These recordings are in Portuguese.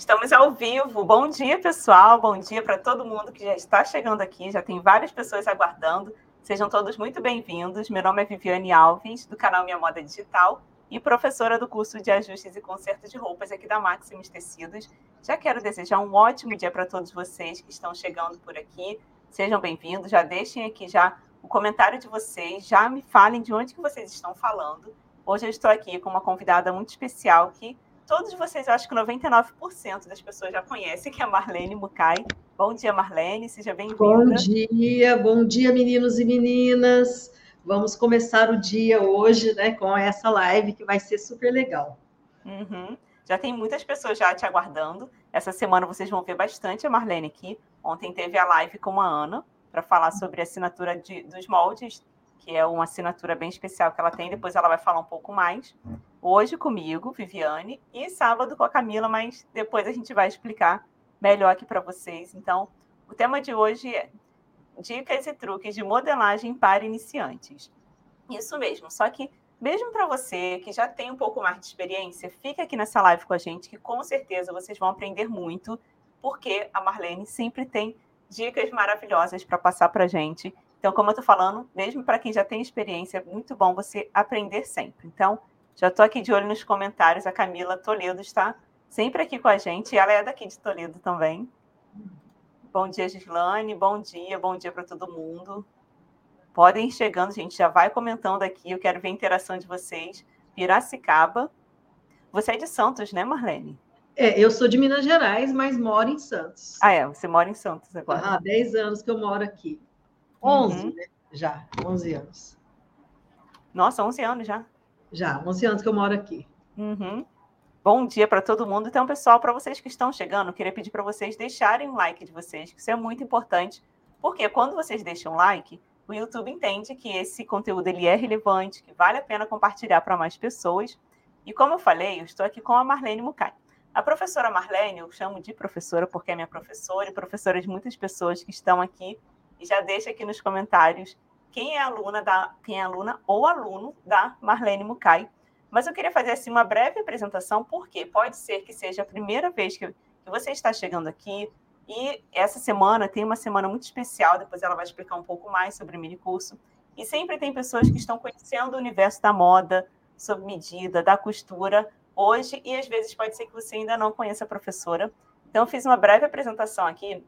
Estamos ao vivo. Bom dia, pessoal. Bom dia para todo mundo que já está chegando aqui. Já tem várias pessoas aguardando. Sejam todos muito bem-vindos. Meu nome é Viviane Alves, do canal Minha Moda Digital e professora do curso de ajustes e conserto de roupas aqui da Maximus Tecidos. Já quero desejar um ótimo dia para todos vocês que estão chegando por aqui. Sejam bem-vindos. Já deixem aqui já o comentário de vocês. Já me falem de onde que vocês estão falando. Hoje eu estou aqui com uma convidada muito especial que todos vocês, eu acho que 99% das pessoas já conhecem, que é a Marlene Mucay. Bom dia, Marlene, seja bem-vinda. Bom dia, bom dia, meninos e meninas. Vamos começar o dia hoje, né, com essa live que vai ser super legal. Uhum. Já tem muitas pessoas já te aguardando. Essa semana vocês vão ver bastante a Marlene aqui. Ontem teve a live com a Ana para falar sobre a assinatura de, dos moldes que é uma assinatura bem especial que ela tem, depois ela vai falar um pouco mais. Hoje comigo, Viviane, e sábado com a Camila, mas depois a gente vai explicar melhor aqui para vocês. Então, o tema de hoje é dicas e truques de modelagem para iniciantes. Isso mesmo, só que mesmo para você que já tem um pouco mais de experiência, fica aqui nessa live com a gente, que com certeza vocês vão aprender muito, porque a Marlene sempre tem dicas maravilhosas para passar para a gente então, como eu estou falando, mesmo para quem já tem experiência, é muito bom você aprender sempre. Então, já estou aqui de olho nos comentários. A Camila Toledo está sempre aqui com a gente. Ela é daqui de Toledo também. Bom dia, Gislane. Bom dia, bom dia para todo mundo. Podem ir chegando, gente. Já vai comentando aqui. Eu quero ver a interação de vocês. Piracicaba. Você é de Santos, né, Marlene? É, eu sou de Minas Gerais, mas moro em Santos. Ah, é? Você mora em Santos agora. Há 10 anos que eu moro aqui. 11, uhum. né? Já, 11 anos. Nossa, 11 anos já? Já, 11 anos que eu moro aqui. Uhum. Bom dia para todo mundo. Então, pessoal, para vocês que estão chegando, queria pedir para vocês deixarem um like de vocês, que isso é muito importante, porque quando vocês deixam like, o YouTube entende que esse conteúdo ele é relevante, que vale a pena compartilhar para mais pessoas. E como eu falei, eu estou aqui com a Marlene Mucay. A professora Marlene, eu chamo de professora porque é minha professora e professora de muitas pessoas que estão aqui e já deixa aqui nos comentários quem é aluna da quem é aluna ou aluno da Marlene Mucay. Mas eu queria fazer assim uma breve apresentação, porque pode ser que seja a primeira vez que, que você está chegando aqui. E essa semana tem uma semana muito especial, depois ela vai explicar um pouco mais sobre o mini curso. E sempre tem pessoas que estão conhecendo o universo da moda, sob medida, da costura, hoje, e às vezes pode ser que você ainda não conheça a professora. Então, eu fiz uma breve apresentação aqui.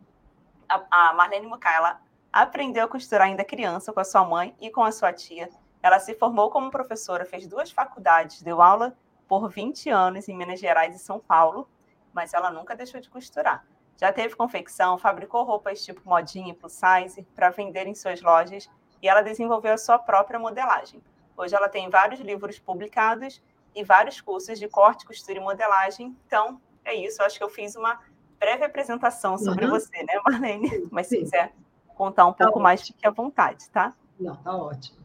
A, a Marlene Mucay, ela aprendeu a costurar ainda criança com a sua mãe e com a sua tia. Ela se formou como professora, fez duas faculdades, deu aula por 20 anos em Minas Gerais e São Paulo, mas ela nunca deixou de costurar. Já teve confecção, fabricou roupas tipo modinha e plus size para vender em suas lojas e ela desenvolveu a sua própria modelagem. Hoje ela tem vários livros publicados e vários cursos de corte, costura e modelagem. Então, é isso. Eu acho que eu fiz uma breve apresentação sobre uhum. você, né, Marlene? Mas se quiser contar um tá pouco ótimo. mais, fique à vontade, tá? Não, tá ótimo.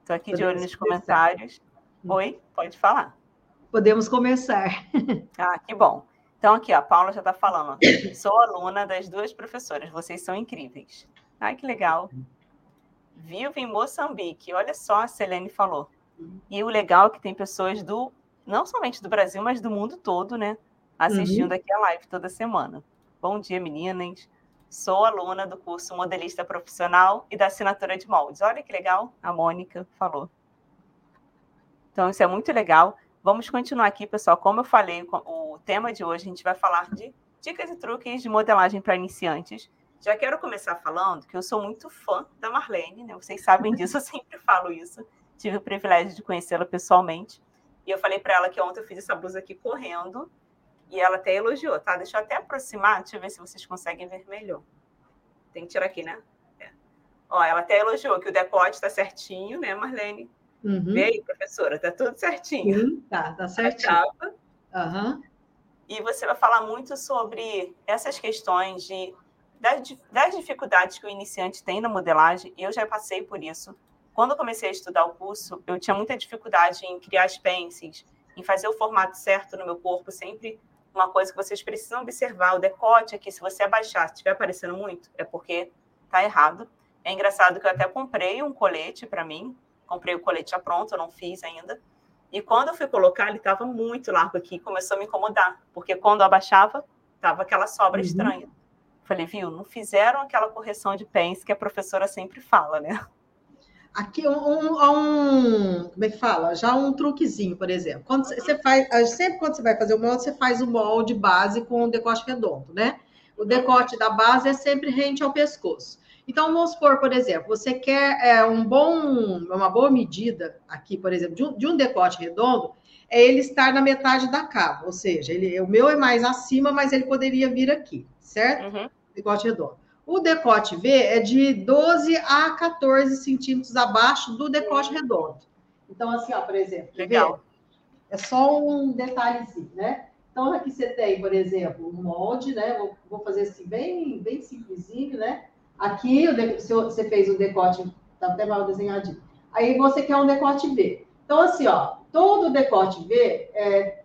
Estou aqui Podemos de olho nos começar. comentários. Oi, pode falar. Podemos começar. Ah, que bom. Então, aqui, ó, a Paula já está falando. Sou aluna das duas professoras, vocês são incríveis. Ai, que legal. Vivo em Moçambique. Olha só, a Selene falou. E o legal é que tem pessoas do, não somente do Brasil, mas do mundo todo, né? Assistindo uhum. aqui a live toda semana. Bom dia, meninas. Sou aluna do curso Modelista Profissional e da assinatura de moldes. Olha que legal, a Mônica falou. Então, isso é muito legal. Vamos continuar aqui, pessoal. Como eu falei, o tema de hoje a gente vai falar de dicas e truques de modelagem para iniciantes. Já quero começar falando que eu sou muito fã da Marlene, né? Vocês sabem disso, eu sempre falo isso. Tive o privilégio de conhecê-la pessoalmente. E eu falei para ela que ontem eu fiz essa blusa aqui correndo e ela até elogiou, tá? Deixa eu até aproximar, deixa eu ver se vocês conseguem ver melhor. Tem que tirar aqui, né? É. Ó, ela até elogiou que o decote está certinho, né, Marlene? Uhum. Vê aí, professora, tá tudo certinho. Sim, tá, tá certinho. Uhum. E você vai falar muito sobre essas questões de das, das dificuldades que o iniciante tem na modelagem. Eu já passei por isso. Quando eu comecei a estudar o curso, eu tinha muita dificuldade em criar as pencils, em fazer o formato certo no meu corpo, sempre uma coisa que vocês precisam observar, o decote aqui, se você abaixar, se estiver aparecendo muito, é porque está errado. É engraçado que eu até comprei um colete para mim, comprei o colete já pronto, eu não fiz ainda. E quando eu fui colocar, ele estava muito largo aqui, começou a me incomodar, porque quando eu abaixava, tava aquela sobra uhum. estranha. Falei, viu, não fizeram aquela correção de pence que a professora sempre fala, né? Aqui um, um, um, como é que fala? Já um truquezinho, por exemplo. Quando você faz, sempre quando você vai fazer o molde, você faz o molde base com o decote redondo, né? O decote da base é sempre rente ao pescoço. Então, vamos supor, por exemplo, você quer é, um bom, uma boa medida aqui, por exemplo, de um, de um, decote redondo, é ele estar na metade da cava, ou seja, ele, o meu é mais acima, mas ele poderia vir aqui, certo? Uhum. Decote redondo. O decote V é de 12 a 14 centímetros abaixo do decote redondo. Então, assim, ó, por exemplo, Legal. é só um detalhezinho, né? Então, aqui você tem, por exemplo, um molde, né? Vou, vou fazer assim, bem, bem simplesinho, né? Aqui, você fez o decote, tá até mal desenhadinho. Aí você quer um decote V. Então, assim, ó, todo decote V é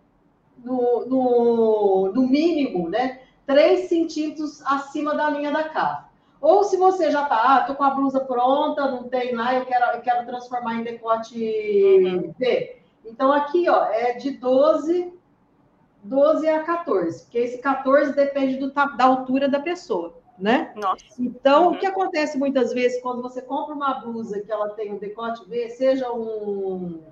no, no, no mínimo, né? 3 centímetros acima da linha da cava. Ou se você já tá, ah, tô com a blusa pronta, não tem lá, eu quero, eu quero transformar em decote uhum. V. Então, aqui, ó, é de 12, 12 a 14, porque esse 14 depende do, da altura da pessoa, né? Nossa. Então, uhum. o que acontece muitas vezes quando você compra uma blusa que ela tem um decote V, seja um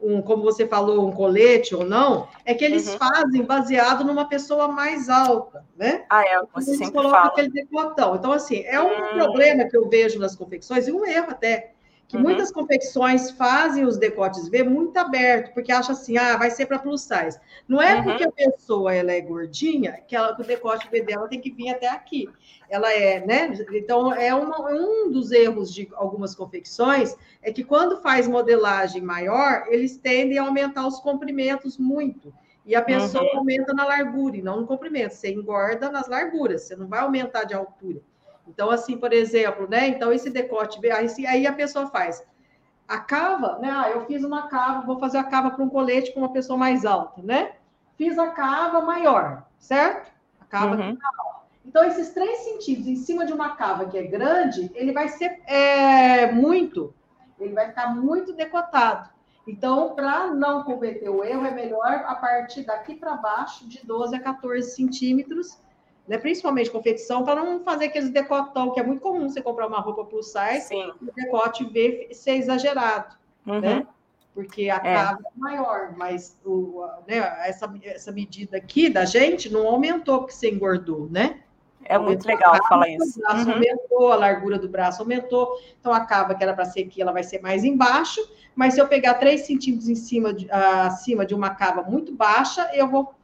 um, como você falou, um colete ou não, é que eles uhum. fazem baseado numa pessoa mais alta, né? Ah, é, você eles sempre colocam fala. aquele decotão. Então, assim, é um hum. problema que eu vejo nas confecções, e um erro até, que uhum. muitas confecções fazem os decotes V muito aberto, porque acha assim, ah, vai ser para plus size. Não é uhum. porque a pessoa ela é gordinha que, ela, que o decote V dela tem que vir até aqui. Ela é, né? Então, é uma, um dos erros de algumas confecções é que quando faz modelagem maior, eles tendem a aumentar os comprimentos muito. E a pessoa uhum. aumenta na largura e não no comprimento. Você engorda nas larguras, você não vai aumentar de altura. Então, assim, por exemplo, né? Então, esse decote, aí, a pessoa faz a cava, né? Ah, eu fiz uma cava, vou fazer a cava para um colete com uma pessoa mais alta, né? Fiz a cava maior, certo? A cava uhum. Então, esses três centímetros em cima de uma cava que é grande, ele vai ser é, muito, ele vai ficar muito decotado. Então, para não cometer o erro, é melhor a partir daqui para baixo, de 12 a 14 centímetros, né? principalmente confecção, para não fazer aqueles decotão, que é muito comum você comprar uma roupa plus size Sim. e o decote ver ser exagerado, uhum. né? Porque a é. cava é maior, mas o, né, essa, essa medida aqui da gente não aumentou porque você engordou, né? É muito legal falar isso. O braço uhum. aumentou, a largura do braço aumentou, então a cava que era para ser aqui, ela vai ser mais embaixo, mas se eu pegar 3 centímetros em cima de, uh, acima de uma cava muito baixa, eu vou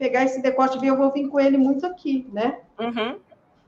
pegar esse decote e eu vou vir com ele muito aqui, né? Uhum,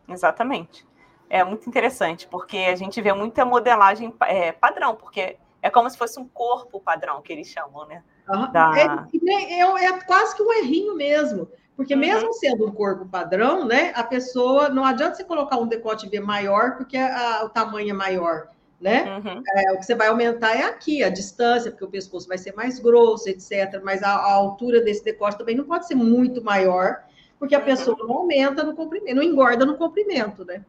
exatamente. É muito interessante, porque a gente vê muita modelagem é, padrão, porque é como se fosse um corpo padrão que eles chamam, né? Uhum. Da... É, é, é, quase que um errinho mesmo. Porque uhum. mesmo sendo um corpo padrão, né? A pessoa não adianta você colocar um decote V maior porque a, o tamanho é maior né? Uhum. É, o que você vai aumentar é aqui, a distância, porque o pescoço vai ser mais grosso, etc. Mas a, a altura desse decote também não pode ser muito maior, porque a uhum. pessoa não aumenta no comprimento, não engorda no comprimento, né?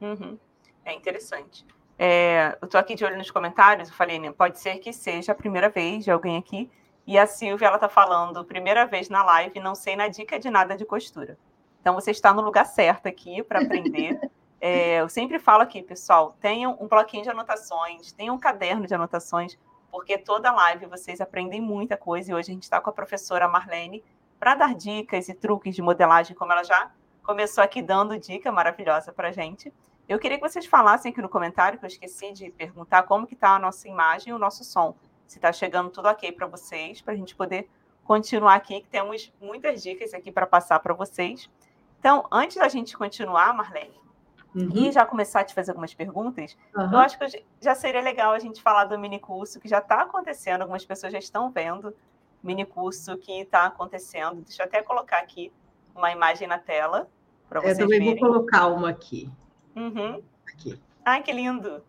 Uhum. É interessante. É, eu estou aqui de olho nos comentários, eu falei, né, pode ser que seja a primeira vez de alguém aqui, e a Silvia, ela está falando, primeira vez na live, não sei na dica de nada de costura. Então, você está no lugar certo aqui para aprender. É, eu sempre falo aqui, pessoal, tenham um bloquinho de anotações, tenham um caderno de anotações, porque toda live vocês aprendem muita coisa e hoje a gente está com a professora Marlene para dar dicas e truques de modelagem, como ela já começou aqui dando dica maravilhosa para a gente. Eu queria que vocês falassem aqui no comentário, que eu esqueci de perguntar como que está a nossa imagem e o nosso som. Se está chegando tudo ok para vocês, para a gente poder continuar aqui, que temos muitas dicas aqui para passar para vocês. Então, antes da gente continuar, Marlene, uhum. e já começar a te fazer algumas perguntas, uhum. eu acho que já seria legal a gente falar do mini curso que já está acontecendo, algumas pessoas já estão vendo mini curso que está acontecendo. Deixa eu até colocar aqui uma imagem na tela para vocês Eu também verem. vou colocar uma aqui. Uhum. Aqui. Ai, que lindo!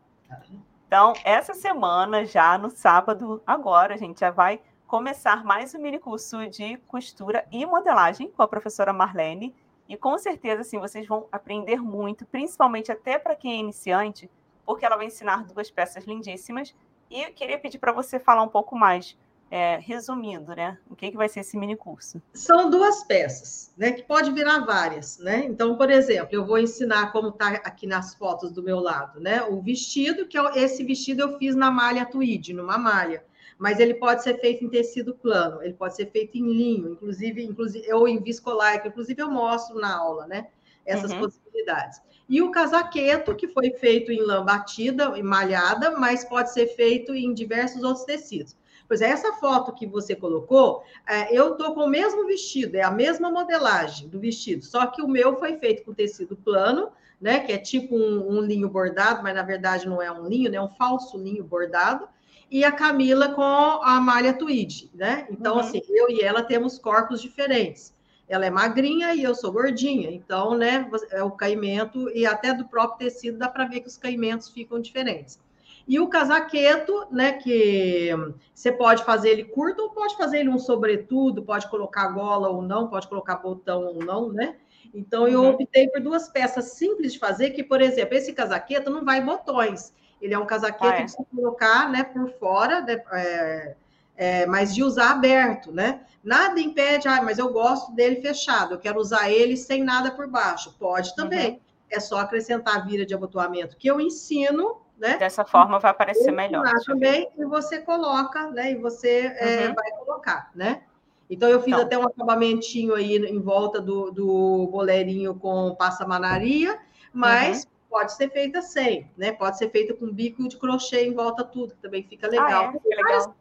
Então, essa semana, já no sábado, agora, a gente já vai começar mais um mini curso de costura e modelagem com a professora Marlene. E com certeza, assim, vocês vão aprender muito, principalmente até para quem é iniciante, porque ela vai ensinar duas peças lindíssimas. E eu queria pedir para você falar um pouco mais é, resumindo, né? O que, que vai ser esse mini curso? São duas peças, né? Que pode virar várias, né? Então, por exemplo, eu vou ensinar como está aqui nas fotos do meu lado, né? O vestido, que é esse vestido eu fiz na malha tweed, numa malha. Mas ele pode ser feito em tecido plano, ele pode ser feito em linho, inclusive, inclusive ou em viscolar, que inclusive eu mostro na aula, né? Essas uhum. possibilidades. E o casaqueto, que foi feito em lã batida e malhada, mas pode ser feito em diversos outros tecidos. Pois é, essa foto que você colocou, é, eu tô com o mesmo vestido, é a mesma modelagem do vestido, só que o meu foi feito com tecido plano, né? Que é tipo um, um linho bordado, mas na verdade não é um linho, né? É um falso linho bordado. E a Camila com a malha tweed, né? Então, uhum. assim, eu e ela temos corpos diferentes. Ela é magrinha e eu sou gordinha, então, né, é o caimento e até do próprio tecido dá para ver que os caimentos ficam diferentes. E o casaqueto, né, que você pode fazer ele curto ou pode fazer ele um sobretudo, pode colocar gola ou não, pode colocar botão ou não, né? Então eu uhum. optei por duas peças simples de fazer, que, por exemplo, esse casaqueto não vai botões. Ele é um casaqueto ah, é? de se colocar, né, por fora, né, é, é, mas de usar aberto, né? Nada impede, ah, mas eu gosto dele fechado, eu quero usar ele sem nada por baixo. Pode também. Uhum. É só acrescentar a vira de abotoamento que eu ensino né? Dessa forma vai aparecer melhor. Também, e você coloca, né? E você é, uhum. vai colocar, né? Então, eu fiz então. até um acabamentinho aí em volta do, do boleirinho com passamanaria, mas uhum. Pode ser feita sem, né? Pode ser feita com bico de crochê em volta tudo, que também fica legal. Ah, é? Fica legal.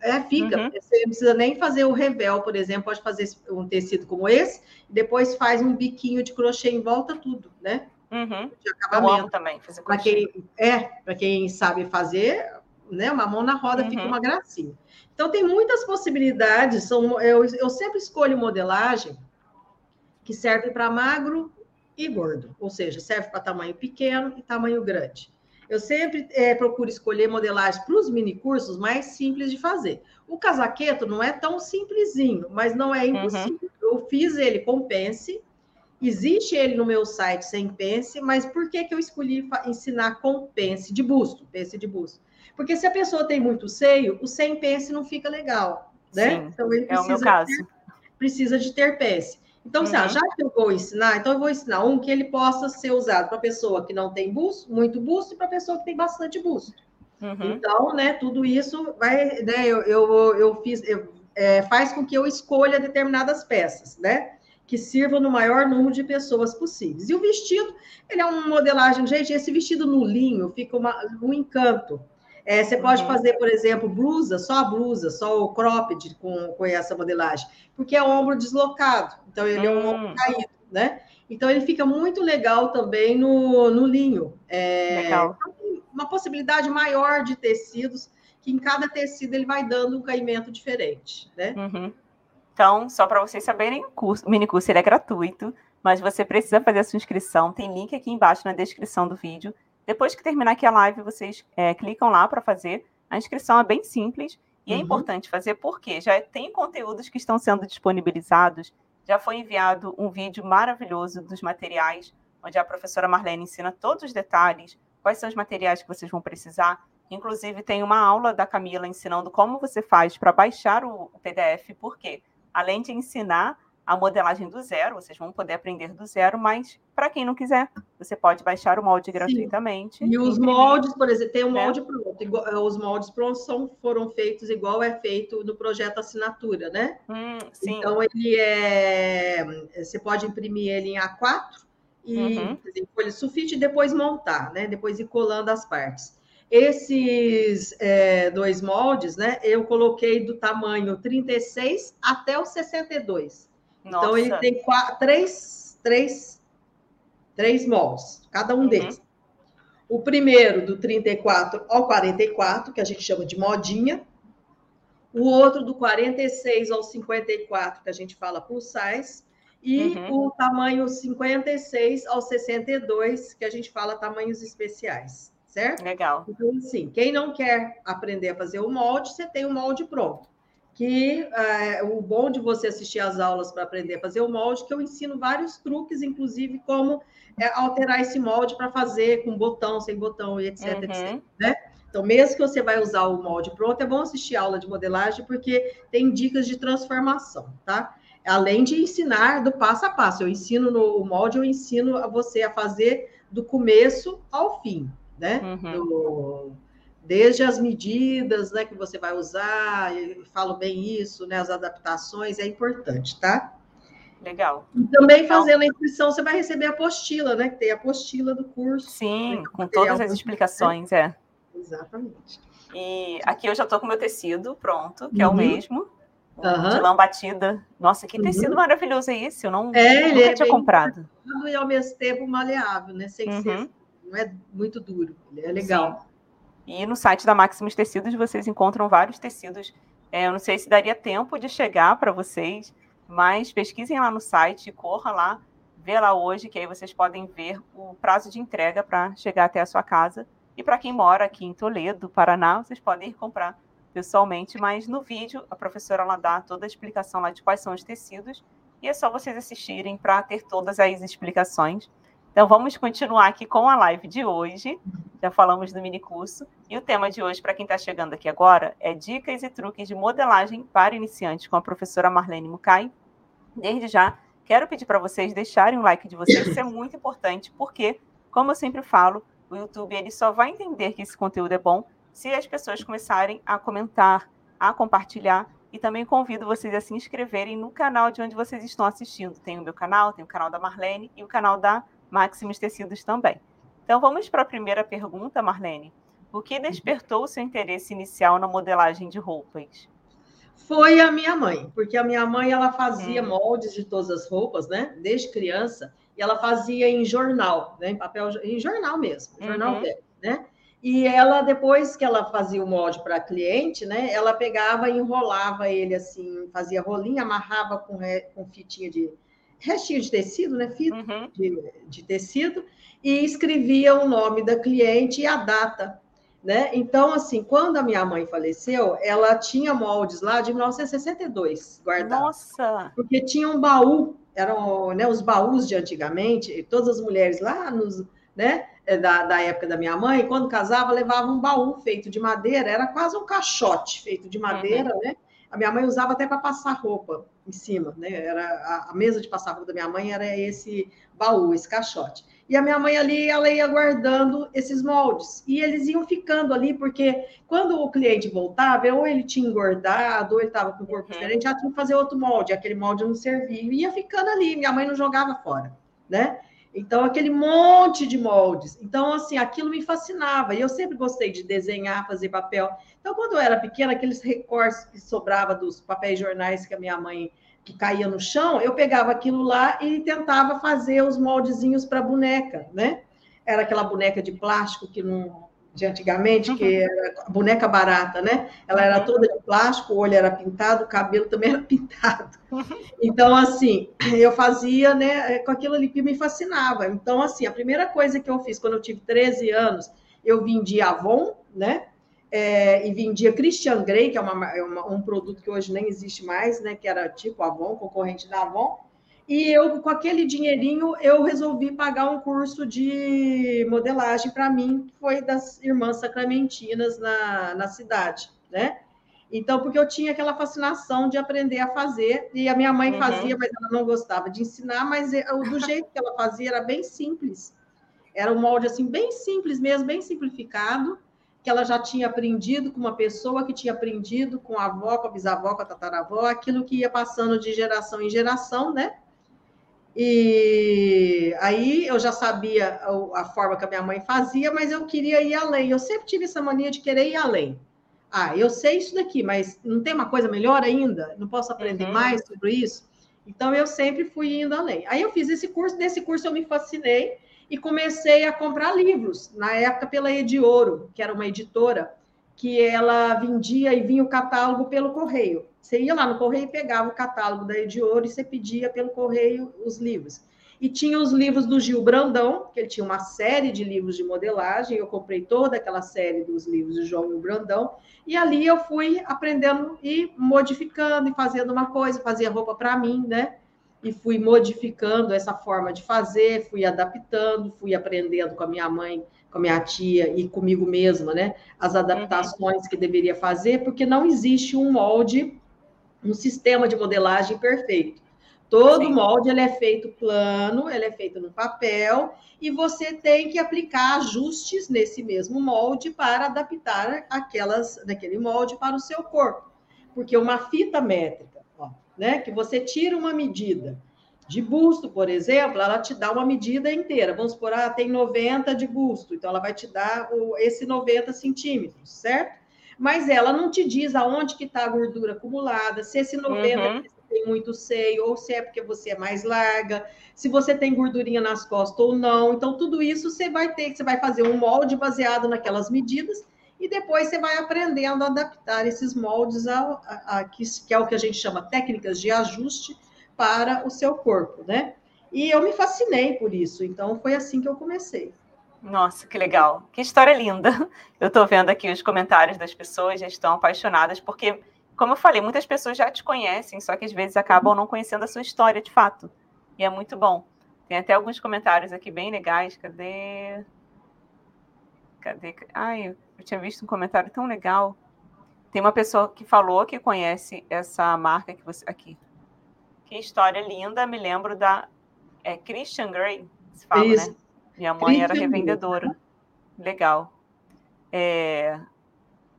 É, fica. Uhum. Você não precisa nem fazer o revel, por exemplo, pode fazer um tecido como esse, e depois faz um biquinho de crochê em volta tudo, né? Uhum. De acabamento. também fazer para quem É, para quem sabe fazer, né? Uma mão na roda uhum. fica uma gracinha. Então, tem muitas possibilidades. São, eu, eu sempre escolho modelagem que serve para magro e gordo, ou seja, serve para tamanho pequeno e tamanho grande. Eu sempre é, procuro escolher modelagens para os mini cursos mais simples de fazer. O casaqueto não é tão simplesinho, mas não é uhum. impossível. Uhum. Eu fiz ele com pence, Existe ele no meu site sem pence, mas por que, que eu escolhi ensinar com pence de busto, pence de busto? Porque se a pessoa tem muito seio, o sem pence não fica legal, né? Sim, então ele precisa, é o meu caso. Ter, precisa de ter pence. Então, uhum. já que eu vou ensinar, então eu vou ensinar um que ele possa ser usado para pessoa que não tem busto, muito busto, e para pessoa que tem bastante busto. Uhum. Então, né, tudo isso vai, né, eu, eu, eu fiz, eu, é, faz com que eu escolha determinadas peças, né? que sirva no maior número de pessoas possíveis. E o vestido, ele é uma modelagem, gente, esse vestido no linho fica uma, um encanto. É, você pode uhum. fazer, por exemplo, blusa, só a blusa, só o cropped com, com essa modelagem, porque é o ombro deslocado, então ele uhum. é um ombro hum. caído, né? Então ele fica muito legal também no, no linho. É, legal. Então, uma possibilidade maior de tecidos, que em cada tecido ele vai dando um caimento diferente, né? Uhum. Então, só para vocês saberem, o, curso, o mini curso ele é gratuito, mas você precisa fazer a sua inscrição. Tem link aqui embaixo na descrição do vídeo. Depois que terminar aqui a live, vocês é, clicam lá para fazer. A inscrição é bem simples e é uhum. é importante fazer porque já tem conteúdos que estão sendo disponibilizados. Já foi enviado um vídeo maravilhoso dos materiais, onde a professora Marlene ensina todos os detalhes, quais são os materiais que vocês vão precisar. Inclusive, tem uma aula da Camila ensinando como você faz para baixar o PDF, por quê? além de ensinar a modelagem do zero, vocês vão poder aprender do zero, mas para quem não quiser, você pode baixar o molde gratuitamente. E os moldes, por exemplo, tem um né? molde pronto. Eh, os moldes prontos são, foram feitos igual é feito no projeto assinatura, né? Hum, então ele é. Você pode imprimir ele em A4 e uhum. folha sulfite e depois montar, né? Depois ir colando as partes. Esses é, dois moldes, né? Eu coloquei do tamanho 36 até o 62. Nossa. Então, ele tem quatro, três, três, três moldes, cada um uhum. deles. O primeiro, do 34 ao 44, que a gente chama de modinha. O outro, do 46 ao 54, que a gente fala plus size. E uhum. o tamanho 56 ao 62, que a gente fala tamanhos especiais certo? Legal. Então, assim, quem não quer aprender a fazer o molde, você tem o molde pronto. Que é, o bom de você assistir às aulas para aprender a fazer o molde, que eu ensino vários truques, inclusive como é, alterar esse molde para fazer com botão, sem botão e etc, uhum. etc. Né? Então, mesmo que você vai usar o molde pronto, é bom assistir a aula de modelagem, porque tem dicas de transformação, tá? Além de ensinar do passo a passo. Eu ensino no molde, eu ensino a você a fazer do começo ao fim, né? Uhum. Do, desde as medidas né, que você vai usar, eu falo bem isso, né? As adaptações, é importante, tá? Legal. E também então, fazendo a inscrição, você vai receber a apostila, né? Que tem a apostila do curso. Sim, com todas as explicações, é. Exatamente. E aqui eu já estou com meu tecido pronto, que uhum. é o uhum. mesmo. Uhum. De lã batida. Nossa, que tecido uhum. maravilhoso é esse? Eu não é, nunca é tinha comprado. E ao mesmo tempo maleável, né? Sem uhum. ser, não é muito duro. Ele é legal. Sim. E no site da Maximus Tecidos vocês encontram vários tecidos. É, eu não sei se daria tempo de chegar para vocês, mas pesquisem lá no site, corra lá, vê lá hoje, que aí vocês podem ver o prazo de entrega para chegar até a sua casa. E para quem mora aqui em Toledo, Paraná, vocês podem ir comprar pessoalmente, mas no vídeo a professora ela dá toda a explicação lá de quais são os tecidos e é só vocês assistirem para ter todas as explicações. Então vamos continuar aqui com a live de hoje. Já falamos do mini curso e o tema de hoje para quem está chegando aqui agora é dicas e truques de modelagem para iniciantes com a professora Marlene Mukai. Desde já quero pedir para vocês deixarem o like de vocês, isso é muito importante porque, como eu sempre falo, o YouTube ele só vai entender que esse conteúdo é bom se as pessoas começarem a comentar, a compartilhar. E também convido vocês a se inscreverem no canal de onde vocês estão assistindo. Tem o meu canal, tem o canal da Marlene e o canal da Maximus Tecidos também. Então vamos para a primeira pergunta, Marlene. O que despertou o seu interesse inicial na modelagem de roupas? Foi a minha mãe, porque a minha mãe ela fazia hum. moldes de todas as roupas, né? Desde criança e ela fazia em jornal, né, em papel, em jornal mesmo, jornal uhum. velho, né? E ela, depois que ela fazia o molde para cliente, né, ela pegava e enrolava ele assim, fazia rolinho, amarrava com, com fitinha de restinho de tecido, né, fita uhum. de, de tecido, e escrevia o nome da cliente e a data, né? Então, assim, quando a minha mãe faleceu, ela tinha moldes lá de 1962 guardados. Nossa! Porque tinha um baú eram né, os baús de antigamente, todas as mulheres lá nos, né, é, da, da época da minha mãe, quando casava, levavam um baú feito de madeira, era quase um caixote feito de madeira, uhum. né? A minha mãe usava até para passar roupa em cima, né? Era a, a, mesa de passar roupa da minha mãe era esse baú, esse caixote. E a minha mãe ali, ela ia guardando esses moldes. E eles iam ficando ali, porque quando o cliente voltava, ou ele tinha engordado, ou ele estava com o corpo uhum. diferente, já tinha que fazer outro molde. Aquele molde não servia. E ia ficando ali. Minha mãe não jogava fora, né? Então, aquele monte de moldes. Então, assim, aquilo me fascinava. E eu sempre gostei de desenhar, fazer papel. Então, quando eu era pequena, aqueles recortes que sobrava dos papéis jornais que a minha mãe que caía no chão, eu pegava aquilo lá e tentava fazer os moldezinhos para boneca, né? Era aquela boneca de plástico que não de antigamente, que uhum. era boneca barata, né? Ela era uhum. toda de plástico, o olho era pintado, o cabelo também era pintado. Uhum. Então, assim, eu fazia, né, com aquilo ali que me fascinava. Então, assim, a primeira coisa que eu fiz quando eu tive 13 anos, eu de Avon, né? é, e vendia Christian Grey, que é, uma, é uma, um produto que hoje nem existe mais, né? Que era tipo Avon, concorrente da Avon. E eu, com aquele dinheirinho, eu resolvi pagar um curso de modelagem para mim, que foi das irmãs sacramentinas na, na cidade, né? Então, porque eu tinha aquela fascinação de aprender a fazer, e a minha mãe uhum. fazia, mas ela não gostava de ensinar, mas do jeito que ela fazia era bem simples. Era um molde assim, bem simples mesmo, bem simplificado, que ela já tinha aprendido com uma pessoa que tinha aprendido com a avó, com a bisavó, com a tataravó, aquilo que ia passando de geração em geração, né? E aí eu já sabia a, forma que a minha mãe fazia, mas eu queria ir além. Eu sempre tive essa mania de querer ir além. Ah, eu sei isso daqui, mas não tem uma coisa melhor ainda? Não posso aprender uhum. mais sobre isso? Então eu sempre fui indo além. Aí eu fiz esse curso, nesse curso eu me fascinei e comecei a comprar livros, na época pela Ediouro, que era uma editora, que ela vendia e vinha o catálogo pelo correio. Você ia lá no correio e pegava o catálogo da Ediouro e você pedia pelo correio os livros. E tinha os livros do Gil Brandão, que ele tinha uma série de livros de modelagem, eu comprei toda aquela série dos livros de João Brandão, e ali eu fui aprendendo e modificando e fazendo uma coisa, fazia roupa para mim, né? e fui modificando essa forma de fazer, fui adaptando, fui aprendendo com a minha mãe com a minha tia e comigo mesma, né? As adaptações uhum. que deveria fazer, porque não existe um molde, um sistema de modelagem perfeito. Todo Sim. molde ele é feito plano, ele é feito no papel, e você tem que aplicar ajustes nesse mesmo molde para adaptar aquelas daquele molde para o seu corpo. Porque uma fita métrica, ó, né, que você tira uma medida de busto, por exemplo, ela te dá uma medida inteira. Vamos supor, ah, tem 90 de busto, então ela vai te dar o, esse 90 centímetros, certo? Mas ela não te diz aonde que está a gordura acumulada, se esse 90 uhum. tem muito seio, ou se é porque você é mais larga, se você tem gordurinha nas costas ou não. Então, tudo isso você vai ter, você vai fazer um molde baseado naquelas medidas, e depois você vai aprendendo a adaptar esses moldes a, a, a que, que é o que a gente chama técnicas de ajuste para o seu corpo, né? E eu me fascinei por isso, então foi assim que eu comecei. Nossa, que legal. Que história linda. Eu estou vendo aqui os comentários das pessoas, já estão apaixonadas, porque, como eu falei, muitas pessoas já te conhecem, só que às vezes acabam não conhecendo a sua história de fato. E é muito bom. Tem até alguns comentários aqui bem legais. Cadê? Cadê? Ai, eu tinha visto um comentário tão legal. Tem uma pessoa que falou que conhece essa marca que você. Aqui. Que história linda, me lembro da é, Christian Grey, se fala, né? Isso. né? Minha mãe era revendedora. Legal. É,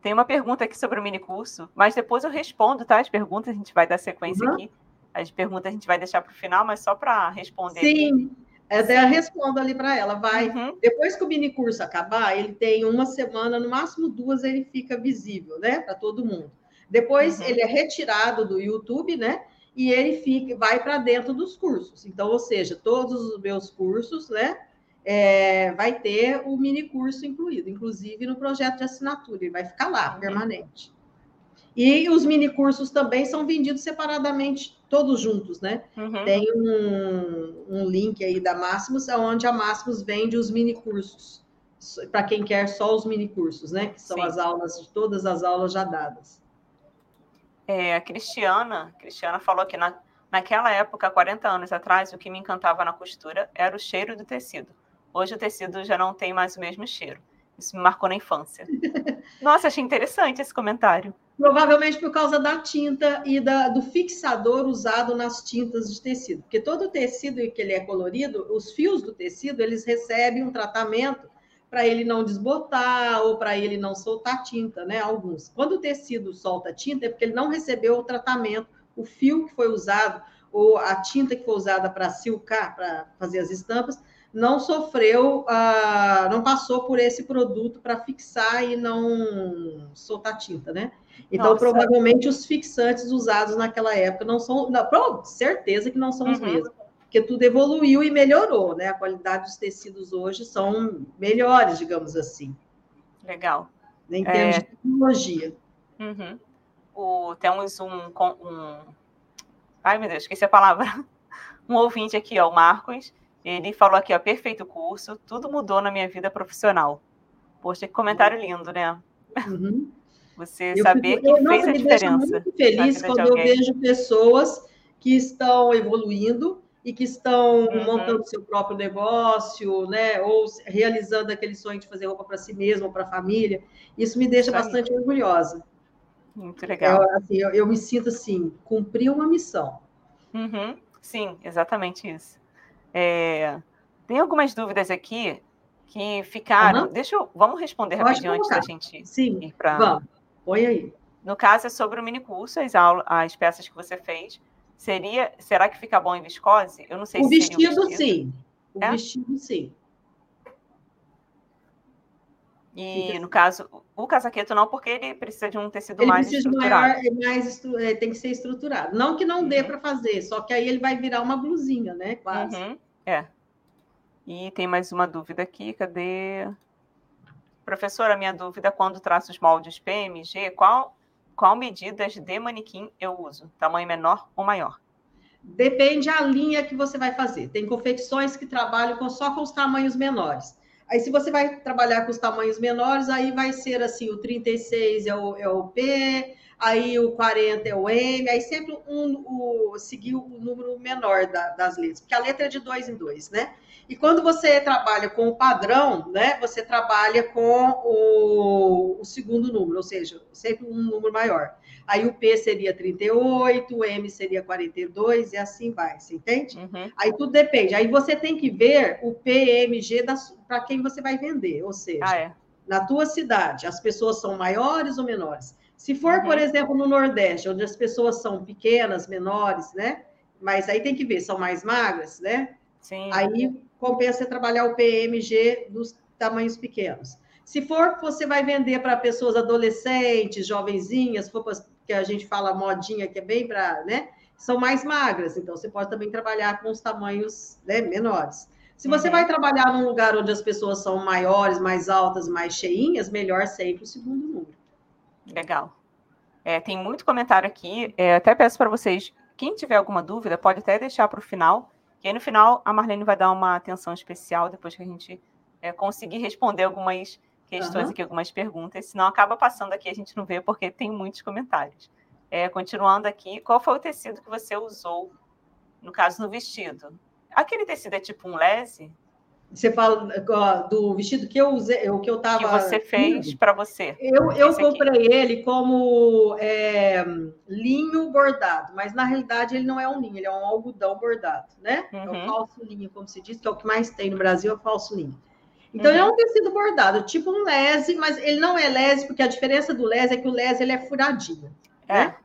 tem uma pergunta aqui sobre o mini curso, mas depois eu respondo, tá? As perguntas a gente vai dar sequência uhum. aqui. As perguntas a gente vai deixar para o final, mas só para responder. Sim, até eu respondo ali para ela. Vai. Uhum. Depois que o mini curso acabar, ele tem uma semana, no máximo duas, ele fica visível, né? Para todo mundo. Depois uhum. ele é retirado do YouTube, né? e ele fica, vai para dentro dos cursos. Então, ou seja, todos os meus cursos, né, é, vai ter o mini curso incluído, inclusive no projeto de assinatura, ele vai ficar lá, uhum. permanente. E os mini cursos também são vendidos separadamente, todos juntos, né? Uhum. Tem um, um, link aí da Máximos, onde a Máximos vende os mini cursos, para quem quer só os mini cursos, né? Que são Sim. as aulas, todas as aulas já dadas. É, a Cristiana, Cristiana falou que na, naquela época, 40 anos atrás, o que me encantava na costura era o cheiro do tecido. Hoje o tecido já não tem mais o mesmo cheiro. Isso me marcou na infância. Nossa, achei interessante esse comentário. Provavelmente por causa da tinta e da, do fixador usado nas tintas de tecido. Porque todo tecido que ele é colorido, os fios do tecido, eles recebem um tratamento para ele não desbotar ou para ele não soltar tinta, né? Alguns. Quando o tecido solta tinta, é porque ele não recebeu o tratamento, o fio que foi usado ou a tinta que foi usada para silcar, para fazer as estampas, não sofreu, uh, não passou por esse produto para fixar e não soltar tinta, né? Então, Nossa. provavelmente os fixantes usados naquela época não são, não, certeza que não são os uhum. mesmos porque tudo evoluiu e melhorou, né? A qualidade dos tecidos hoje são melhores, digamos assim. Legal. Em termos é... de tecnologia. Uhum. O, temos um, um. Ai, meu Deus, esqueci a palavra. Um ouvinte aqui, ó, o Marcos. Ele falou aqui, ó, perfeito curso, tudo mudou na minha vida profissional. Poxa, que comentário lindo, né? Uhum. Você eu saber fico, que fez a diferença. Eu muito feliz quando eu vejo pessoas que estão evoluindo e que estão uhum. montando seu próprio negócio, né? Ou realizando aquele sonho de fazer roupa para si mesmo ou para a família. Isso me deixa Isso bastante orgulhosa. Muito legal. Eu, assim, eu, eu, me sinto assim, cumprir uma missão. Uhum. Sim, exatamente isso. É... Tem algumas dúvidas aqui que ficaram. Uhum. Deixa eu. Vamos responder rapidinho antes da gente Sim, ir para. Vamos. Põe aí. No caso, é sobre o mini curso, as, aulas, as peças que você fez. Seria, será que fica bom em viscose? Eu não sei o se vestido, vestido, sim. O é? vestido, sim. E no caso, o casaqueto não, porque ele precisa de um tecido ele mais estruturado. Maior, mais é, tem que ser estruturado. Não que não uhum. dê para fazer, só que aí ele vai virar uma blusinha, né? Quase. Uhum. É. E tem mais uma dúvida aqui, cadê? Professora, minha dúvida, quando traço os moldes PMG, qual qual medidas de manequim eu uso? Tamanho menor ou maior? Depende a linha que você vai fazer. Tem confecções que trabalham com, só com os tamanhos menores. Aí, se você vai trabalhar com os tamanhos menores, aí vai ser assim: o 36 é o, é o P, aí o 40 é o M, aí sempre um, o, seguir o número menor da, das letras, porque a letra é de dois em dois, né? E quando você trabalha com o padrão, né, você trabalha com o, o, segundo número, ou seja, sempre um número maior. Aí o P seria 38, o M seria 42 e assim vai, você entende? Uhum. Aí tudo depende. Aí você tem que ver o PMG para quem você vai vender, ou seja, ah, é. na tua cidade, as pessoas são maiores ou menores? Se for, uhum. por exemplo, no Nordeste, onde as pessoas são pequenas, menores, né? Mas aí tem que ver, são mais magras, né? Sim. Aí compensa trabalhar o PMG dos tamanhos pequenos. Se for, você vai vender para pessoas adolescentes, jovenzinhas, se for que a gente fala modinha, que é bem para, né? São mais magras, então você pode também trabalhar com os tamanhos né, menores. Se você uhum. vai trabalhar num lugar onde as pessoas são maiores, mais altas, mais cheinhas, melhor sempre o segundo número. Legal. É, tem muito comentário aqui. É, até peço para vocês, quem tiver alguma dúvida, pode até deixar para o final e aí, no final, a Marlene vai dar uma atenção especial depois que a gente é, conseguir responder algumas questões uhum. aqui, algumas perguntas. Senão, acaba passando aqui, a gente não vê, porque tem muitos comentários. É, continuando aqui, qual foi o tecido que você usou, no caso, no vestido? Aquele tecido é tipo um lese? Você fala do vestido que eu usei, o que eu estava. Que você fez para você. Eu, eu comprei aqui. ele como é, linho bordado, mas na realidade ele não é um linho, ele é um algodão bordado, né? Uhum. É uhum. falso linho, como se diz, que é o que mais tem no Brasil, é o falso linho. Então, uhum. é um tecido bordado, tipo um lese, mas ele não é lese, porque a diferença do lese é que o lese ele é furadinho. É. Né?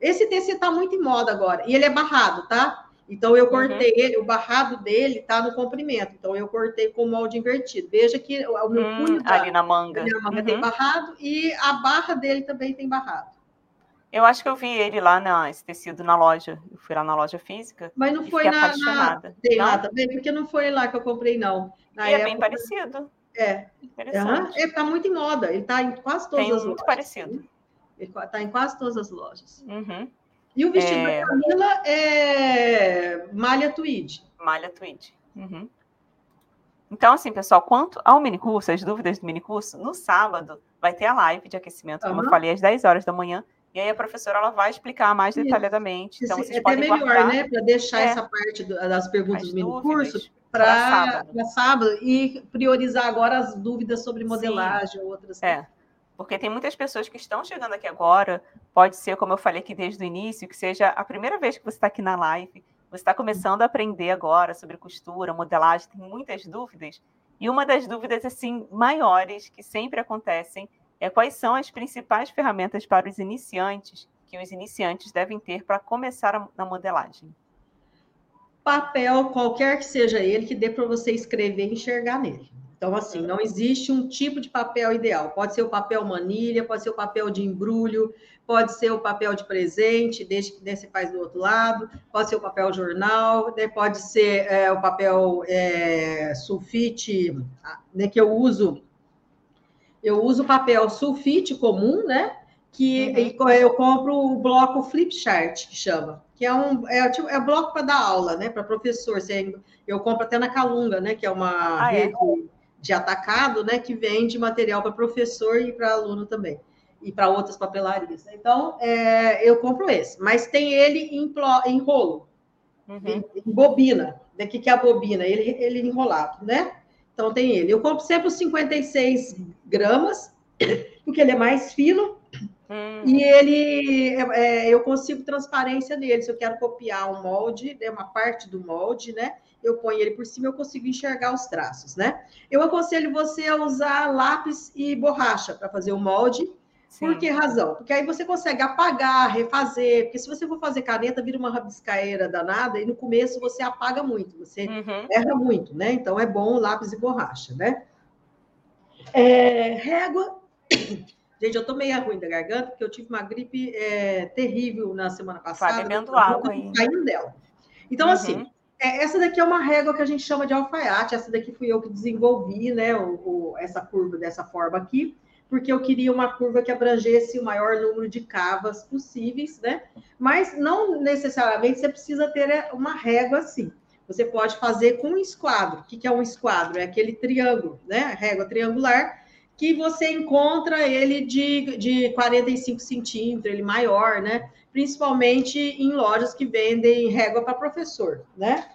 Esse tecido está muito em moda agora, e ele é barrado, tá? Então, eu uhum. cortei uhum. ele, o barrado dele está no comprimento. Então, eu cortei com molde invertido. Veja que o meu hum, punho tá, ali na manga, na manga uhum. tem barrado e a barra dele também tem barrado. Eu acho que eu vi ele lá, na, esse tecido na loja. Eu fui lá na loja física. Mas não foi na, na. Tem não? lá também, porque não foi lá que eu comprei, não. Na e época, é bem parecido. É. Interessante. Uhum. Está muito em moda. Ele está em quase todas tem as muito parecido. Ele está em quase todas as lojas. Uhum. E o vestido é... da Camila é malha tweed. Malha tweed. Uhum. Então, assim, pessoal, quanto ao minicurso, as dúvidas do minicurso, no sábado vai ter a live de aquecimento, como eu falei, às 10 horas da manhã. E aí a professora ela vai explicar mais detalhadamente. Então, vocês é até melhor, guardar, né? Para deixar é, essa parte do, das perguntas do minicurso para sábado. sábado. e priorizar agora as dúvidas sobre modelagem ou outras é. coisas. Porque tem muitas pessoas que estão chegando aqui agora, pode ser, como eu falei aqui desde o início, que seja a primeira vez que você está aqui na live, você está começando a aprender agora sobre costura, modelagem, tem muitas dúvidas. E uma das dúvidas, assim, maiores que sempre acontecem é quais são as principais ferramentas para os iniciantes que os iniciantes devem ter para começar na modelagem. Papel, qualquer que seja ele, que dê para você escrever e enxergar nele. Então, assim, não existe um tipo de papel ideal. Pode ser o papel manilha, pode ser o papel de embrulho, pode ser o papel de presente, desde que você faz do outro lado, pode ser o papel jornal, né? pode ser é, o papel é, sulfite, né, que eu uso. Eu uso papel sulfite comum, né? Que uhum. eu compro o bloco flip chart, que chama, que é um é, tipo, é bloco para dar aula, né? Para professor. Eu compro até na Calunga, né? Que é uma ah, é? rede. É? de atacado, né, que vende material para professor e para aluno também, e para outras papelarias. Então, é, eu compro esse, mas tem ele em, em rolo, uhum. em, em, bobina. Daqui que é a bobina, ele, ele enrolado, né? Então, tem ele. Eu compro sempre os 56 gramas, porque ele é mais fino, hum. e ele, é, é, eu consigo transparência nele. Se eu quero copiar um molde, é uma parte do molde, né? eu ponho ele por cima, eu consigo enxergar os traços, né? Eu aconselho você a usar lápis e borracha para fazer o molde. Sim. Por que razão? Porque aí você consegue apagar, refazer, porque se você for fazer caneta, vira uma rabiscaeira danada, e no começo você apaga muito, você uhum. erra muito, né? Então é bom lápis e borracha, né? É, régua. Gente, eu tô meio ruim da garganta, porque eu tive uma gripe é, terrível na semana passada. Vai bebendo água aí. Saindo dela. Então, uhum. assim, é, essa daqui é uma régua que a gente chama de alfaiate. Essa daqui fui eu que desenvolvi, né? O, o, essa curva dessa forma aqui, porque eu queria uma curva que abrangesse o maior número de cavas possíveis, né? Mas não necessariamente você precisa ter é, uma régua assim. Você pode fazer com um esquadro. O que é um esquadro? É aquele triângulo, né? Régua triangular que você encontra ele de, de 45 centímetros, ele maior, né? Principalmente em lojas que vendem régua para professor, né?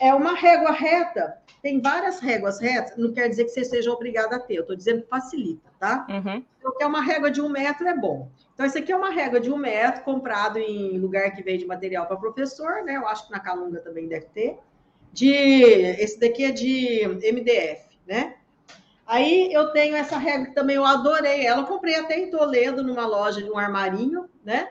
É uma régua reta, tem várias réguas retas, não quer dizer que você seja obrigado a ter, eu estou dizendo que facilita, tá? Uhum. Então, é uma régua de um metro é bom. Então, esse aqui é uma régua de um metro, comprado em lugar que vende material para professor, né? Eu acho que na Calunga também deve ter. De, esse daqui é de MDF, né? Aí eu tenho essa régua que também eu adorei ela. Eu comprei até em Toledo, numa loja de um armarinho, né?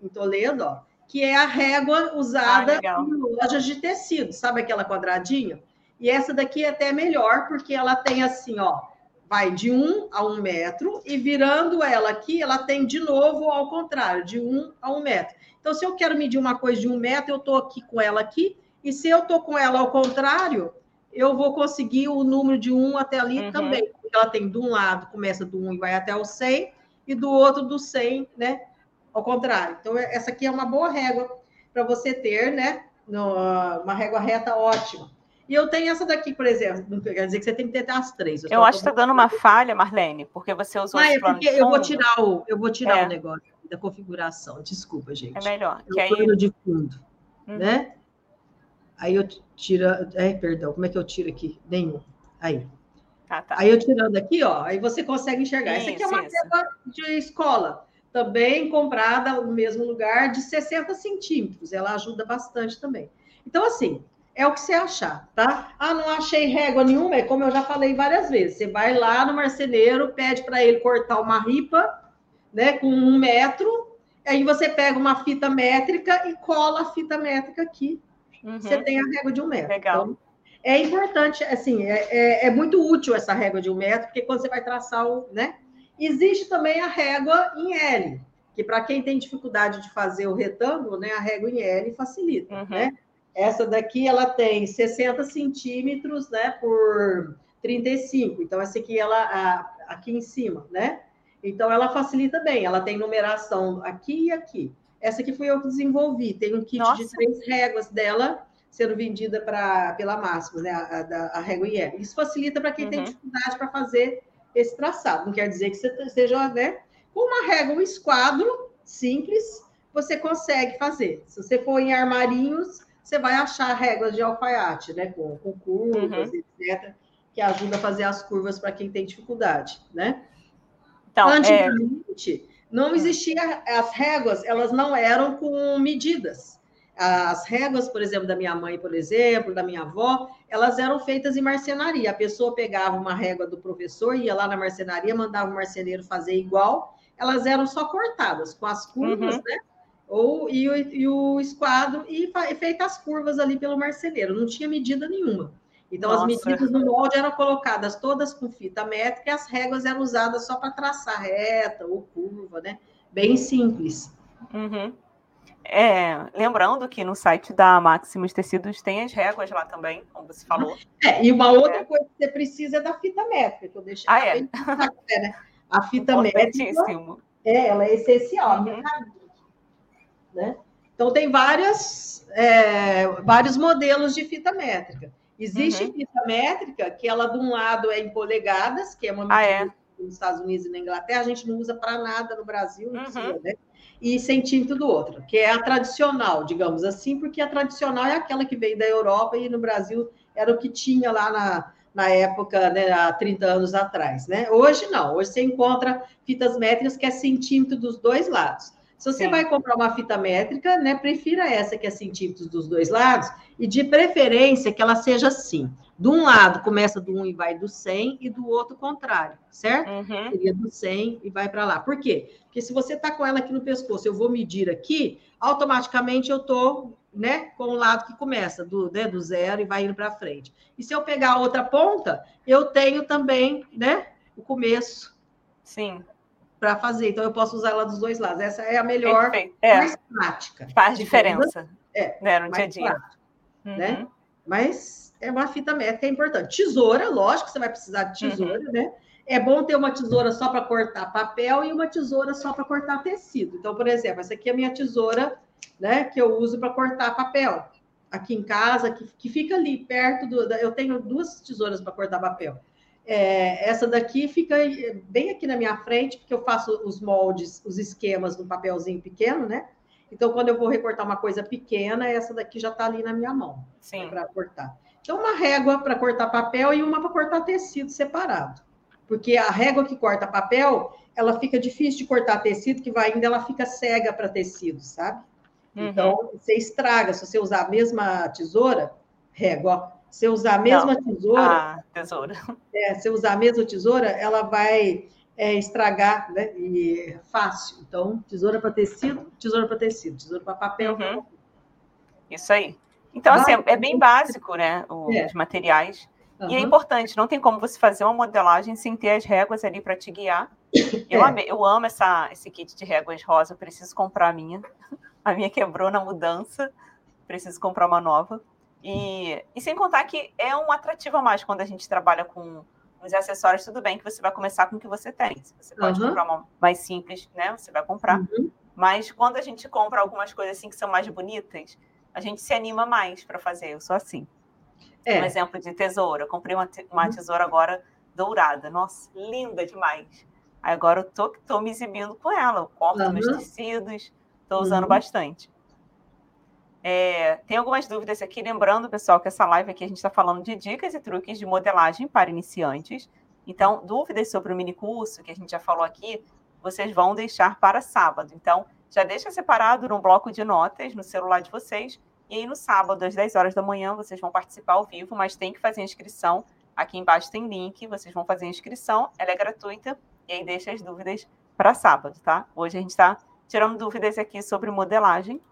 Em Toledo, ó. Que é a régua usada ah, em lojas de tecido, sabe aquela quadradinha? E essa daqui é até melhor, porque ela tem assim, ó, vai de um a um metro, e virando ela aqui, ela tem de novo ao contrário, de um a um metro. Então, se eu quero medir uma coisa de um metro, eu estou aqui com ela aqui, e se eu estou com ela ao contrário, eu vou conseguir o número de 1 até ali uhum. também. Porque ela tem de um lado, começa do 1 e vai até o 100, e do outro do 100, né? Ao contrário. Então, essa aqui é uma boa régua para você ter, né? uma régua reta ótima. E eu tenho essa daqui, por exemplo, não quer dizer que você tem que ter as três. Eu, eu acho que está dando uma falha, Marlene, porque você usou ah, é porque eu vou tirar o, eu vou tirar é. o negócio da configuração. Desculpa, gente. É melhor. É o aí... de fundo, uhum. né? Aí eu tiro. É, perdão, como é que eu tiro aqui? Nenhum. Aí. Ah, tá. Aí eu tirando aqui, ó, aí você consegue enxergar. Isso, Essa aqui é uma régua de escola, também comprada no mesmo lugar, de 60 centímetros. Ela ajuda bastante também. Então, assim, é o que você achar, tá? Ah, não achei régua nenhuma, é como eu já falei várias vezes. Você vai lá no marceneiro, pede para ele cortar uma ripa, né, com um metro, aí você pega uma fita métrica e cola a fita métrica aqui uhum. você tem a régua de um metro. Legal. Então, é importante, assim, é, é, é, muito útil essa régua de um metro, porque quando você vai traçar o, né? Existe também a régua em L, que para quem tem dificuldade de fazer o retângulo, né, a régua em L facilita, uhum. né? Essa daqui, ela tem 60 centímetros, né, por 35. Então, essa aqui, ela, a, aqui em cima, né? Então, ela facilita bem. Ela tem numeração aqui e aqui. Essa aqui fui eu que desenvolvi. Tem um kit Nossa. de três réguas dela sendo vendida pra, pela Máxima, né? A, a, a régua IE. Isso facilita para quem uhum. tem dificuldade para fazer esse traçado. Não quer dizer que você seja, né? Com uma régua, um esquadro simples, você consegue fazer. Se você for em armarinhos, você vai achar réguas de alfaiate, né? Com, com curvas, uhum. etc., que ajuda a fazer as curvas para quem tem dificuldade, né? Então, é Antigamente, é não existia as réguas, elas não eram com medidas. As réguas, por exemplo, da minha mãe, por exemplo, da minha avó, elas eram feitas em marcenaria. A pessoa pegava uma régua do professor, ia lá na marcenaria, mandava o marceneiro fazer igual. Elas eram só cortadas com as curvas, uhum. né? Ou, e, e o esquadro, e, e feitas as curvas ali pelo marceneiro. Não tinha medida nenhuma. Então, Nossa. as medidas no molde eram colocadas todas com fita métrica e as réguas eram usadas só para traçar reta ou curva, né? Bem simples. Uhum. É, lembrando que no site da Maximus Tecidos tem as réguas lá também, como você falou. É, e uma outra é. coisa que você precisa é da fita métrica, que eu deixei ah, é. né? A fita métrica é, ela é essencial, uhum. Né? Então tem várias, é, vários modelos de fita métrica. Existe uhum. fita métrica que ela de um lado é em polegadas, que é uma medida ah, é? nos Estados Unidos e na Inglaterra, a gente não usa para nada no Brasil, não uhum. precisa, né? E centímetro do outro, que é a tradicional, digamos assim, porque a tradicional é aquela que veio da Europa e no Brasil era o que tinha lá na, na época, né, há 30 anos atrás, né? Hoje não, hoje você encontra fitas métricas que é centímetro dos dois lados. Se você Sim. vai comprar uma fita métrica, né, prefira essa que é centímetros dos dois lados, e de preferência que ela seja assim. De um lado começa do 1 e vai do 100, e do outro contrário, certo? Uhum. Seria do 100 e vai para lá. Por quê? Porque se você está com ela aqui no pescoço, eu vou medir aqui, automaticamente eu estou né, com o lado que começa do, né, do zero e vai indo para frente. E se eu pegar a outra ponta, eu tenho também né, o começo. Sim para fazer. Então, eu posso usar ela dos dois lados. Essa é a melhor, é. mais prática. Faz diferença. É, né, no dia a dia. Prática, uhum. né? Mas é uma fita métrica é importante. Tesoura, lógico que você vai precisar de tesoura, uhum. né? É bom ter uma tesoura só para cortar papel e uma tesoura só para cortar tecido. Então, por exemplo, essa aqui é a minha tesoura, né? Que eu uso para cortar papel. Aqui em casa, que, que fica ali perto do. Eu tenho duas tesouras para cortar papel É, essa daqui fica bem aqui na minha frente, porque eu faço os moldes, os esquemas no papelzinho pequeno, né? Então, quando eu vou recortar uma coisa pequena, essa daqui já está ali na minha mão para cortar. Então, uma régua para cortar papel e uma para cortar tecido separado. Porque a régua que corta papel, ela fica difícil de cortar tecido, que vai ainda ela fica cega para tecido, sabe? Uhum. Então, você estraga. Se você usar a mesma tesoura, régua, se usar a mesma Não. tesoura. Ah, tesoura. É, se usar a mesma tesoura, ela vai é, estragar, né? E é fácil. Então, tesoura para tecido, tesoura para tecido, tesoura para papel. Uhum. Isso aí. Então, assim, é bem básico, né? Os é. materiais. Uhum. E é importante, não tem como você fazer uma modelagem sem ter as réguas ali para te guiar. Eu, é. amei, eu amo essa, esse kit de réguas rosa, preciso comprar a minha. A minha quebrou na mudança, preciso comprar uma nova. E, e sem contar que é um atrativo a mais quando a gente trabalha com os acessórios, tudo bem que você vai começar com o que você tem. Você pode uhum. comprar uma mais simples, né? Você vai comprar. Uhum. Mas quando a gente compra algumas coisas assim que são mais bonitas, a gente se anima mais para fazer. Eu sou assim. É. Um exemplo de tesoura. Eu comprei uma, uma uhum. tesoura agora dourada. Nossa, linda demais. Aí agora eu tô, tô me exibindo com ela. Eu corto uhum. meus tecidos, estou usando bastante. É, tem algumas dúvidas aqui, lembrando, pessoal, que essa live aqui a gente está falando de dicas e truques de modelagem para iniciantes. Então, dúvidas sobre o mini curso, que a gente já falou aqui, vocês vão deixar para sábado. Então, já deixa separado num bloco de notas no celular de vocês. E aí, no sábado, às 10 horas da manhã, vocês vão participar ao vivo, mas tem que fazer a inscrição. Aqui embaixo tem link, vocês vão fazer a inscrição, ela é gratuita, e aí deixa as dúvidas para sábado, tá? Hoje a gente está tirando dúvidas aqui sobre modelagem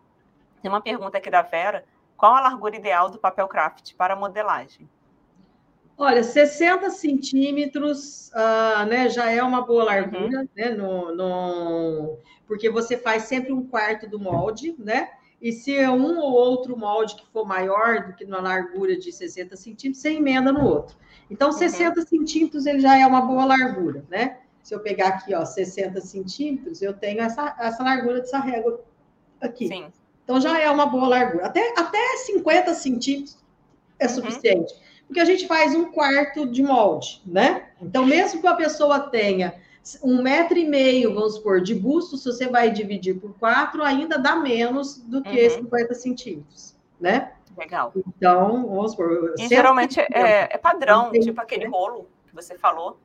tem uma pergunta aqui da Vera. Qual a largura ideal do papel craft para modelagem? Olha, 60 centímetros uh, né, já é uma boa largura, uhum. né? No, no... Porque você faz sempre um quarto do molde, né? E se é um ou outro molde que for maior do que na largura de 60 centímetros, você emenda no outro. Então, 60 uhum. centímetros ele já é uma boa largura, né? Se eu pegar aqui, ó, 60 centímetros, eu tenho essa, essa largura dessa régua aqui. Sim. Então já é uma boa largura. Até, até 50 centímetros é uhum. suficiente. Porque a gente faz um quarto de molde, né? Então, mesmo que a pessoa tenha um metro e meio, vamos supor, de busto, se você vai dividir por quatro, ainda dá menos do que uhum. 50 centímetros, né? Legal. Então, vamos supor. Geralmente é, é, padrão, tipo aquele rolo que você falou.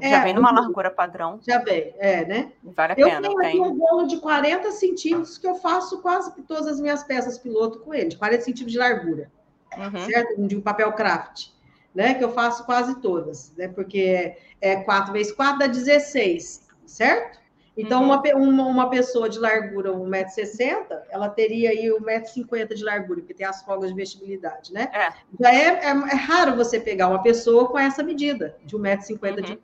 É, já vem numa largura padrão. Já vem, é, né? Vale a eu pena. Eu tenho aqui um bolo de 40 centímetros que eu faço quase todas as minhas peças piloto com ele, de 40 centímetros de largura, uhum. certo? De um papel craft, né? Que eu faço quase todas, né? Porque é 4 vezes 4 dá 16, certo? Então, uhum. uma, uma, uma, pessoa de largura 1,60m, ela teria aí 1,50m de largura, porque tem as folgas de vestibilidade, né? É. Já é, é, é, raro você pegar uma pessoa com essa medida, de 1,50m uhum. de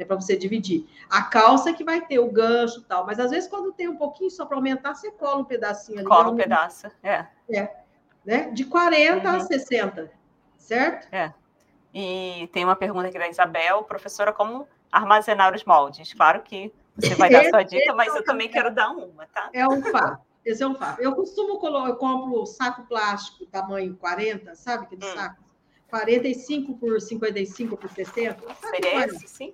né, para você dividir. A calça que vai ter o gancho e tal, mas às vezes quando tem um pouquinho só para aumentar, você cola um pedacinho ali. Cola um pedaço, é. É, né? De 40 uhum. a 60, certo? É. E tem uma pergunta aqui da Isabel, professora, como armazenar os moldes? Claro que você vai dar sua dica, mas eu também quero dar uma, tá? É um fato. Esse é um fato. Eu costumo colocar, eu compro saco plástico tamanho 40, sabe aquele hum. saco? 45 por 55 por 60. Seria esse, sim?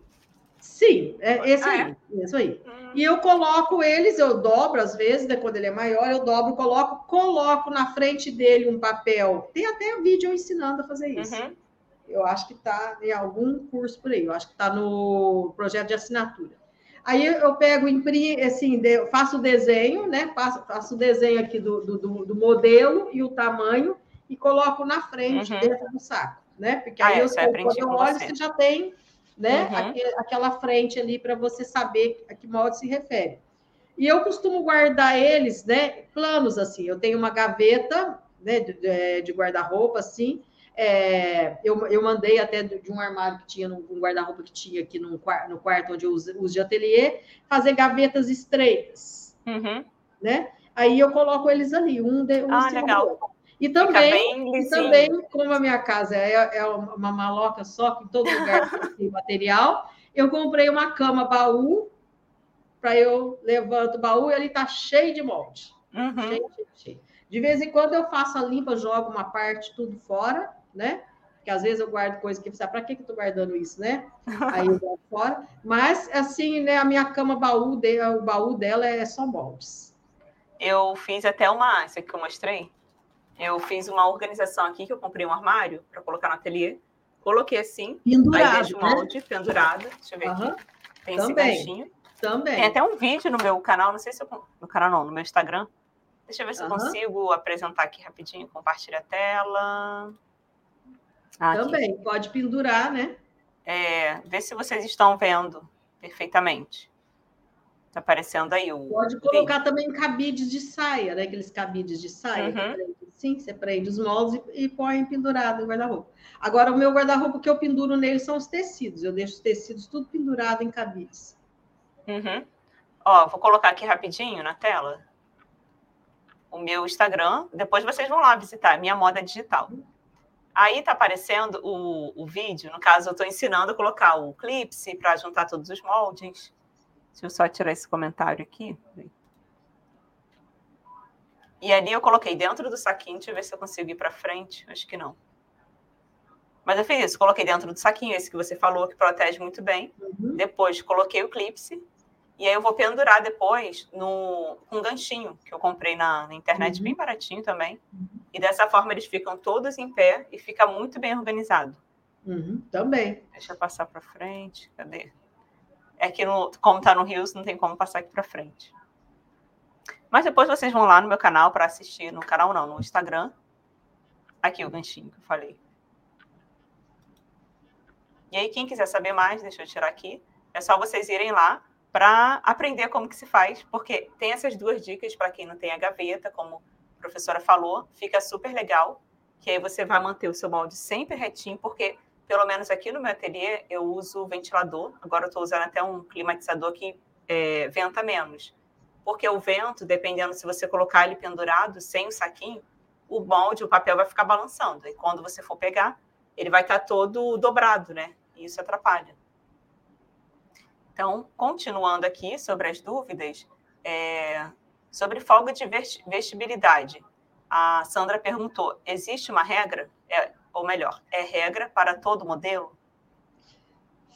Sim, é esse ah, aí, é? isso aí. Hum. E eu coloco eles, eu dobro às vezes, né, quando ele é maior, eu dobro, coloco, coloco na frente dele um papel. Tem até vídeo ensinando a fazer isso. Uhum. Eu acho que está em algum curso por aí, eu acho que está no projeto de assinatura. Aí eu pego, imprimo, assim, faço o desenho, né? Faço, faço o desenho aqui do, do, do, modelo e o tamanho e coloco na frente uhum. dentro do saco, né? Porque aí ah, eu, é, quando eu olho, você. você já tem né? Uhum. Aquele, aquela frente ali para você saber a que molde se refere. E eu costumo guardar eles, né? Planos assim. Eu tenho uma gaveta, né? De, de guarda-roupa assim. É, eu, eu mandei até de um armário que tinha, um guarda-roupa que tinha aqui no, no quarto onde eu uso, uso de ateliê, fazer gavetas estreitas, uhum. né? Aí eu coloco eles ali, um de um ah, legal. E também, e também, como a minha casa é, é uma maloca só, que em todo lugar tem material, eu comprei uma cama baú para eu levanto o baú e ele está cheio de molde. Uhum. Cheio, cheio, cheio. De vez em quando eu faço a limpa, jogo uma parte tudo fora, né? porque às vezes eu guardo coisa que você para que, que eu tô guardando isso, né? Aí eu vou fora. Mas, assim, né, a minha cama baú, de, o baú dela é só moldes. Eu fiz até uma, isso aqui que eu mostrei, eu fiz uma organização aqui, que eu comprei um armário para colocar no ateliê, coloquei assim, pendurado, aí de molde, né? pendurada, deixa eu ver uhum. aqui, tem Também. esse ganchinho. Também. Tem até um vídeo no meu canal, não sei se eu, no canal não, no meu Instagram, Deixa eu ver se uhum. eu consigo apresentar aqui rapidinho, compartilhar a tela. Ah, Também, aqui. pode pendurar, né? É, ver se vocês estão vendo perfeitamente. Está aparecendo aí o. Pode colocar vídeo. também cabides de saia, né? Aqueles cabides de saia. Uhum. Sim, você prende os moldes e, e põe pendurado no guarda-roupa. Agora, o meu guarda-roupa que eu penduro nele são os tecidos. Eu deixo os tecidos tudo pendurado em cabides. Uhum. Ó, vou colocar aqui rapidinho na tela o meu Instagram. Depois vocês vão lá visitar, minha moda digital. Aí tá aparecendo o, o vídeo, no caso, eu estou ensinando a colocar o clipse para juntar todos os moldes. Deixa eu só tirar esse comentário aqui. E ali eu coloquei dentro do saquinho, deixa eu ver se eu consigo ir para frente. Acho que não. Mas eu fiz isso, coloquei dentro do saquinho, esse que você falou, que protege muito bem. Uhum. Depois coloquei o clipse e aí eu vou pendurar depois no, com um ganchinho que eu comprei na, na internet, uhum. bem baratinho também. Uhum. E dessa forma eles ficam todos em pé e fica muito bem organizado. Uhum. Também. Deixa eu passar para frente. Cadê? É que, no, como está no Rios, não tem como passar aqui para frente. Mas depois vocês vão lá no meu canal para assistir. No canal não, no Instagram. Aqui o ganchinho que eu falei. E aí, quem quiser saber mais, deixa eu tirar aqui. É só vocês irem lá para aprender como que se faz, porque tem essas duas dicas para quem não tem a gaveta, como a professora falou, fica super legal, que aí você vai manter o seu molde sempre retinho, porque pelo menos aqui no meu ateliê eu uso ventilador, agora eu estou usando até um climatizador que é, venta menos, porque o vento, dependendo se você colocar ele pendurado sem o saquinho, o molde, o papel vai ficar balançando, e quando você for pegar, ele vai estar tá todo dobrado, né? E isso atrapalha. Então, continuando aqui sobre as dúvidas, é, sobre folga de vestibilidade. A Sandra perguntou: existe uma regra? É, ou melhor, é regra para todo modelo?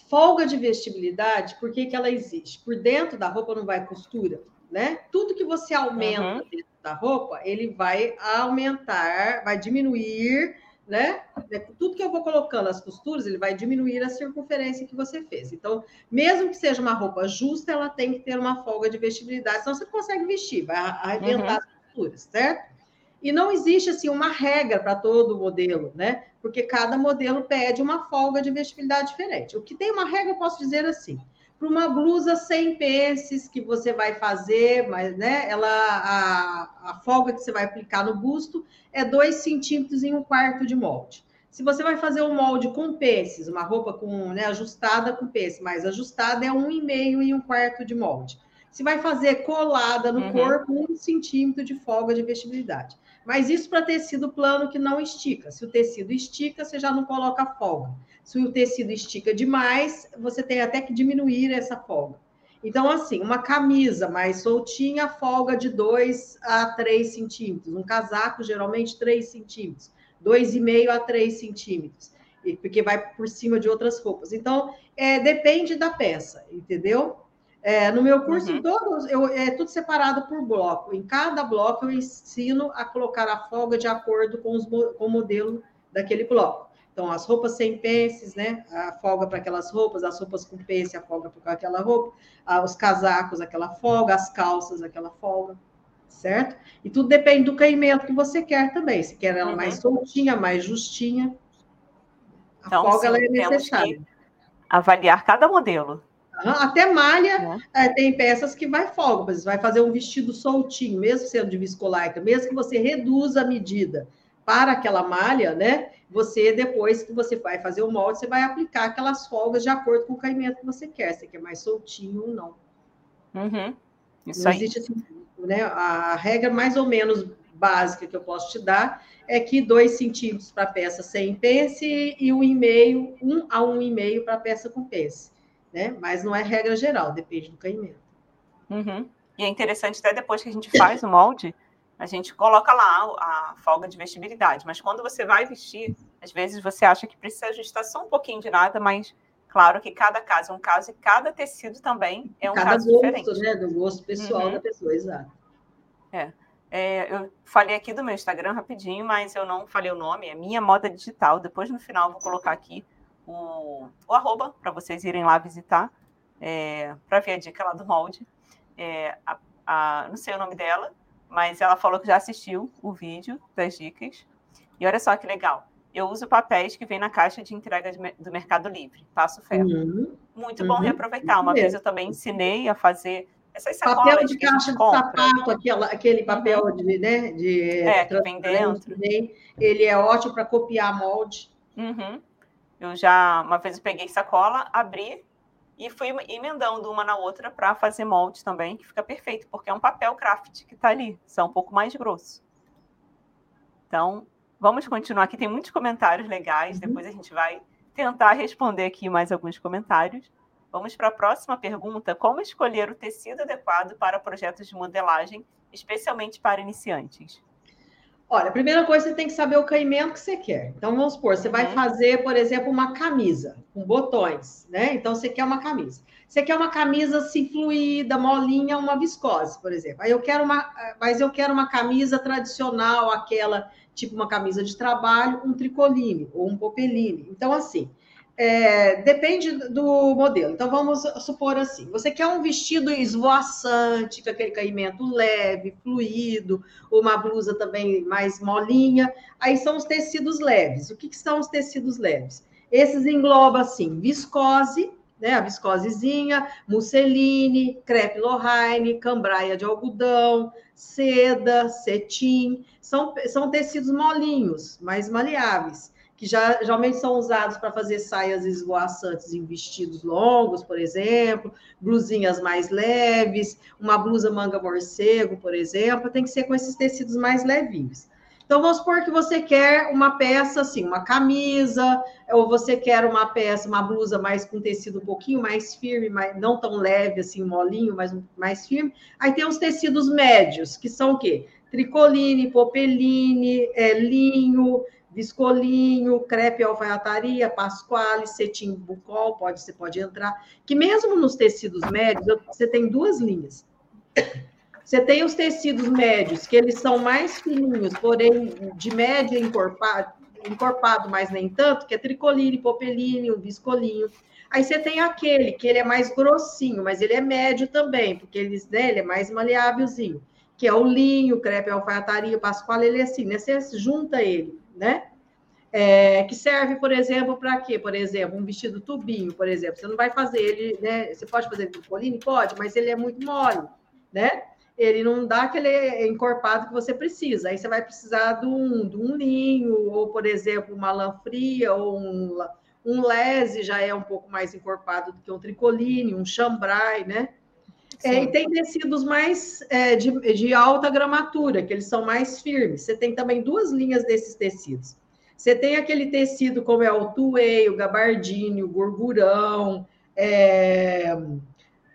Folga de vestibilidade, por que, que ela existe? Por dentro da roupa não vai costura, né? Tudo que você aumenta uhum. dentro da roupa, ele vai aumentar, vai diminuir né? É, tudo que eu vou colocando as costuras, ele vai diminuir a circunferência que você fez. Então, mesmo que seja uma roupa justa, ela tem que ter uma folga de vestibilidade, senão você não consegue vestir, vai arrebentar uhum. as costuras, certo? E não existe assim uma regra para todo modelo, né? Porque cada modelo pede uma folga de vestibilidade diferente. O que tem uma regra, eu posso dizer assim: para uma blusa sem pences que você vai fazer, mas né, ela a, a folga que você vai aplicar no busto é 2 centímetros em um quarto de molde. Se você vai fazer um molde com pences, uma roupa com né, ajustada com pence, mais ajustada é um e meio em um quarto de molde. Se vai fazer colada no uhum. corpo, um centímetro de folga de vestibilidade. Mas isso para tecido plano que não estica. Se o tecido estica, você já não coloca folga. Se o tecido estica demais, você tem até que diminuir essa folga. Então, assim, uma camisa mais soltinha, folga de 2 a 3 centímetros. Um casaco, geralmente, 3 centímetros. 2,5 a 3 centímetros. Porque vai por cima de outras roupas. Então, é, depende da peça, entendeu? É, no meu curso, uhum. todos, eu, é tudo separado por bloco. Em cada bloco, eu ensino a colocar a folga de acordo com, os, com o modelo daquele bloco. Então, as roupas sem pences, né? A folga para aquelas roupas, as roupas com pence, a folga para aquela roupa, os casacos, aquela folga, as calças, aquela folga, certo? E tudo depende do caimento que você quer também. Se quer ela uhum. mais soltinha, mais justinha, a então, folga sim, ela é necessária. avaliar cada modelo. Até malha, é. É, tem peças que vai folga, você vai fazer um vestido soltinho, mesmo sendo de viscolaicra, mesmo que você reduza a medida para aquela malha, né? Você, depois que você vai fazer o molde, você vai aplicar aquelas folgas de acordo com o caimento que você quer, se quer mais soltinho ou não. Uhum. Isso não aí. existe assim, né? A regra mais ou menos básica que eu posso te dar é que 2 centímetros para peça sem pence e um e meio, um a um e meio para peça com pence, né? Mas não é regra geral, depende do caimento. Uhum. E é interessante até depois que a gente faz o molde, a gente coloca lá a folga de vestibilidade, mas quando você vai vestir, Às vezes você acha que precisa ajustar só um pouquinho de nada, mas claro que cada caso é um caso e cada tecido também é um cada caso gosto, diferente. né? Do gosto pessoal uhum. da pessoa, exato. É. é. Eu falei aqui do meu Instagram rapidinho, mas eu não falei o nome, é Minha Moda Digital. Depois no final eu vou colocar aqui o, o arroba para vocês irem lá visitar, é, para ver a dica lá do molde. É, a, a, não sei o nome dela, mas ela falou que já assistiu o vídeo das dicas. E olha só que legal. Eu uso papéis que vem na caixa de entrega do Mercado Livre, passo ferro. Uhum. Muito bom uhum. reaproveitar. Uma vez eu também ensinei a fazer essas sacolas papel de caixa de sapato, aquela, aquele papel uhum. de, né, de é, que vem dentro. Ele é ótimo para copiar molde. Uhum. Eu já, uma vez eu peguei sacola, abri e fui emendando uma na outra para fazer molde também, que fica perfeito, porque é um papel craft que está ali, são um pouco mais grosso. Então, vamos continuar aqui, tem muitos comentários legais, uhum. depois a gente vai tentar responder aqui mais alguns comentários. Vamos para a próxima pergunta: como escolher o tecido adequado para projetos de modelagem, especialmente para iniciantes? Olha, a primeira coisa você tem que saber o caimento que você quer. Então, vamos supor, você vai uhum. fazer, por exemplo, uma camisa com botões, né? Então, você quer uma camisa. Você quer uma camisa assim, fluida, molinha, uma viscose, por exemplo. Aí eu quero uma, mas eu quero uma camisa tradicional, aquela tipo uma camisa de trabalho, um tricoline ou um popeline. Então, assim, é, depende do modelo. Então, vamos supor assim: você quer um vestido esvoaçante, com aquele caimento leve, fluido, uma blusa também mais molinha. Aí são os tecidos leves. O que, que são os tecidos leves? Esses englobam assim: viscose, né, a viscosezinha, musseline, crepe lohine, cambraia de algodão, seda, cetim. São, são tecidos molinhos, mais maleáveis que já, geralmente são usados para fazer saias esvoaçantes em vestidos longos, por exemplo, blusinhas mais leves, uma blusa manga morcego, por exemplo, tem que ser com esses tecidos mais levinhos. Então, vamos supor que você quer uma peça assim, uma camisa, ou você quer uma peça, uma blusa mais com tecido um pouquinho mais firme, mais, não tão leve assim, molinho, mas mais firme. Aí tem os tecidos médios, que são o quê? Tricoline, popeline, é, linho, viscolinho, crepe alfaiataria, pasquale, cetim bucol, pode, você pode entrar, que mesmo nos tecidos médios, você tem duas linhas. Você tem os tecidos médios, que eles são mais fininhos, porém de média encorpado, encorpado, mas nem tanto, que é tricoline, popeline, viscolinho. Aí você tem aquele, que ele é mais grossinho, mas ele é médio também, porque ele, né, ele é mais maleávelzinho, que é o linho, crepe alfaiataria, pasquale, ele é assim, né? Você junta ele né? É, que serve, por exemplo, para quê? Por exemplo, um vestido tubinho, por exemplo. Você não vai fazer ele, né? Você pode fazer com poline? Pode, mas ele é muito mole, né? Ele não dá aquele encorpado que você precisa. Aí você vai precisar de um, de um ou, por exemplo, uma lã fria, ou um, um lese já é um pouco mais encorpado do que um tricoline, um chambray, né? É, e tem tecidos mais é, de, de, alta gramatura, que eles são mais firmes. Você tem também duas linhas desses tecidos. Você tem aquele tecido como é o tuei, o gabardine, o gorgurão, é,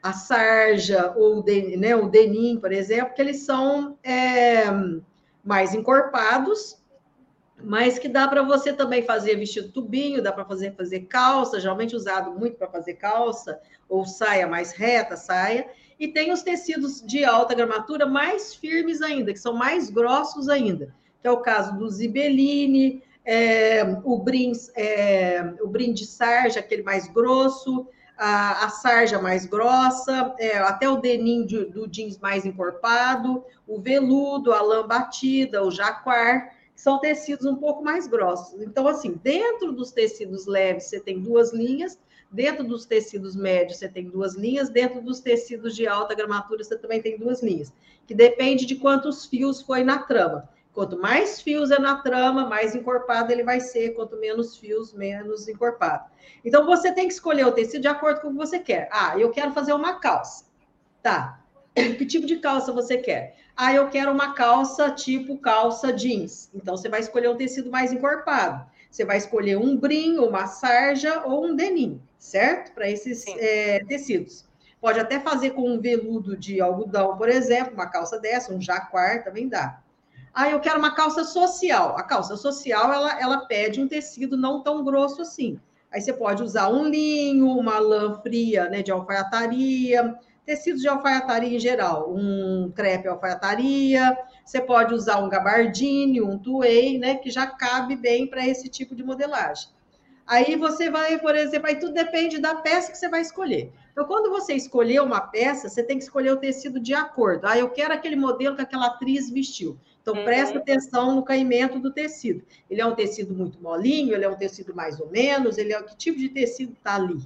a sarja ou o, né, o denim, por exemplo, que eles são é, mais encorpados, mas que dá para você também fazer vestido tubinho, dá para fazer fazer calça, geralmente usado muito para fazer calça ou saia mais reta, saia. E tem os tecidos de alta gramatura mais firmes ainda, que são mais grossos ainda, que é o caso do zibeline, é, o, é, o brim de sarja, aquele mais grosso, a, a sarja mais grossa, é, até o denim de, do jeans mais encorpado, o veludo, a lã batida, o jaquar, são tecidos um pouco mais grossos. Então, assim, dentro dos tecidos leves, você tem duas linhas, Dentro dos tecidos médios, você tem duas linhas. Dentro dos tecidos de alta gramatura, você também tem duas linhas. Que depende de quantos fios foi na trama. Quanto mais fios é na trama, mais encorpado ele vai ser. Quanto menos fios, menos encorpado. Então, você tem que escolher o tecido de acordo com o que você quer. Ah, eu quero fazer uma calça. Tá. Que tipo de calça você quer? Ah, eu quero uma calça tipo calça jeans. Então, você vai escolher um tecido mais encorpado. Você vai escolher um brim, uma sarja ou um denim certo? Para esses é, tecidos. Pode até fazer com um veludo de algodão, por exemplo, uma calça dessa, um jaquar também dá. Ah, eu quero uma calça social. A calça social, ela, ela pede um tecido não tão grosso assim. Aí você pode usar um linho, uma lã fria, né, de alfaiataria, tecidos de alfaiataria em geral, um crepe alfaiataria, você pode usar um gabardine, um tuei, né, que já cabe bem para esse tipo de modelagem. Aí você vai, por exemplo, aí tudo depende da peça que você vai escolher. Então, quando você escolher uma peça, você tem que escolher o tecido de acordo. Ah, eu quero aquele modelo que aquela atriz vestiu. Então, uhum. presta atenção no caimento do tecido. Ele é um tecido muito molinho, ele é um tecido mais ou menos, ele é que tipo de tecido está ali,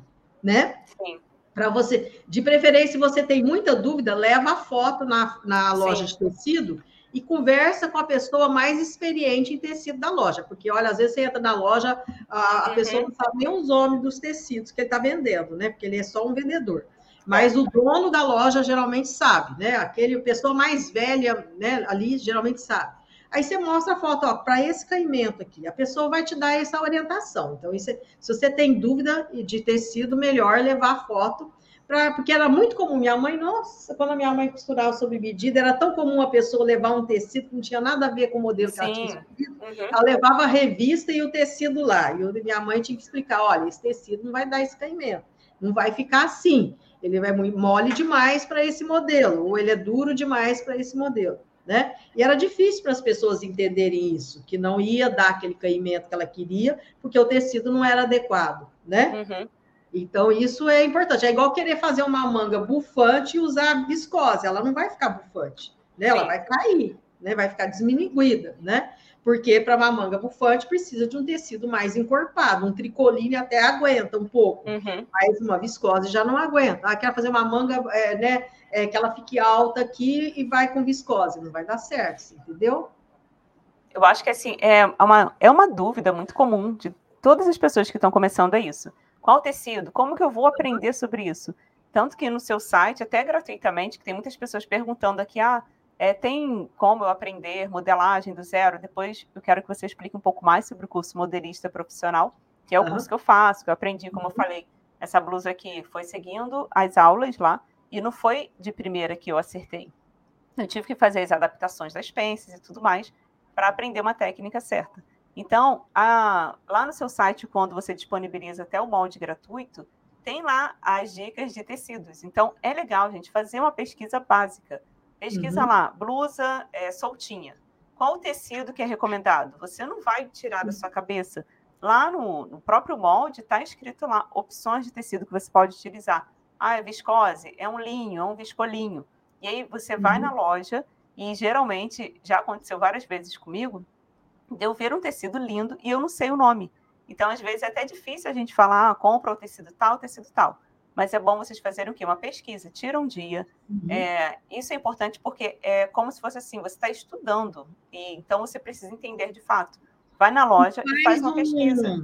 né? Sim. Para você, de preferência, se você tem muita dúvida, leva a foto na, na loja Sim. de tecido e conversa com a pessoa mais experiente em tecido da loja, porque olha, às vezes você entra na loja, a, a uhum. pessoa não sabe nem os nomes dos tecidos que ele está vendendo, né? Porque ele é só um vendedor. Mas o dono da loja geralmente sabe, né? Aquele pessoa mais velha, né? Ali geralmente sabe. Aí você mostra a foto, ó, para esse caimento aqui. A pessoa vai te dar essa orientação. Então, isso, é, se você tem dúvida de tecido, melhor levar a foto Pra, porque era muito comum. Minha mãe, nossa, quando a minha mãe costurava sob medida, era tão comum a pessoa levar um tecido que não tinha nada a ver com o modelo Sim. que ela tinha escolhido. Uhum. Ela levava a revista e o tecido lá. E minha mãe tinha que explicar: olha, esse tecido não vai dar esse caimento, não vai ficar assim. Ele vai mole demais para esse modelo, ou ele é duro demais para esse modelo. Né? E era difícil para as pessoas entenderem isso, que não ia dar aquele caimento que ela queria, porque o tecido não era adequado, né? Uhum. Então, isso é importante. É igual querer fazer uma manga bufante e usar viscose. Ela não vai ficar bufante, né? Ela vai cair, né? Vai ficar desminiguida, né? Porque para uma manga bufante precisa de um tecido mais encorpado. Um tricoline até aguenta um pouco, uhum. mas uma viscose já não aguenta. Ah, quer fazer uma manga, é, né? É, que ela fique alta aqui e vai com viscose. Não vai dar certo, entendeu? Eu acho que assim, é uma, é uma dúvida muito comum de todas as pessoas que estão começando a isso qual tecido? Como que eu vou aprender sobre isso? Tanto que no seu site, até gratuitamente, que tem muitas pessoas perguntando aqui, ah, é, tem como eu aprender modelagem do zero? Depois eu quero que você explique um pouco mais sobre o curso modelista profissional, que é o uhum. curso que eu faço, que eu aprendi, como eu falei, essa blusa aqui foi seguindo as aulas lá, e não foi de primeira que eu acertei. Eu tive que fazer as adaptações das pences e tudo mais para aprender uma técnica certa. Então, a, lá no seu site, quando você disponibiliza até o molde gratuito, tem lá as dicas de tecidos. Então, é legal, gente, fazer uma pesquisa básica. Pesquisa uhum. lá, blusa é, soltinha. Qual o tecido que é recomendado? Você não vai tirar da sua cabeça. Lá no, no próprio molde está escrito lá opções de tecido que você pode utilizar. Ah, é viscose, é um linho, é um viscolinho. E aí você vai uhum. na loja e geralmente já aconteceu várias vezes comigo de eu ver um tecido lindo e eu não sei o nome. Então, às vezes, é até difícil a gente falar, ah, compra o tecido tal, tecido tal. Mas é bom vocês fazerem o quê? Uma pesquisa, tira um dia. Uhum. É, isso é importante porque é como se fosse assim, você está estudando, e então você precisa entender de fato. Vai na loja e faz uma um... pesquisa.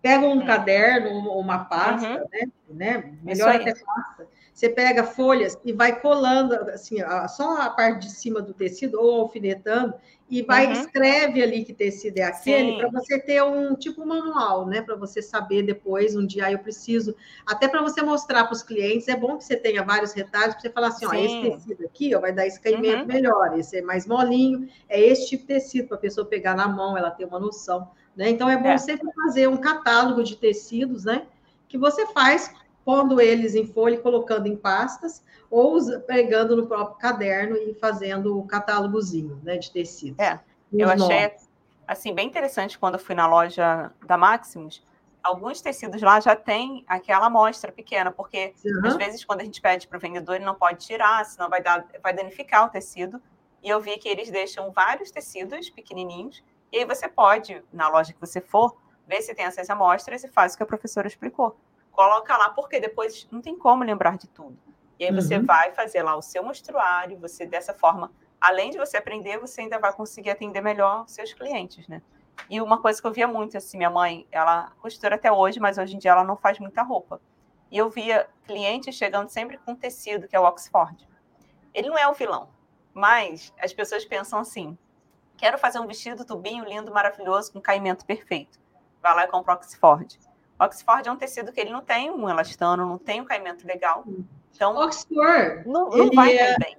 Pega um hum. caderno, uma pasta, uhum. né? né? Melhor até pasta você pega folhas e vai colando, assim, só a parte de cima do tecido, ou alfinetando, e vai, uhum. escreve ali que tecido é aquele, para você ter um tipo manual, né? Para você saber depois, um dia eu preciso, até para você mostrar para os clientes, é bom que você tenha vários retalhos, para você falar assim, Sim. ó, esse tecido aqui ó, vai dar esse caimento uhum. melhor, esse é mais molinho, é esse tipo de tecido, para a pessoa pegar na mão, ela ter uma noção. Né? Então, é bom é. sempre fazer um catálogo de tecidos, né? Que você faz pondo eles em folha e colocando em pastas, ou pegando no próprio caderno e fazendo o catálogozinho né, de tecido. É, eu achei assim, bem interessante quando eu fui na loja da Maximus. Alguns tecidos lá já tem aquela amostra pequena, porque uhum. às vezes quando a gente pede para o vendedor, ele não pode tirar, senão vai, dar, vai danificar o tecido. E eu vi que eles deixam vários tecidos pequenininhos, e aí você pode, na loja que você for, ver se tem essas amostras e faz o que a professora explicou coloca lá, porque depois não tem como lembrar de tudo. E aí você uhum. vai fazer lá o seu mostruário, você dessa forma, além de você aprender, você ainda vai conseguir atender melhor os seus clientes, né? E uma coisa que eu via muito, assim, minha mãe, ela costura até hoje, mas hoje em dia ela não faz muita roupa. E eu via clientes chegando sempre com tecido, que é o Oxford. Ele não é o vilão, mas as pessoas pensam assim: quero fazer um vestido tubinho lindo, maravilhoso, com caimento perfeito. Vai lá e compra o Oxford. Oxford é um tecido que ele não tem um elastano, não tem um caimento legal. Então, Oxford, não, não vai é... bem.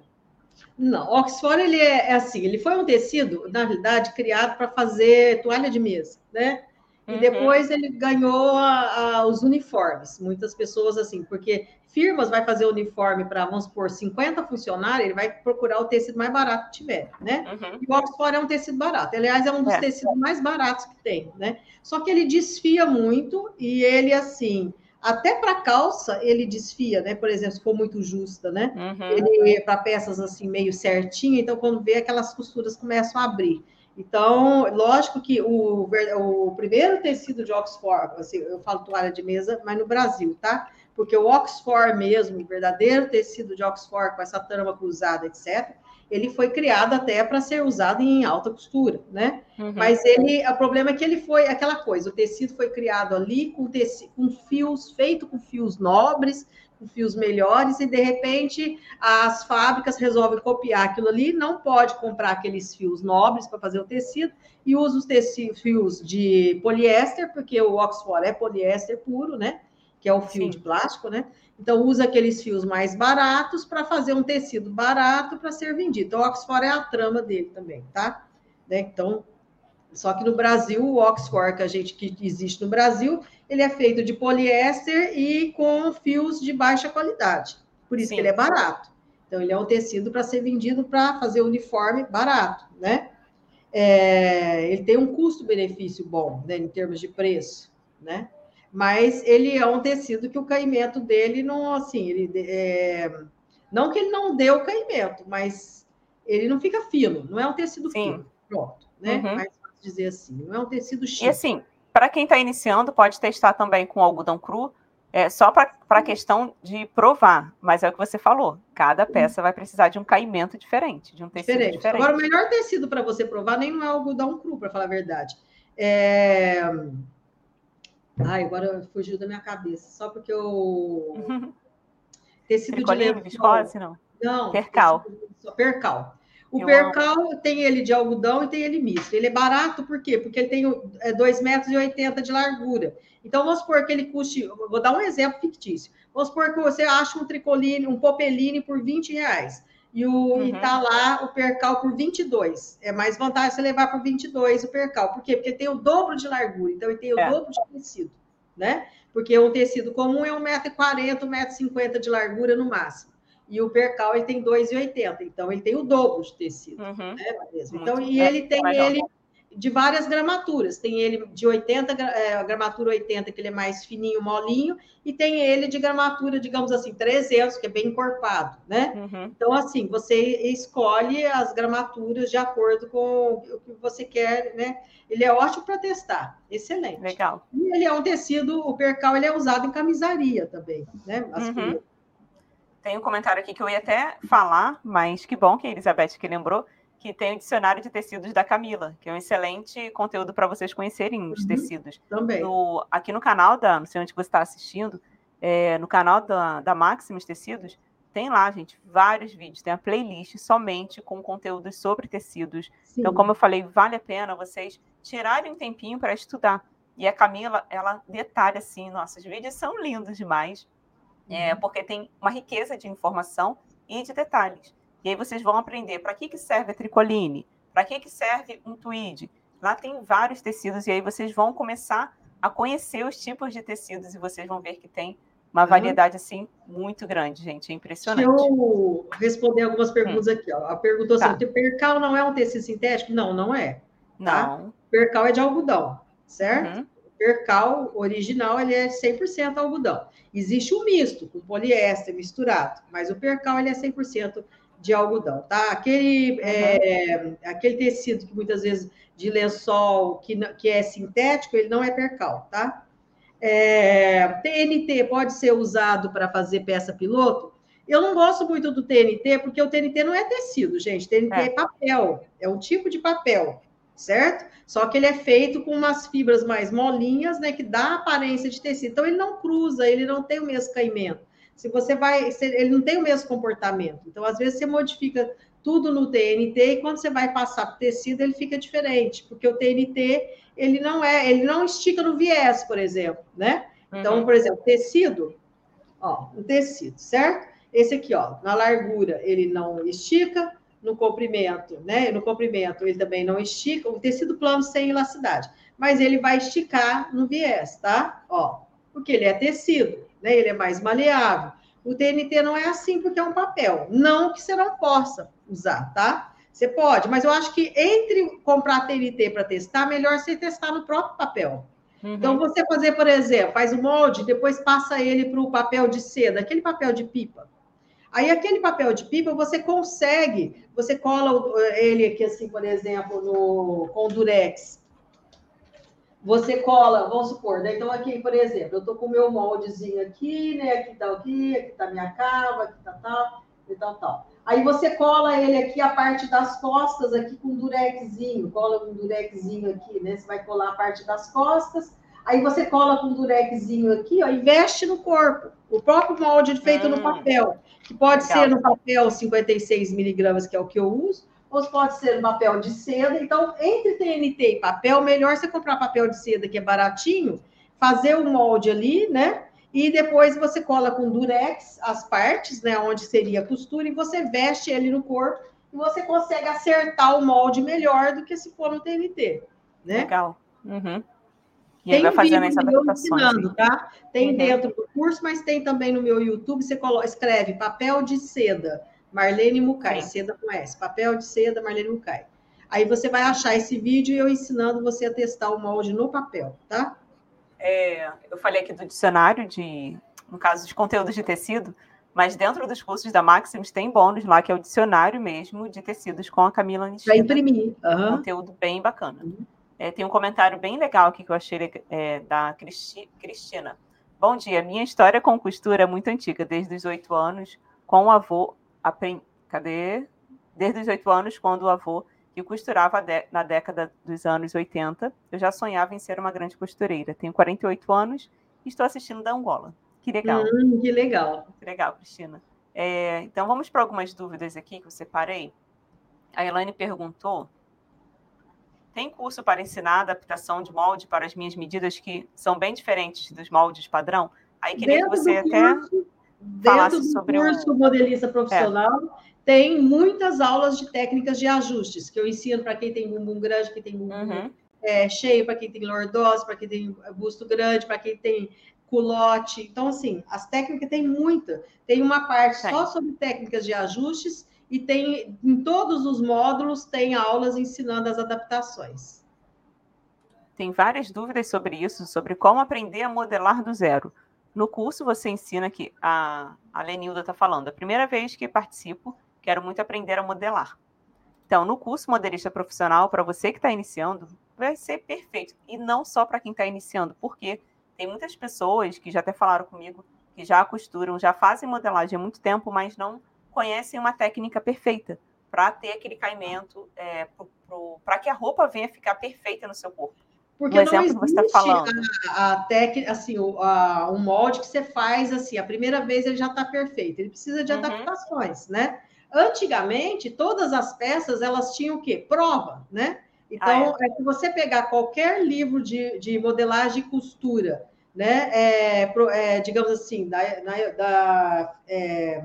Não, Oxford ele é, é, assim, ele foi um tecido, na realidade, criado para fazer toalha de mesa, né? E uhum. depois ele ganhou a, a, os uniformes. Muitas pessoas assim, porque firmas vai fazer uniforme para, vamos supor, 50 funcionários, ele vai procurar o tecido mais barato que tiver, né? Uhum. E o Oxford é um tecido barato. Aliás, é um dos é. tecidos mais baratos que tem, né? Só que ele desfia muito e ele, assim, até para calça ele desfia, né? Por exemplo, se for muito justa, né? Uhum. Ele para peças assim meio certinha, então quando vê aquelas costuras começam a abrir. Então, lógico que o, o primeiro tecido de Oxford, assim, eu falo toalha de mesa, mas no Brasil, tá? Porque o Oxford mesmo, o verdadeiro tecido de Oxford com essa trama cruzada, etc., ele foi criado até para ser usado em alta costura, né? Uhum. Mas ele, o problema é que ele foi aquela coisa, o tecido foi criado ali com, tecido, com fios, feito com fios nobres, com fios melhores, e de repente as fábricas resolvem copiar aquilo ali, não pode comprar aqueles fios nobres para fazer o tecido, e usa os tecidos, fios de poliéster, porque o Oxford é poliéster puro, né? Que é o fio Sim. de plástico, né? Então, usa aqueles fios mais baratos para fazer um tecido barato para ser vendido. Então, o Oxford é a trama dele também, tá? Né? Então, só que no Brasil, o Oxford que a gente que existe no Brasil, ele é feito de poliéster e com fios de baixa qualidade. Por isso Sim. que ele é barato. Então, ele é um tecido para ser vendido para fazer uniforme barato, né? É, ele tem um custo-benefício bom, né, em termos de preço, né? Mas ele é um tecido que o caimento dele não, assim, ele é, não que ele não dê o caimento, mas ele não fica fino, não é um tecido Sim. fino, pronto, né? Uhum. Mais dizer assim, não é um tecido chique. E assim, para quem está iniciando, pode testar também com algodão cru, é, só para a questão de provar, mas é o que você falou, cada peça vai precisar de um caimento diferente, de um tecido diferente. diferente. Agora, o melhor tecido para você provar nem não é algodão cru, para falar a verdade. É Ai, agora fugiu da minha cabeça. Só porque eu. Tecido Tricoline, de viscose, não? Não. Percal. Só percal. O eu percal amo. tem ele de algodão e tem ele misto. Ele é barato por quê? Porque ele tem 2,80 metros e de largura. Então, vamos supor que ele custe. Vou dar um exemplo fictício. Vamos supor que você acha um tricoline, um popeline por 20 reais. E, o, uhum. e tá lá o percal por 22. É mais vantagem você levar por 22 o percal. Por quê? Porque tem o dobro de largura, então ele tem o é. dobro de tecido, né? Porque um tecido comum é 1,40m, 1,50m de largura no máximo. E o percal ele tem 2,80, então ele tem o dobro de tecido, uhum. né, Então, e ele tem ele de várias gramaturas. Tem ele de 80, é, gramatura 80, que ele é mais fininho, molinho, e tem ele de gramatura, digamos assim, 300, que é bem encorpado, né? Uhum. Então, assim, você escolhe as gramaturas de acordo com o que você quer, né? Ele é ótimo para testar, excelente. Legal. E ele é um tecido, o percal, ele é usado em camisaria também, né? Uhum. Tem um comentário aqui que eu ia até falar, mas que bom que a Elizabeth que lembrou, que tem o dicionário de tecidos da Camila, que é um excelente conteúdo para vocês conhecerem os uhum, tecidos. Também. No, aqui no canal da, não sei onde você está assistindo, é, no canal da, da Maximus Tecidos, tem lá, gente, vários vídeos, tem a playlist somente com conteúdos sobre tecidos. Sim. Então, como eu falei, vale a pena vocês tirarem um tempinho para estudar. E a Camila, ela detalha assim, nossos vídeos são lindos demais, é, uhum. porque tem uma riqueza de informação e de detalhes. E aí vocês vão aprender para que, que serve a tricoline, para que, que serve um tweed. Lá tem vários tecidos, e aí vocês vão começar a conhecer os tipos de tecidos, e vocês vão ver que tem uma variedade assim muito grande, gente. É impressionante. Deixa eu responder algumas perguntas hum. aqui. Ó. A pergunta tá. assim: percal não é um tecido sintético? Não, não é. Tá? Não. Percal é de algodão, certo? Uhum. Percal original ele é 100% algodão. Existe o misto, com poliéster misturado, mas o percal ele é 100% de algodão, tá? Aquele, uhum. é, aquele tecido que muitas vezes de lençol que, que é sintético, ele não é percal, tá? É, TNT pode ser usado para fazer peça piloto? Eu não gosto muito do TNT, porque o TNT não é tecido, gente. TNT é. é papel, é um tipo de papel, certo? Só que ele é feito com umas fibras mais molinhas, né? Que dá aparência de tecido. Então, ele não cruza, ele não tem o mesmo caimento se você vai, ele não tem o mesmo comportamento. Então, às vezes, você modifica tudo no TNT e quando você vai passar para o tecido, ele fica diferente, porque o TNT, ele não é, ele não estica no viés, por exemplo, né? Então, uhum. por exemplo, tecido, ó, o tecido, certo? Esse aqui, ó, na largura, ele não estica, no comprimento, né? No comprimento ele também não estica, o tecido plano sem elasticidade, mas ele vai esticar no viés, tá? Ó, porque ele é tecido, né? Ele é mais maleável. O TNT não é assim porque é um papel. Não que você não possa usar, tá? Você pode, mas eu acho que entre comprar TNT para testar, melhor você testar no próprio papel. Uhum. Então, você fazer, por exemplo, faz o molde, depois passa ele para o papel de seda, aquele papel de pipa. Aí, aquele papel de pipa, você consegue, você cola ele aqui, assim, por exemplo, no, com durex. Você cola, vamos supor, né? Então, aqui, por exemplo, eu tô com o meu moldezinho aqui, né? Aqui tá aqui, aqui tá minha cava, aqui tá tal, e tal, tal. Aí você cola ele aqui, a parte das costas, aqui com durexzinho, cola com durexzinho aqui, né? Você vai colar a parte das costas, aí você cola com durexzinho aqui, ó, e veste no corpo. O próprio molde feito hum. no papel, que pode Legal. ser no papel 56 miligramas, que é o que eu uso, ou pode ser no papel de seda. Então, entre TNT e papel, melhor você comprar papel de seda, que é baratinho, fazer o molde ali, né? E depois você cola com durex as partes, né, onde seria a costura, e você veste ele no corpo e você consegue acertar o molde melhor do que se for no TNT, né? Legal. Uhum. E tem vai fazendo essas adaptações. tá? Tem uhum. dentro do curso, mas tem também no meu YouTube, você coloca, escreve papel de seda, Marlene Mucay, seda com S, papel de seda, Marlene Mucay. Aí você vai achar esse vídeo e eu ensinando você a testar o molde no papel, tá? é, eu falei aqui do dicionário de, no caso, de conteúdos de tecido, mas dentro dos cursos da Maximus tem bônus lá, que é o dicionário mesmo de tecidos com a Camila Nishida. Vai imprimir. Uhum. Conteúdo bem bacana. Uhum. É, tem um comentário bem legal aqui que eu achei é, da Cristi, Cristina. Bom dia, minha história com costura é muito antiga, desde os oito anos, com o avô. Aprend... Cadê? Desde os oito anos, quando o avô que costurava na década dos anos 80, eu já sonhava em ser uma grande costureira. Tenho 48 anos e estou assistindo da Angola. Que legal. Hum, que legal. Que legal, Cristina. É, então, vamos para algumas dúvidas aqui que eu separei. A Elaine perguntou: tem curso para ensinar adaptação de molde para as minhas medidas que são bem diferentes dos moldes padrão? Aí queria dentro que você até curso, falasse sobre o curso modelista profissional. É tem muitas aulas de técnicas de ajustes, que eu ensino para quem tem bumbum grande, quem tem bumbum uhum. é, cheio, para quem tem lordose, para quem tem busto grande, para quem tem culote. Então, assim, as técnicas tem muita. Tem uma parte só sobre técnicas de ajustes e tem em todos os módulos tem aulas ensinando as adaptações. Tem várias dúvidas sobre isso, sobre como aprender a modelar do zero. No curso você ensina que a, a Lenilda está falando, a primeira vez que participo, Quero muito aprender a modelar. Então, no curso Modelista Profissional, para você que está iniciando, vai ser perfeito. E não só para quem está iniciando, porque tem muitas pessoas que já até falaram comigo, que já costuram, já fazem modelagem há muito tempo, mas não conhecem uma técnica perfeita para ter aquele caimento, é, para que a roupa venha ficar perfeita no seu corpo. Porque um não existe tá a, a técnica, assim, o, a, molde que você faz assim, a primeira vez ele já está perfeito, ele precisa de uhum. adaptações, né? Antigamente, todas as peças elas tinham o quê? Prova, né? Então, ah, é. é se você pegar qualquer livro de, de modelagem e costura, né? É, é, digamos assim, da, da é,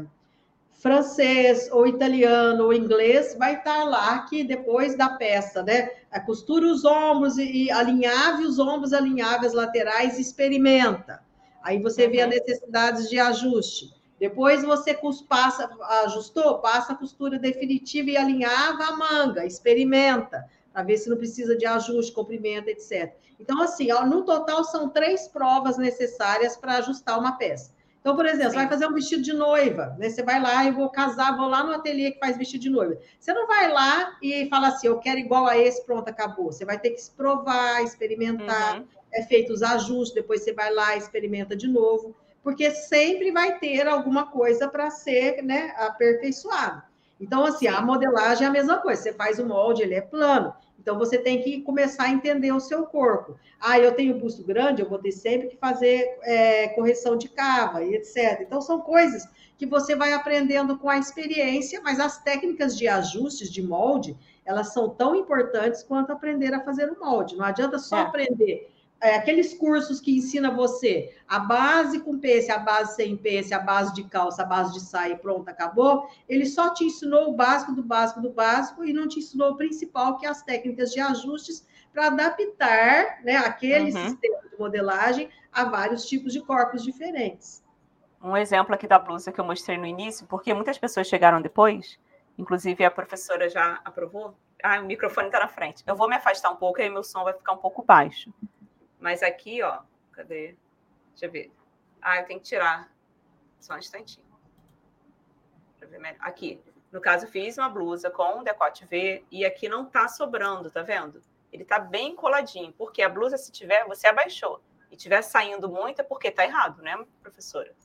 francês ou italiano ou inglês, vai estar lá que depois da peça, né? Costura os ombros e, e alinhave os ombros, alinhave as laterais, experimenta. Aí você uhum. vê as necessidades de ajuste. Depois você passa, ajustou, passa a costura definitiva e alinhava a manga, experimenta, para ver se não precisa de ajuste, comprimento, etc. Então, assim, no total são três provas necessárias para ajustar uma peça. Então, por exemplo, Sim. você vai fazer um vestido de noiva, né? Você vai lá e vou casar, vou lá no ateliê que faz vestido de noiva. Você não vai lá e fala assim, eu quero igual a esse, pronto, acabou. Você vai ter que provar, experimentar, uhum. é feito os ajustes, depois você vai lá, experimenta de novo porque sempre vai ter alguma coisa para ser né, aperfeiçoado. Então, assim, a modelagem é a mesma coisa. Você faz o molde, ele é plano. Então, você tem que começar a entender o seu corpo. Ah, eu tenho busto grande, eu vou ter sempre que fazer é, correção de cava e etc. Então, são coisas que você vai aprendendo com a experiência, mas as técnicas de ajustes de molde, elas são tão importantes quanto aprender a fazer o molde. Não adianta só é. aprender é, aqueles cursos que ensina você a base com pence, a base sem pence, a base de calça, a base de saia, pronto, acabou. Ele só te ensinou o básico do básico do básico e não te ensinou o principal, que é as técnicas de ajustes para adaptar né, aquele uhum. sistema de modelagem a vários tipos de corpos diferentes. Um exemplo aqui da blusa que eu mostrei no início, porque muitas pessoas chegaram depois, inclusive a professora já aprovou. Ah, o microfone está na frente. Eu vou me afastar um pouco, aí meu som vai ficar um pouco baixo. Mas aqui, ó, cadê? Deixa eu ver. Ah, eu tenho que tirar. Só um instantinho. Deixa eu ver melhor. Aqui. No caso, fiz uma blusa com um decote V e aqui não tá sobrando, tá vendo? Ele tá bem coladinho, porque a blusa, se tiver, você abaixou e tiver saindo muito, é porque tá errado, né, professora?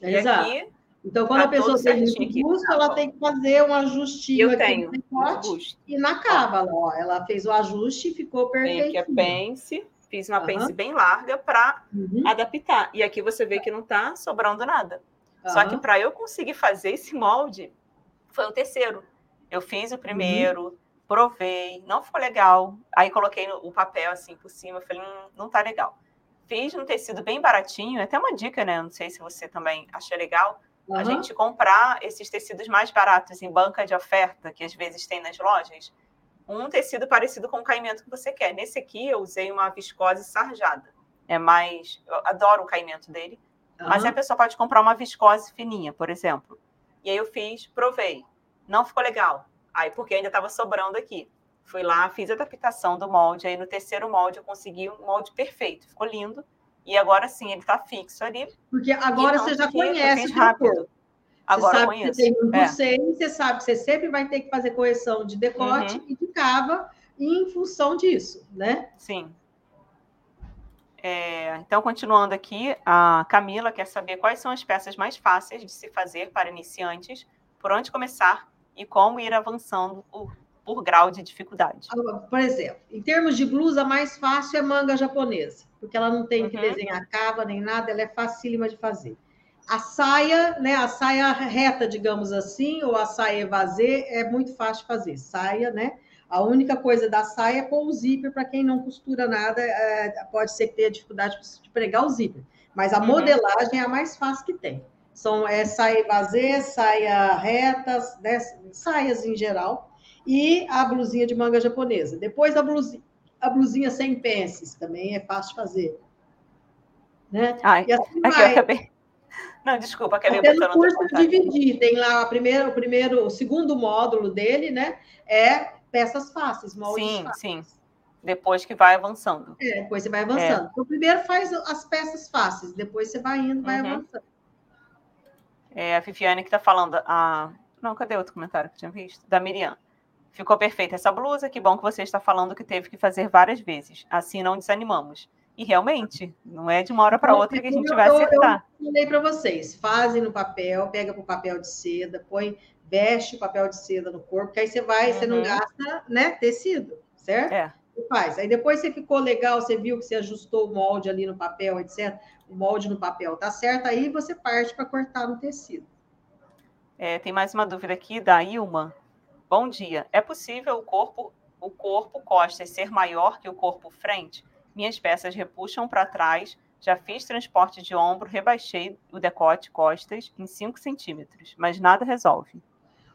E Exato. aqui então, quando tá a pessoa tem busto, tá ela tem que fazer um ajustinho eu tenho, no e na cava, ó, ela fez o ajuste e ficou perfeito. Tem aqui a pence, fiz uma uhum. pence bem larga para uhum. adaptar. E aqui você vê que não está sobrando nada. Uhum. Só que para eu conseguir fazer esse molde, foi o terceiro. Eu fiz o primeiro, uhum. provei, não ficou legal. Aí coloquei o papel assim por cima, falei, hum, não tá legal. Fiz um tecido bem baratinho, até uma dica, né? Não sei se você também achou legal Uhum. A gente comprar esses tecidos mais baratos em banca de oferta, que às vezes tem nas lojas, um tecido parecido com o caimento que você quer. Nesse aqui, eu usei uma viscose sarjada. É mais. Eu adoro o caimento dele. Uhum. Mas a pessoa pode comprar uma viscose fininha, por exemplo. E aí eu fiz, provei. Não ficou legal. Aí, porque ainda estava sobrando aqui. Fui lá, fiz a adaptação do molde. Aí no terceiro molde eu consegui um molde perfeito. Ficou lindo. E agora sim, ele está fixo ali. Porque agora então, você já conhece rápido. Agora você sabe conheço. Que você tem um é. você sabe que você sempre vai ter que fazer correção de decote uhum. e de cava em função disso, né? Sim. É, então, continuando aqui, a Camila quer saber quais são as peças mais fáceis de se fazer para iniciantes, por onde começar e como ir avançando por, por grau de dificuldade. Por exemplo, em termos de blusa, mais fácil é manga japonesa porque ela não tem uhum. que desenhar cava nem nada, ela é facílima de fazer. A saia, né, a saia reta, digamos assim, ou a saia evasê, é muito fácil de fazer. Saia, né? A única coisa da saia é pôr o zíper, para quem não costura nada, é, pode ser que tenha dificuldade de pregar o zíper. Mas a uhum. modelagem é a mais fácil que tem. São é, saia evasê, saia retas, né, saias em geral, e a blusinha de manga japonesa. Depois a blusinha, a blusinha sem pences, também é fácil de fazer. Né? Ai, e assim aqui vai. eu acabei. Não, desculpa, acabei Até no curso dividir, tem lá o primeiro, o primeiro, o segundo módulo dele, né? É peças fáceis, moldes sim, fáceis. Sim, sim. Depois que vai avançando. É, depois você vai avançando. É. Então, primeiro faz as peças fáceis, depois você vai indo, vai uhum. avançando. É a Viviane que está falando. A... Não, cadê outro comentário que eu tinha visto? Da Miriam. Ficou perfeita essa blusa, que bom que você está falando que teve que fazer várias vezes. Assim não desanimamos. E realmente, não é de uma hora para outra que a gente vai acertar. Eu falei para vocês, fazem no papel, pega para o papel de seda, põe, veste o papel de seda no corpo, que aí você vai, uhum. você não uhum. gasta, né, tecido, certo? É. Você faz. Aí depois você ficou legal, você viu que você ajustou o molde ali no papel, etc. O molde no papel tá certo, aí você parte para cortar no tecido. É, tem mais uma dúvida aqui da Ilma. Bom dia. É possível o corpo, o corpo costas ser maior que o corpo frente? Minhas peças repuxam para trás. Já fiz transporte de ombro, rebaixei o decote costas em 5 centímetros, mas nada resolve.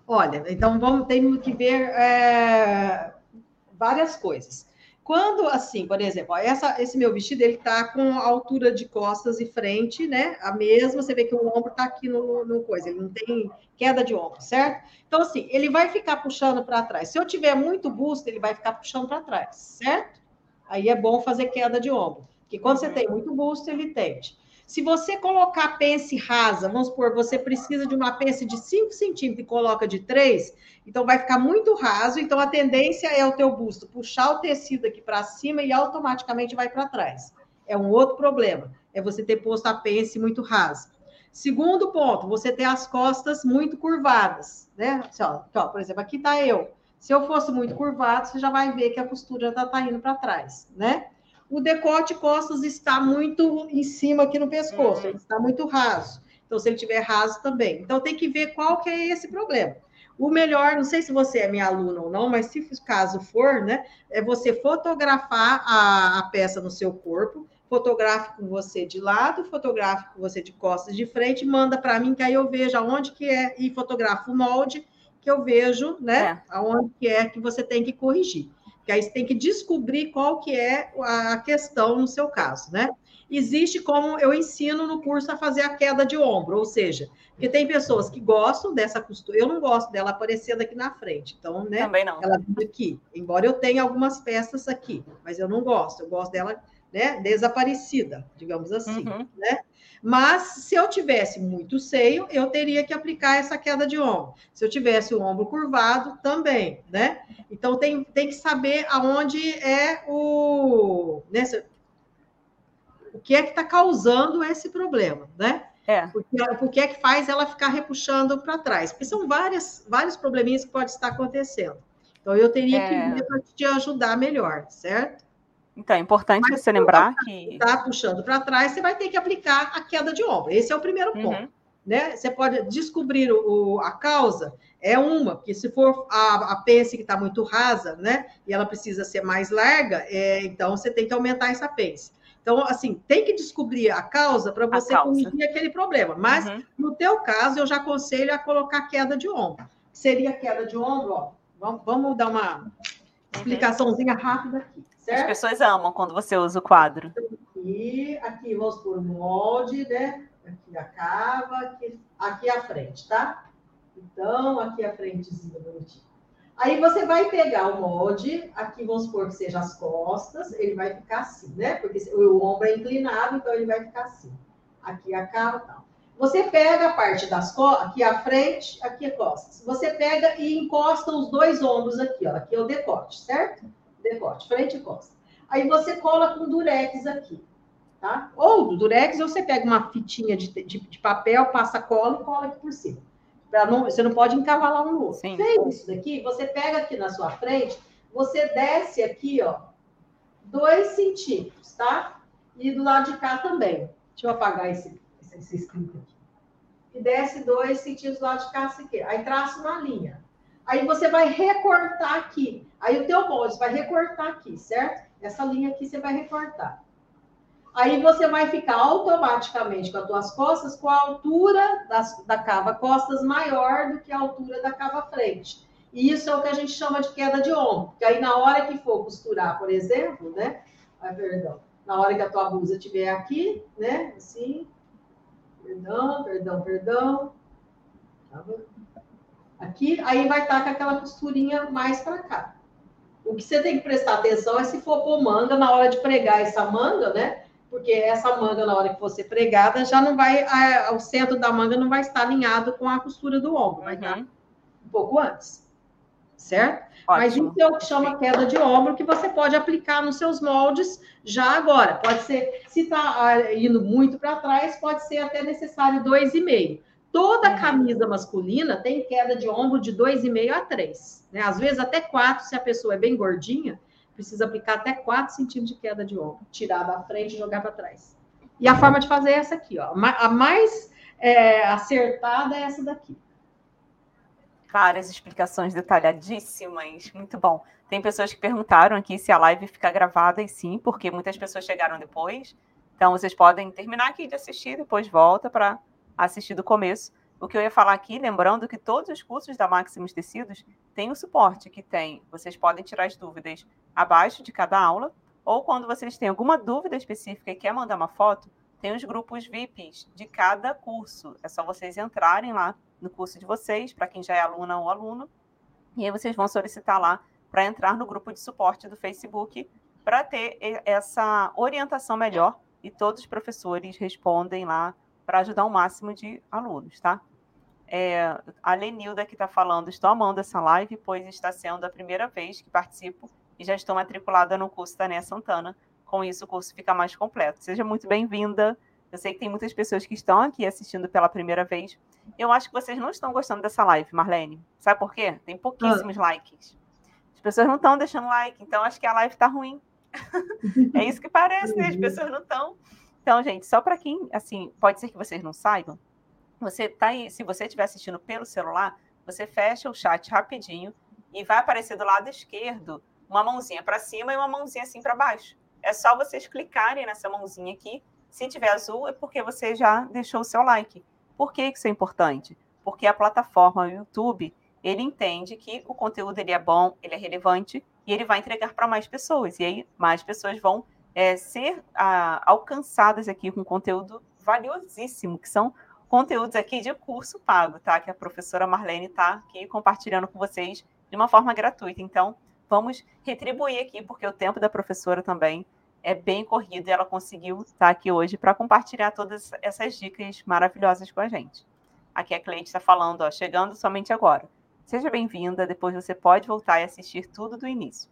Olha, então vamos ter que ver é, várias coisas. Quando, assim, por exemplo, essa, esse meu vestido, ele tá com altura de costas e frente, né? A mesma, você vê que o ombro tá aqui no, no coisa, ele não tem queda de ombro, certo? Então, assim, ele vai ficar puxando para trás. Se eu tiver muito busto, ele vai ficar puxando para trás, certo? Aí é bom fazer queda de ombro. Porque quando você tem muito busto, ele tende. Se você colocar pence rasa, vamos supor, você precisa de uma pence de 5 centímetros e coloca de 3, então vai ficar muito raso. Então a tendência é o teu busto puxar o tecido aqui para cima e automaticamente vai para trás. É um outro problema, é você ter posto a pence muito rasa. Segundo ponto, você ter as costas muito curvadas, né? Assim, ó, ó, por exemplo, aqui está eu. Se eu fosse muito curvado, você já vai ver que a costura já está indo para trás, né? o decote costas está muito em cima aqui no pescoço, uhum. está muito raso. Então, se ele tiver raso também. Então, tem que ver qual que é esse problema. O melhor, não sei se você é minha aluna ou não, mas se caso for, né, é você fotografar a, a peça no seu corpo, fotografe com você de lado, fotografe com você de costas de frente, manda para mim, que aí eu vejo aonde que é, e fotografo o molde, que eu vejo, né, é. aonde que é que você tem que corrigir. Que aí você tem que descobrir qual que é a questão no seu caso, né? Existe como eu ensino no curso a fazer a queda de ombro, ou seja, porque tem pessoas que gostam dessa costura, eu não gosto dela aparecendo aqui na frente, então, né? Também não. Ela vem aqui, embora eu tenha algumas peças aqui, mas eu não gosto, eu gosto dela, né, desaparecida, digamos assim, uhum. né? Mas se eu tivesse muito seio, eu teria que aplicar essa queda de ombro. Se eu tivesse o ombro curvado, também, né? Então tem, tem que saber aonde é o. Né, o que é que está causando esse problema, né? É. Porque, porque é que faz ela ficar repuxando para trás? Porque são várias, vários probleminhas que podem estar acontecendo. Então, eu teria é. que para te ajudar melhor, certo? Então, é importante Mas, você lembrar que. Está puxando para trás, você vai ter que aplicar a queda de ombro. Esse é o primeiro uhum. ponto. Né? Você pode descobrir o, a causa, é uma, porque se for a, a pence que está muito rasa, né? E ela precisa ser mais larga, é, então você tem que aumentar essa pence. Então, assim, tem que descobrir a causa para você corrigir aquele problema. Mas, uhum. no teu caso, eu já aconselho a colocar queda de ombro. Seria queda de ombro, ó. Vamos, vamos dar uma uhum. explicaçãozinha rápida aqui, certo? As pessoas amam quando você usa o quadro. Aqui, aqui vamos por molde, né? Aqui a cava, aqui, aqui a frente, tá? Então, aqui a frentezinha bonitinha. Aí você vai pegar o molde, aqui vamos supor que seja as costas, ele vai ficar assim, né? Porque o ombro é inclinado, então ele vai ficar assim. Aqui a cara e tal. Você pega a parte das costas, aqui a frente, aqui a costas. Você pega e encosta os dois ombros aqui, ó. Aqui é o decote, certo? Decote, frente e costa. Aí você cola com durex aqui, tá? Ou do durex, ou você pega uma fitinha de, de, de papel, passa cola e cola aqui por cima não, você não pode encavalar um no outro. Sim. Fez isso daqui, você pega aqui na sua frente, você desce aqui, ó, dois centímetros, tá? E do lado de cá também. Deixa eu apagar esse, esse, esse escrito aqui. E desce dois centímetros do lado de cá, assim aqui. Aí traça uma linha. Aí você vai recortar aqui. Aí o teu molde vai recortar aqui, certo? Essa linha aqui você vai recortar. Aí você vai ficar automaticamente com as tuas costas com a altura das, da cava costas maior do que a altura da cava frente. E isso é o que a gente chama de queda de ombro. Porque aí na hora que for costurar, por exemplo, né? Ah, perdão. Na hora que a tua blusa estiver aqui, né? Assim. Perdão, perdão, perdão. Aqui, aí vai estar com aquela costurinha mais para cá. O que você tem que prestar atenção é se for pôr manga, na hora de pregar essa manga, né? porque essa manga, na hora que for ser pregada, já não vai, a, o centro da manga não vai estar alinhado com a costura do ombro, vai estar uhum. um pouco antes, certo? Ótimo. Mas isso é o que chama queda de ombro, que você pode aplicar nos seus moldes já agora. Pode ser, se está indo muito para trás, pode ser até necessário dois e meio. Toda uhum. camisa masculina tem queda de ombro de dois e meio a três, né? Às vezes até quatro, se a pessoa é bem gordinha, precisa aplicar até 4 centímetros de queda de ombro, tirar da frente e jogar para trás. E a forma de fazer é essa aqui, ó. A mais é, acertada é essa daqui. Várias explicações detalhadíssimas, muito bom. Tem pessoas que perguntaram aqui se a live fica gravada, e sim, porque muitas pessoas chegaram depois. Então, vocês podem terminar aqui de assistir, depois volta para assistir do começo. O que eu ia falar aqui, lembrando que todos os cursos da Maximus Tecidos têm o suporte que tem. Vocês podem tirar as dúvidas abaixo de cada aula, ou quando vocês têm alguma dúvida específica e quer mandar uma foto, tem os grupos VIPs de cada curso. É só vocês entrarem lá no curso de vocês, para quem já é aluna ou aluno, e aí vocês vão solicitar lá para entrar no grupo de suporte do Facebook para ter essa orientação melhor e todos os professores respondem lá para ajudar o máximo de alunos, tá? É, a Lenilda que está falando, estou amando essa live, pois está sendo a primeira vez que participo e já estou matriculada no curso da Néa Santana. Com isso, o curso fica mais completo. Seja muito bem-vinda. Eu sei que tem muitas pessoas que estão aqui assistindo pela primeira vez. Eu acho que vocês não estão gostando dessa live, Marlene. Sabe por quê? Tem pouquíssimos ah. likes. As pessoas não estão deixando like, então acho que a live está ruim. é isso que parece, né? As pessoas não estão. Então, gente, só para quem, assim, pode ser que vocês não saibam, você tá aí, se você estiver assistindo pelo celular, você fecha o chat rapidinho e vai aparecer do lado esquerdo uma mãozinha para cima e uma mãozinha assim para baixo. É só vocês clicarem nessa mãozinha aqui. Se tiver azul, é porque você já deixou o seu like. Por que isso é importante? Porque a plataforma, o YouTube, ele entende que o conteúdo ele é bom, ele é relevante e ele vai entregar para mais pessoas. E aí mais pessoas vão é, ser a, alcançadas aqui com conteúdo valiosíssimo, que são conteúdos aqui de curso pago, tá? Que a professora Marlene está aqui compartilhando com vocês de uma forma gratuita. Então, vamos retribuir aqui, porque o tempo da professora também é bem corrido e ela conseguiu estar aqui hoje para compartilhar todas essas dicas maravilhosas com a gente. Aqui a Cleide está falando, ó, chegando somente agora. Seja bem-vinda, depois você pode voltar e assistir tudo do início.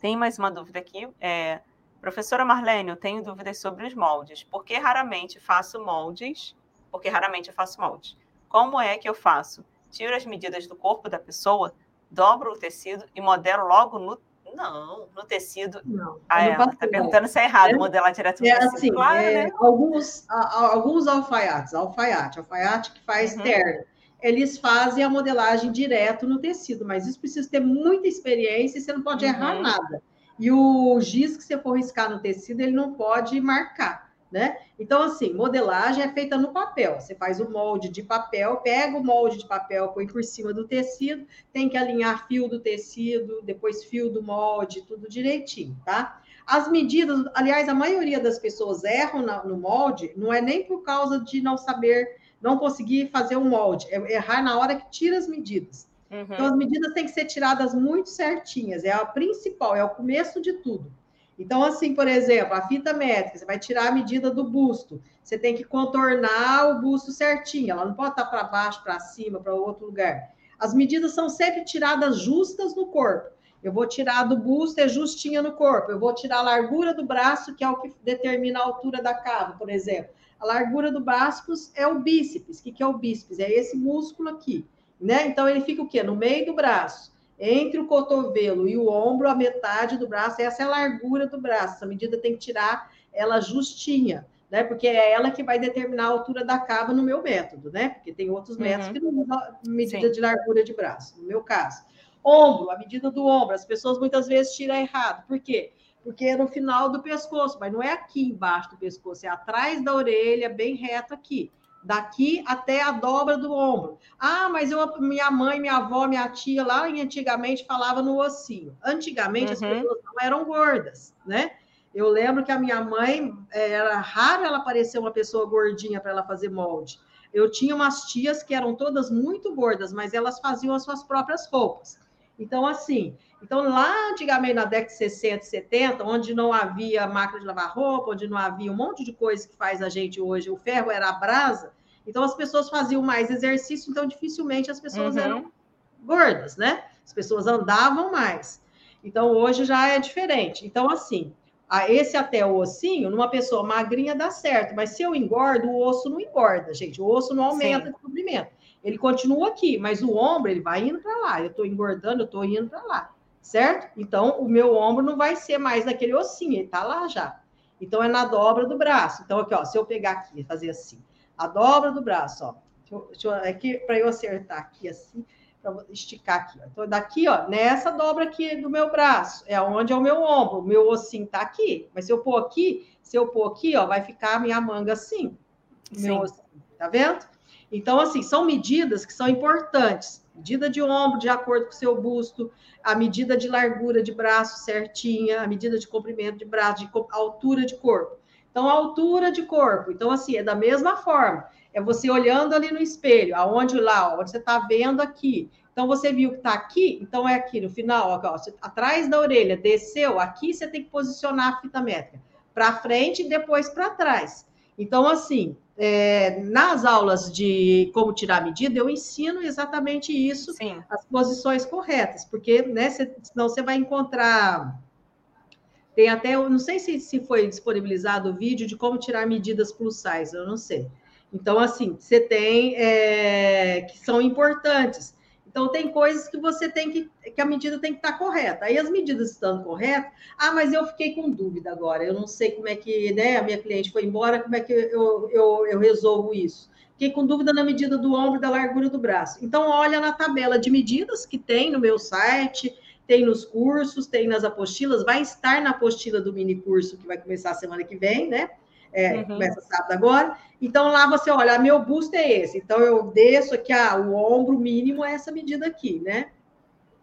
Tem mais uma dúvida aqui. É, Professora Marlene, eu tenho dúvidas sobre os moldes. Por que raramente faço moldes? Porque raramente eu faço moldes. Como é que eu faço? tiro as medidas do corpo da pessoa, dobro o tecido e modelo logo no. Não, no tecido. Não, ah, ela está perguntando se é errado é, modelar direto no é tecido. Assim, claro, é, né? Alguns, a, alguns alfaiates, alfaiate, alfaiate que faz uhum. terno, eles fazem a modelagem direto no tecido, mas isso precisa ter muita experiência e você não pode uhum. errar nada. E o giz que você for riscar no tecido, ele não pode marcar né? Então, assim, modelagem é feita no papel. Você faz o molde de papel, pega o molde de papel, põe por cima do tecido, tem que alinhar fio do tecido, depois fio do molde, tudo direitinho, tá? As medidas, aliás, a maioria das pessoas erram no molde, não é nem por causa de não saber, não conseguir fazer o molde, é errar na hora que tira as medidas. Uhum. Então, as medidas têm que ser tiradas muito certinhas, é a principal, é o começo de tudo. Então, assim, por exemplo, a fita métrica, você vai tirar a medida do busto, você tem que contornar o busto certinho, ela não pode estar para baixo, para cima, para outro lugar. As medidas são sempre tiradas justas no corpo. Eu vou tirar do busto, é justinha no corpo. Eu vou tirar a largura do braço, que é o que determina a altura da cava, por exemplo. A largura do braço é o bíceps. O que é o bíceps? É esse músculo aqui, né? Então, ele fica o quê? No meio do braço entre o cotovelo e o ombro, a metade do braço, essa é a largura do braço. Essa medida tem que tirar ela justinha, né? Porque é ela que vai determinar a altura da cava no meu método, né? Porque tem outros uhum. métodos que não usam medida Sim. de largura de braço, no meu caso. Ombro, a medida do ombro, as pessoas muitas vezes tiram errado. Por quê? Porque é no final do pescoço, mas não é aqui embaixo do pescoço, é atrás da orelha, bem reto aqui daqui até a dobra do ombro. Ah, mas eu, minha mãe, minha avó, minha tia lá antigamente falava no ossinho. Antigamente uhum. as pessoas não eram gordas, né? Eu lembro que a minha mãe era raro ela parecer uma pessoa gordinha para ela fazer molde. Eu tinha umas tias que eram todas muito gordas, mas elas faziam as suas próprias roupas. Então, assim, então lá antigamente, na década de 60, 70, onde não havia máquina de lavar roupa, onde não havia um monte de coisa que faz a gente hoje, o ferro era a brasa, então as pessoas faziam mais exercício, então dificilmente as pessoas uhum. eram gordas, né? As pessoas andavam mais. Então hoje já é diferente. Então, assim, esse até o ossinho, numa pessoa magrinha dá certo, mas se eu engordo, o osso não engorda, gente. O osso não aumenta Sim. de comprimento ele continua aqui, mas o ombro ele vai indo para lá. Eu estou engordando, eu estou indo para lá, certo? Então o meu ombro não vai ser mais naquele ossinho, ele está lá já. Então é na dobra do braço. Então aqui, ó, se eu pegar aqui, fazer assim, a dobra do braço, ó. Deixa eu, deixa eu, aqui para eu acertar aqui assim, para esticar aqui. Ó. Então daqui, ó, nessa dobra aqui do meu braço, é onde é o meu ombro, o meu ossinho tá aqui. Mas se eu pôr aqui, se eu pôr aqui, ó, vai ficar a minha manga assim. Meu ossinho, tá vendo? Então, assim, são medidas que são importantes. Medida de ombro de acordo com o seu busto, a medida de largura de braço certinha, a medida de comprimento de braço, de altura de corpo. Então, altura de corpo. Então, assim, é da mesma forma. É você olhando ali no espelho, aonde lá, onde você está vendo aqui. Então, você viu que está aqui, então é aqui no final, ó, ó, atrás da orelha, desceu, aqui você tem que posicionar a fita métrica. Para frente e depois para trás. Então, assim, é, nas aulas de como tirar medida, eu ensino exatamente isso, Sim. as posições corretas, porque né, cê, senão você vai encontrar. Tem até, eu não sei se, se foi disponibilizado o vídeo de como tirar medidas plus size, eu não sei. Então, assim, você tem é, que são importantes. Então, tem coisas que você tem que, que a medida tem que estar correta. Aí, as medidas estando corretas, ah, mas eu fiquei com dúvida agora, eu não sei como é que, né, a minha cliente foi embora, como é que eu, eu, eu resolvo isso? fiquei com dúvida na medida do ombro e da largura do braço. Então, olha na tabela de medidas que tem no meu site, tem nos cursos, tem nas apostilas, vai estar na apostila do mini curso que vai começar semana que vem, né? É, uhum. Começa sábado agora. Então, lá você olha, meu busto é esse. Então, eu desço aqui, ah, o ombro mínimo é essa medida aqui, né?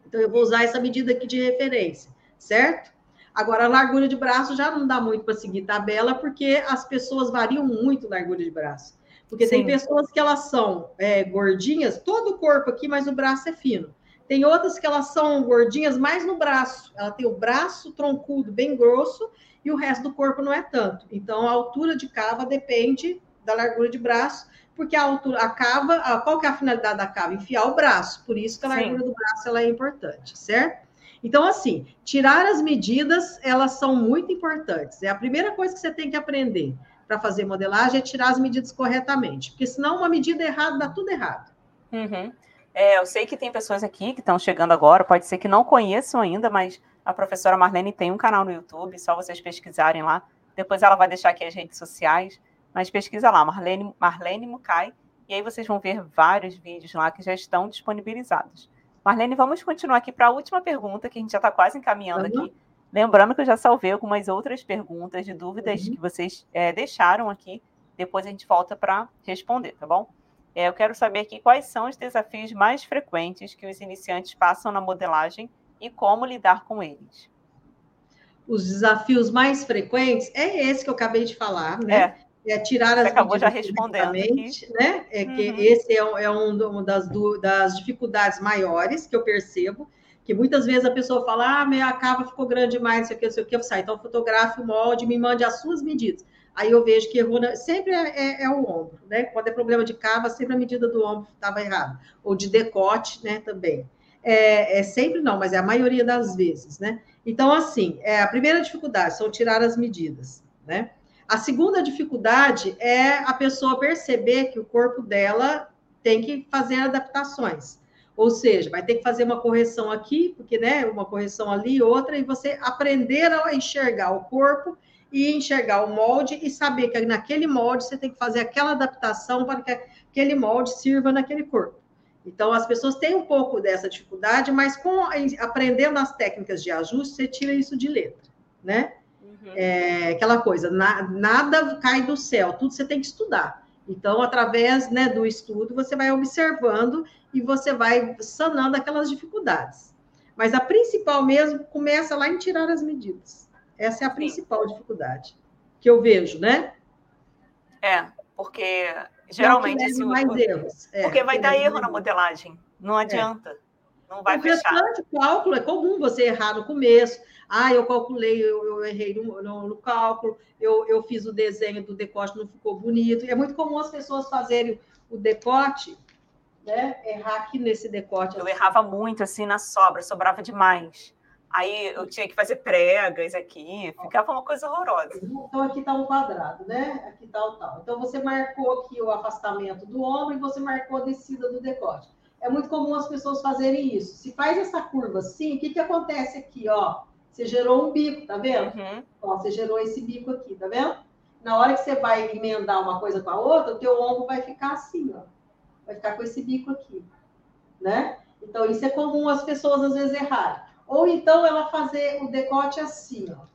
Então, eu vou usar essa medida aqui de referência, certo? Agora, a largura de braço já não dá muito para seguir tabela, porque as pessoas variam muito largura de braço. Porque Sim. tem pessoas que elas são é, gordinhas, todo o corpo aqui, mas o braço é fino. Tem outras que elas são gordinhas mais no braço. Ela tem o braço troncudo bem grosso e o resto do corpo não é tanto. Então, a altura de cava depende da largura de braço, porque a altura, a cava, a, qual que é a finalidade da cava? Enfiar o braço. Por isso que a largura Sim. do braço ela é importante, certo? Então, assim, tirar as medidas, elas são muito importantes. É a primeira coisa que você tem que aprender para fazer modelagem é tirar as medidas corretamente, porque senão uma medida errada dá tudo errado. Uhum. É, eu sei que tem pessoas aqui que estão chegando agora, pode ser que não conheçam ainda, mas a professora Marlene tem um canal no YouTube, só vocês pesquisarem lá. Depois ela vai deixar aqui as redes sociais, mas pesquisa lá, Marlene, Marlene Mukai, e aí vocês vão ver vários vídeos lá que já estão disponibilizados. Marlene, vamos continuar aqui para a última pergunta, que a gente já está quase encaminhando uhum. aqui. Lembrando que eu já salvei algumas outras perguntas de dúvidas uhum. que vocês é, deixaram aqui. Depois a gente volta para responder, tá bom? É, eu quero saber aqui quais são os desafios mais frequentes que os iniciantes passam na modelagem e como lidar com eles. Os desafios mais frequentes é esse que eu acabei de falar, né? É, é tirar as Você acabou já respondendo né? É uhum. que esse é, é um das, das dificuldades maiores que eu percebo, que muitas vezes a pessoa fala, ah, minha cava ficou grande demais, isso aqui, isso aqui, eu saio, então fotografe o molde, me mande as suas medidas aí eu vejo que errou, sempre é, é, é, o ombro, né? Quando é problema de cava, sempre a medida do ombro estava errada, ou de decote, né, também. É, é, sempre não, mas é a maioria das vezes, né? Então, assim, é, a primeira dificuldade são tirar as medidas, né? A segunda dificuldade é a pessoa perceber que o corpo dela tem que fazer adaptações. Ou seja, vai ter que fazer uma correção aqui, porque, né, uma correção ali, outra, e você aprender a enxergar o corpo e enxergar o molde e saber que naquele molde você tem que fazer aquela adaptação para que aquele molde sirva naquele corpo. Então, as pessoas têm um pouco dessa dificuldade, mas com aprendendo as técnicas de ajuste, você tira isso de letra, né? Uhum. É, aquela coisa, na, nada cai do céu, tudo você tem que estudar. Então, através né, do estudo, você vai observando e você vai sanando aquelas dificuldades. Mas a principal mesmo começa lá em tirar as medidas. Essa é a principal dificuldade que eu vejo, né? É, porque geralmente. Esse, mais erros. É, porque vai dar erro na modelagem. Não é. adianta. É. Não vai o fechar. O cálculo é comum você errar no começo. Ah, eu calculei, eu, eu errei no, no, no, cálculo, eu, eu fiz o desenho do decote, não ficou bonito. E é muito comum as pessoas fazerem o decote, né? Errar aqui nesse decote. Eu assim. errava muito assim na sobra, sobrava demais. Aí eu tinha que fazer pregas aqui, ficava uma coisa horrorosa. Então aqui está um quadrado, né? Aqui está o tal. Então você marcou aqui o afastamento do ombro e você marcou a descida do decote. É muito comum as pessoas fazerem isso. Se faz essa curva assim, o que, que acontece aqui, ó? Você gerou um bico, tá vendo? Uhum. Ó, você gerou esse bico aqui, tá vendo? Na hora que você vai emendar uma coisa com a outra, o teu ombro vai ficar assim, ó. Vai ficar com esse bico aqui, né? Então, isso é comum as pessoas às vezes errarem. Ou então ela fazer o decote assim, ó.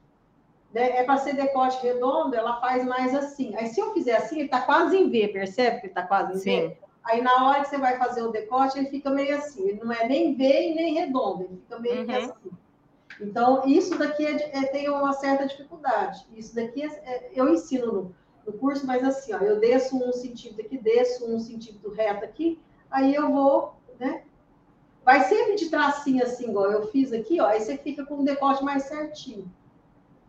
Né? É para ser decote redondo, ela faz mais assim. Aí se eu fizer assim, ele está quase em V, percebe que ele está quase em Sim. V? Aí na hora que você vai fazer o decote, ele fica meio assim. Ele não é nem V e nem redondo, ele fica meio uhum. assim. Então, isso daqui é, é, tem uma certa dificuldade. Isso daqui é, é, eu ensino no, no, curso, mas assim, ó, eu desço um centímetro aqui, desço um centímetro reto aqui, aí eu vou, né, Vai sempre de tracinho assim, igual eu fiz aqui, ó. Aí você fica com o decote mais certinho.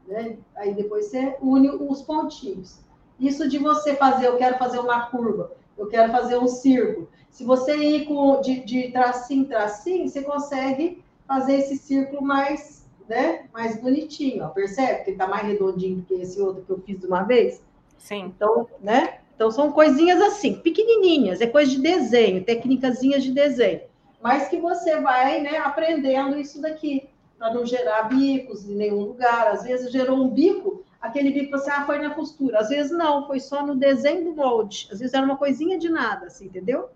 Né? Aí depois você une os pontinhos. Isso de você fazer, eu quero fazer uma curva, eu quero fazer um círculo. Se você ir com de, de tracinho, tracinho, você consegue fazer esse círculo mais, né, mais bonitinho, ó. Percebe? Que ele tá mais redondinho do que esse outro que eu fiz de uma vez. Sim. Então, né? Então são coisinhas assim, pequenininhas, é coisa de desenho, técnicazinhas de desenho mas que você vai né, aprendendo isso daqui, para não gerar bicos em nenhum lugar. Às vezes gerou um bico, aquele bico você, ah, foi na costura. Às vezes não, foi só no desenho do molde. Às vezes era uma coisinha de nada, assim, entendeu?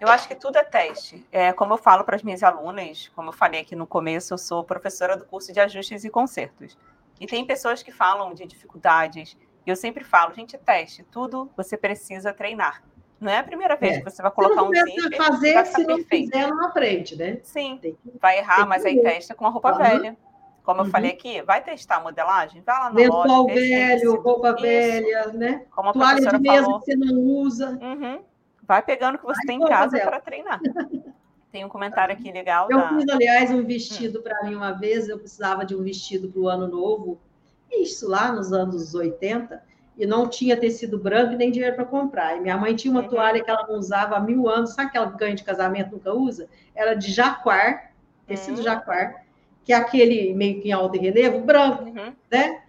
Eu acho que tudo é teste. É, como eu falo para as minhas alunas, como eu falei aqui no começo, eu sou professora do curso de ajustes e consertos. E tem pessoas que falam de dificuldades. E eu sempre falo, gente, é teste. Tudo você precisa treinar. Não é a primeira vez é. que você vai colocar um zíper. fazer vai se não perfeito. fizer, não aprende, né? Sim, que, vai errar, mas aí testa com uma roupa uhum. velha. Como eu uhum. falei aqui, vai testar a modelagem? Vai lá na Lençol loja. velho, roupa Isso. velha, né? Como a Toalha de mesa falou. que você não usa. Uhum. Vai pegando o que você vai tem em casa para treinar. Tem um comentário aqui legal. Eu da... fiz, aliás, um vestido hum. para mim uma vez. Eu precisava de um vestido para o ano novo. Isso lá nos anos 80 e não tinha tecido branco nem dinheiro para comprar. E minha mãe tinha uma uhum. toalha que ela não usava há mil anos, sabe aquela ganho de casamento nunca usa? Era de jaquar, tecido uhum. jaquar, que é aquele meio que em alto relevo, branco, uhum. né?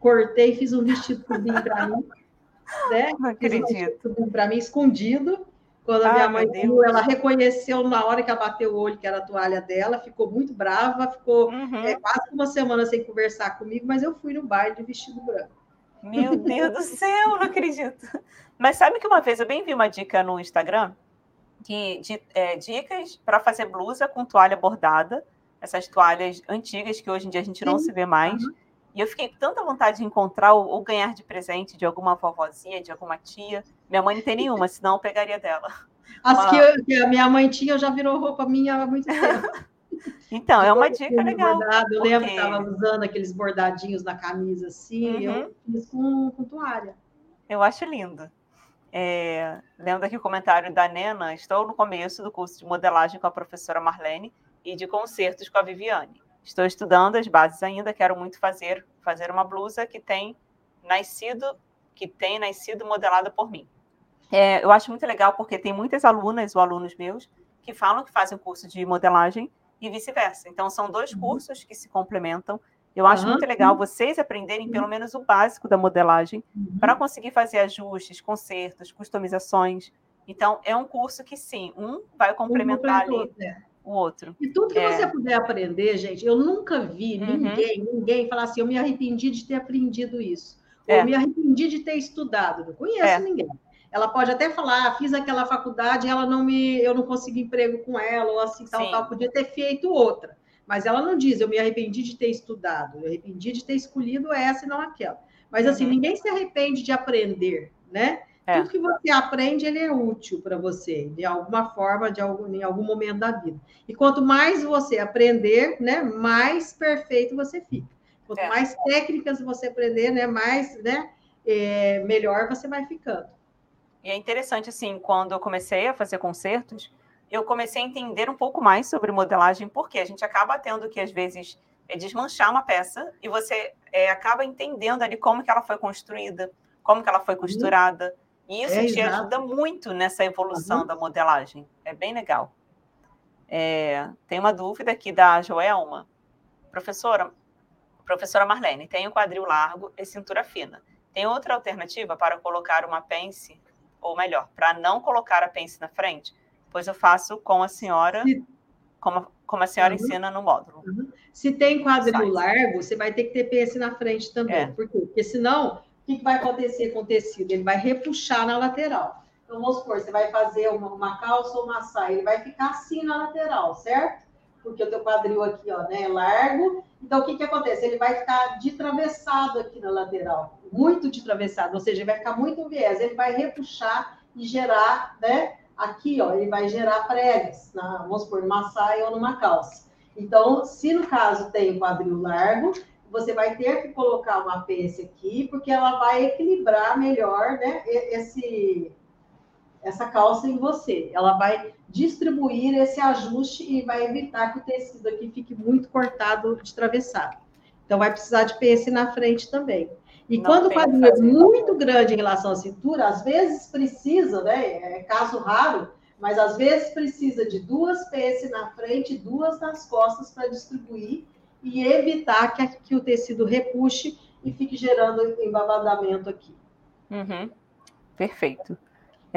Cortei, fiz um vestido para mim, né? Não acredito. Um para mim escondido. Quando a minha mãe viu, ela reconheceu na hora que ela bateu o olho que era a toalha dela, ficou muito brava, ficou uhum. é, quase uma semana sem conversar comigo, mas eu fui no baile de vestido branco. Meu Deus do céu, não acredito. Mas sabe que uma vez eu bem vi uma dica no Instagram que de, é, dicas para fazer blusa com toalha bordada, essas toalhas antigas que hoje em dia a gente não Sim. se vê mais. Uhum. E eu fiquei com tanta vontade de encontrar ou, ou, ganhar de presente de alguma vovozinha, de alguma tia. Minha mãe não tem nenhuma, senão eu pegaria dela. As uma... que, eu, que, a minha mãe tinha já virou roupa minha há muito tempo. Então, é uma dica legal. Bordado. Eu porque... lembro que estava usando aqueles bordadinhos na camisa assim, uhum. eu fiz com, com toalha. Eu acho lindo. É, lendo aqui o comentário da Nena, estou no começo do curso de modelagem com a professora Marlene e de concertos com a Viviane. Estou estudando as bases ainda, quero muito fazer fazer uma blusa que tem nascido que tem nascido modelada por mim. É, eu acho muito legal porque tem muitas alunas ou alunos meus que falam que fazem curso de modelagem e vice-versa. Então, são dois uhum. cursos que se complementam. Eu acho uhum. muito legal vocês aprenderem pelo menos o básico da modelagem uhum. para conseguir fazer ajustes, consertos, customizações. Então, é um curso que, sim, um vai complementar ali é. o outro. E tudo que é. você puder aprender, gente, eu nunca vi uhum. ninguém, ninguém falar assim, eu me arrependi de ter aprendido isso. Ou é. eu me arrependi de ter estudado. Não conheço é. ninguém. Ela pode até falar, ah, fiz aquela faculdade, ela não me, eu não consegui emprego com ela, ou assim, tal, Sim. tal, podia ter feito outra. Mas ela não diz, eu me arrependi de ter estudado, eu me arrependi de ter escolhido essa e não aquela. Mas assim, uhum. ninguém se arrepende de aprender, né? É. Tudo que você aprende, ele é útil para você, de alguma forma, de algum, em algum momento da vida. E quanto mais você aprender, né, mais perfeito você fica. Quanto é. mais técnicas você aprender, né, mais, né, é, melhor você vai ficando. E é interessante, assim, quando eu comecei a fazer concertos, eu comecei a entender um pouco mais sobre modelagem, porque a gente acaba tendo que, às vezes, é desmanchar uma peça e você é, acaba entendendo ali como que ela foi construída, como que ela foi uhum. costurada. E isso é, te exato. ajuda muito nessa evolução uhum. da modelagem. É bem legal. É, tem uma dúvida aqui da Joelma. Professora, professora Marlene, tem um quadril largo e cintura fina. Tem outra alternativa para colocar uma pence ou melhor, para não colocar a pence na frente, pois eu faço com a senhora, como, como a senhora uhum. ensina no módulo. Uhum. Se tem quadril largo, você vai ter que ter pence na frente também. É. Por quê? Porque senão, o que vai acontecer com o tecido? Ele vai repuxar na lateral. Então, vamos supor, você vai fazer uma, uma calça ou uma saia, ele vai ficar assim na lateral, certo? Porque o teu quadril aqui, ó, né, é largo. Então, o que que acontece? Ele vai ficar de travessado aqui na lateral muito de travessado, ou seja, ele vai ficar muito viés, ele vai repuxar e gerar, né? Aqui, ó, ele vai gerar pregas, na, vamos supor, numa saia ou numa calça. Então, se no caso tem o quadril largo, você vai ter que colocar uma pence aqui, porque ela vai equilibrar melhor, né, esse, essa calça em você. Ela vai distribuir esse ajuste e vai evitar que o tecido aqui fique muito cortado de travessado. Então, vai precisar de pence na frente também. E não quando o quadril é muito grande em relação à cintura, às vezes precisa, né? É caso raro, mas às vezes precisa de duas peças na frente e duas nas costas para distribuir e evitar que, que, o tecido repuxe e fique gerando embabadamento aqui. Uhum. Perfeito.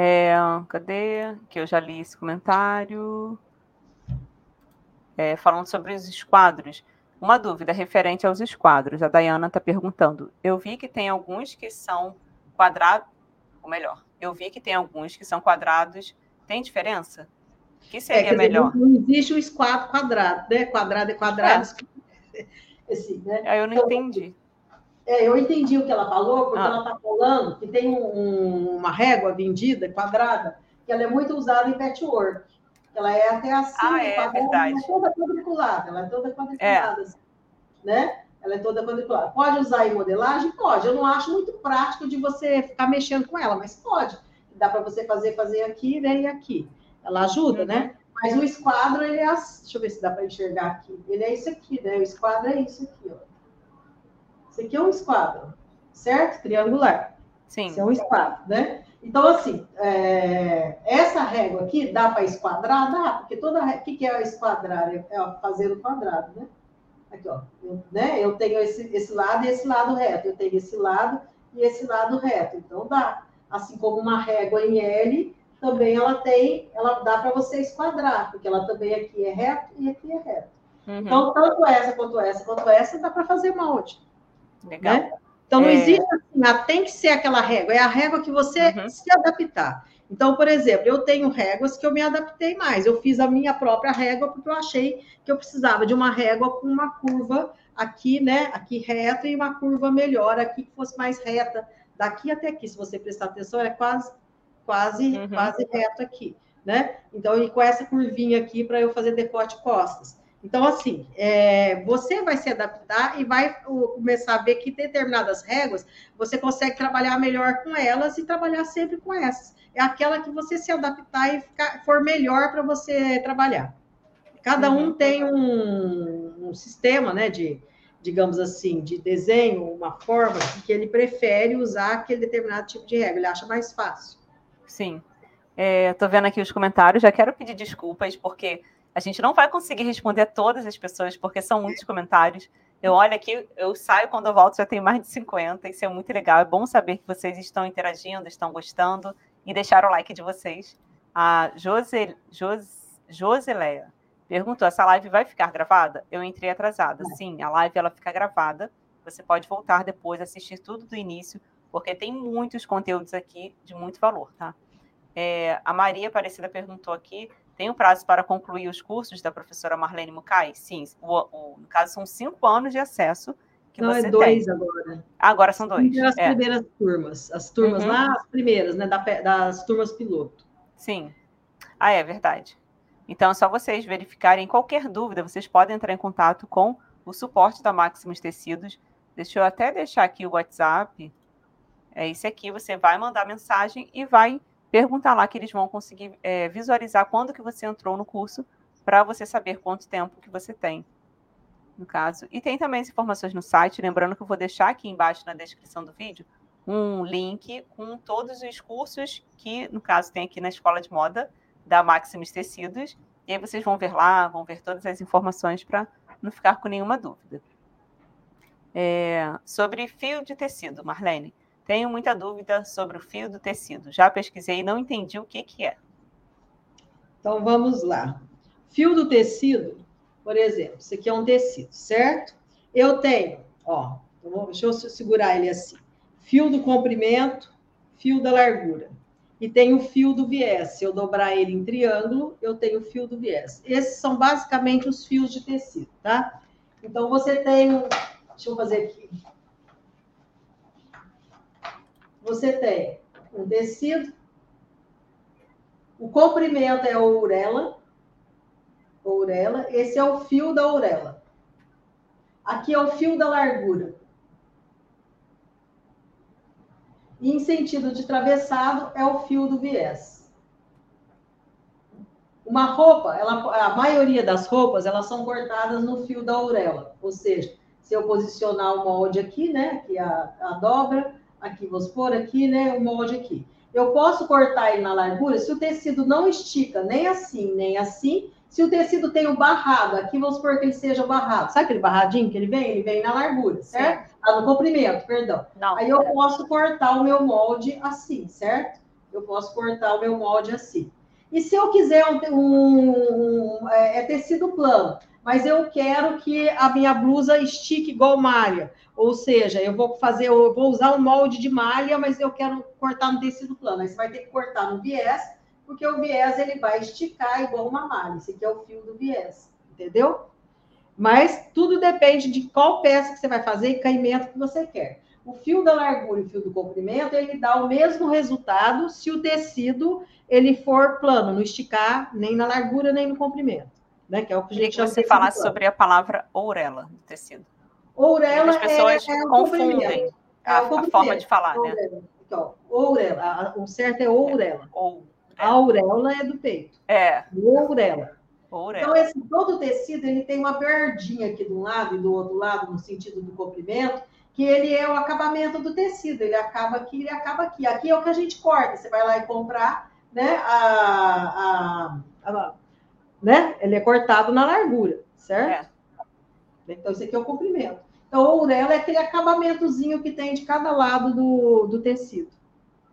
É, cadê? Que eu já li esse comentário. É, falando sobre os esquadros. Uma dúvida referente aos esquadros. A Dayana está perguntando. Eu vi que tem alguns que são quadrados, ou melhor, eu vi que tem alguns que são quadrados. Tem diferença? O que seria é, melhor? Dizer, não existe o esquadro quadrado, né? Quadrado é quadrado. É. Assim, né? Eu não então, entendi. É, eu entendi o que ela falou, porque ah. ela está falando que tem um, uma régua vendida, quadrada, que ela é muito usada em patchwork. Ela é até assim, ah, é, quadrada, verdade. ela é toda quadriculada, ela é toda quadriculada, é. assim, né? Ela é toda quadriculada. Pode usar em modelagem? Pode. Eu não acho muito prático de você ficar mexendo com ela, mas pode. Dá para você fazer, fazer aqui né, e aqui. Ela ajuda, né? uhum. né? Mas o esquadro, ele é assim. Deixa eu ver se dá para enxergar aqui. Ele é isso aqui, né? O esquadro é isso aqui, ó. Esse aqui é um esquadro, certo? Triangular. Sim. Esse é um esquadro, né? Então, assim, é... essa régua aqui dá para esquadrar? Dá, porque toda. O que, que é esquadrar? É fazer o quadrado, né? Aqui, ó. Eu, né? eu tenho esse, esse lado e esse lado reto. Eu tenho esse lado e esse lado reto. Então, dá. Assim como uma régua em L, também ela tem, ela dá para você esquadrar, porque ela também aqui é reto e aqui é reto. Uhum. Então, tanto essa quanto essa quanto essa dá para fazer molde. Legal. Né? Então, não é... existe assim, ah, tem que ser aquela régua, é a régua que você uhum. se adaptar. Então, por exemplo, eu tenho réguas que eu me adaptei mais. Eu fiz a minha própria régua porque eu achei que eu precisava de uma régua com uma curva aqui, né? Aqui reta e uma curva melhor aqui que fosse mais reta. Daqui até aqui, se você prestar atenção, é quase, quase, uhum. quase reto aqui, né? Então, e com essa curvinha aqui para eu fazer decote costas. Então, assim, é, você vai se adaptar e vai começar a ver que determinadas réguas você consegue trabalhar melhor com elas e trabalhar sempre com essas. É aquela que você se adaptar e ficar, for melhor para você trabalhar. Cada um uhum. tem um, um, sistema, né, de, digamos assim, de desenho, uma forma que ele prefere usar aquele determinado tipo de regra, ele acha mais fácil. Sim. Estou é, vendo aqui os comentários, já quero pedir desculpas, porque a gente não vai conseguir responder a todas as pessoas, porque são muitos comentários. Eu olho aqui, eu saio quando eu volto, já tem mais de 50, isso é muito legal. É bom saber que vocês estão interagindo, estão gostando e deixar o like de vocês. A Jose, Jose, Joseleia perguntou: essa live vai ficar gravada? Eu entrei atrasada. Sim, a live ela fica gravada. Você pode voltar depois, assistir tudo do início, porque tem muitos conteúdos aqui de muito valor, tá? É, a Maria Aparecida perguntou aqui tem um prazo para concluir os cursos da professora Marlene Mukai? Sim, o, o, no caso são cinco anos de acesso que Não, você é dois tem. agora. Agora são dois. As é. primeiras turmas, as turmas uhum. lá, as primeiras, né, das turmas piloto. Sim. Ah, é verdade. Então, é só vocês verificarem qualquer dúvida, vocês podem entrar em contato com o suporte da Maximus Tecidos. Deixa eu até deixar aqui o WhatsApp. É esse aqui, você vai mandar mensagem e vai perguntar lá que eles vão conseguir é, visualizar quando que você entrou no curso para você saber quanto tempo que você tem, no caso. E tem também as informações no site, lembrando que eu vou deixar aqui embaixo na descrição do vídeo um link com todos os cursos que, no caso, tem aqui na Escola de Moda da Maximus Tecidos. E aí vocês vão ver lá, vão ver todas as informações para não ficar com nenhuma dúvida. É, sobre fio de tecido, Marlene. Tenho muita dúvida sobre o fio do tecido. Já pesquisei e não entendi o que, que é. Então vamos lá. Fio do tecido, por exemplo, isso aqui é um tecido, certo? Eu tenho, ó, deixa eu segurar ele assim: fio do comprimento, fio da largura. E tem o fio do viés. Se eu dobrar ele em triângulo, eu tenho o fio do viés. Esses são basicamente os fios de tecido, tá? Então você tem, deixa eu fazer aqui você tem um tecido, o comprimento é a ourela, ourela, esse é o fio da ourela. Aqui é o fio da largura. E em sentido de travessado é o fio do viés. Uma roupa, ela, a maioria das roupas, elas são cortadas no fio da ourela. Ou seja, se eu posicionar o molde aqui, né, aqui a, a dobra, aqui, vamos pôr aqui, né, o molde aqui. Eu posso cortar ele na largura se o tecido não estica nem assim, nem assim. Se o tecido tem o barrado, aqui vamos supor que ele seja barrado. Sabe aquele barradinho que ele vem? Ele vem na largura, certo? Ah, no comprimento, perdão. Não, Aí eu posso cortar o meu molde assim, certo? Eu posso cortar o meu molde assim. E se eu quiser um, um, um é, é tecido plano, mas eu quero que a minha blusa estique igual malha. Ou seja, eu vou fazer, eu vou usar um molde de malha, mas eu quero cortar no tecido plano. Aí você vai ter que cortar no viés, porque o viés ele vai esticar igual uma malha. Esse aqui é o fio do viés, entendeu? Mas tudo depende de qual peça que você vai fazer e caimento que você quer. O fio da largura e o fio do comprimento, ele dá o mesmo resultado se o tecido ele for plano, não esticar nem na largura nem no comprimento né? Que é o que a gente chama você falasse sobre a palavra ourela do tecido. Ourela As pessoas é, é confundem a, é a, forma de falar, né? Então, ourela, o certo é ourela. É, ou, é. A auréola é do peito. É. Ourela. Ourela. Então, esse, todo o tecido ele tem uma berdinha aqui de um lado e do outro lado, no sentido do comprimento, que ele é o acabamento do tecido. Ele acaba aqui, ele acaba aqui. Aqui é o que a gente corta. Você vai lá e comprar né, a, a, a né? Ele é cortado na largura, certo? É. Então, esse aqui é o comprimento. Então, o ourela é aquele acabamentozinho que tem de cada lado do, do tecido,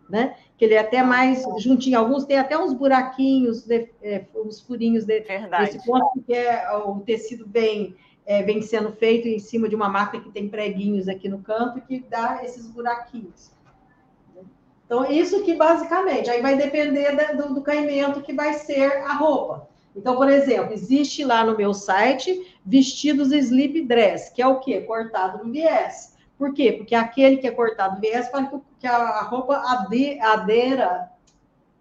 né? Que ele é até mais juntinho. Alguns têm até uns buraquinhos, de, é, uns furinhos de, Verdade. desse ponto, que é, o tecido vem, é, vem sendo feito em cima de uma máquina que tem preguinhos aqui no canto que dá esses buraquinhos. Então, isso que basicamente, aí vai depender do, do caimento que vai ser a roupa. Então, por exemplo, existe lá no meu site vestidos sleep dress, que é o quê? Cortado no viés. Por quê? Porque aquele que é cortado no viés faz que a roupa ade, adeira.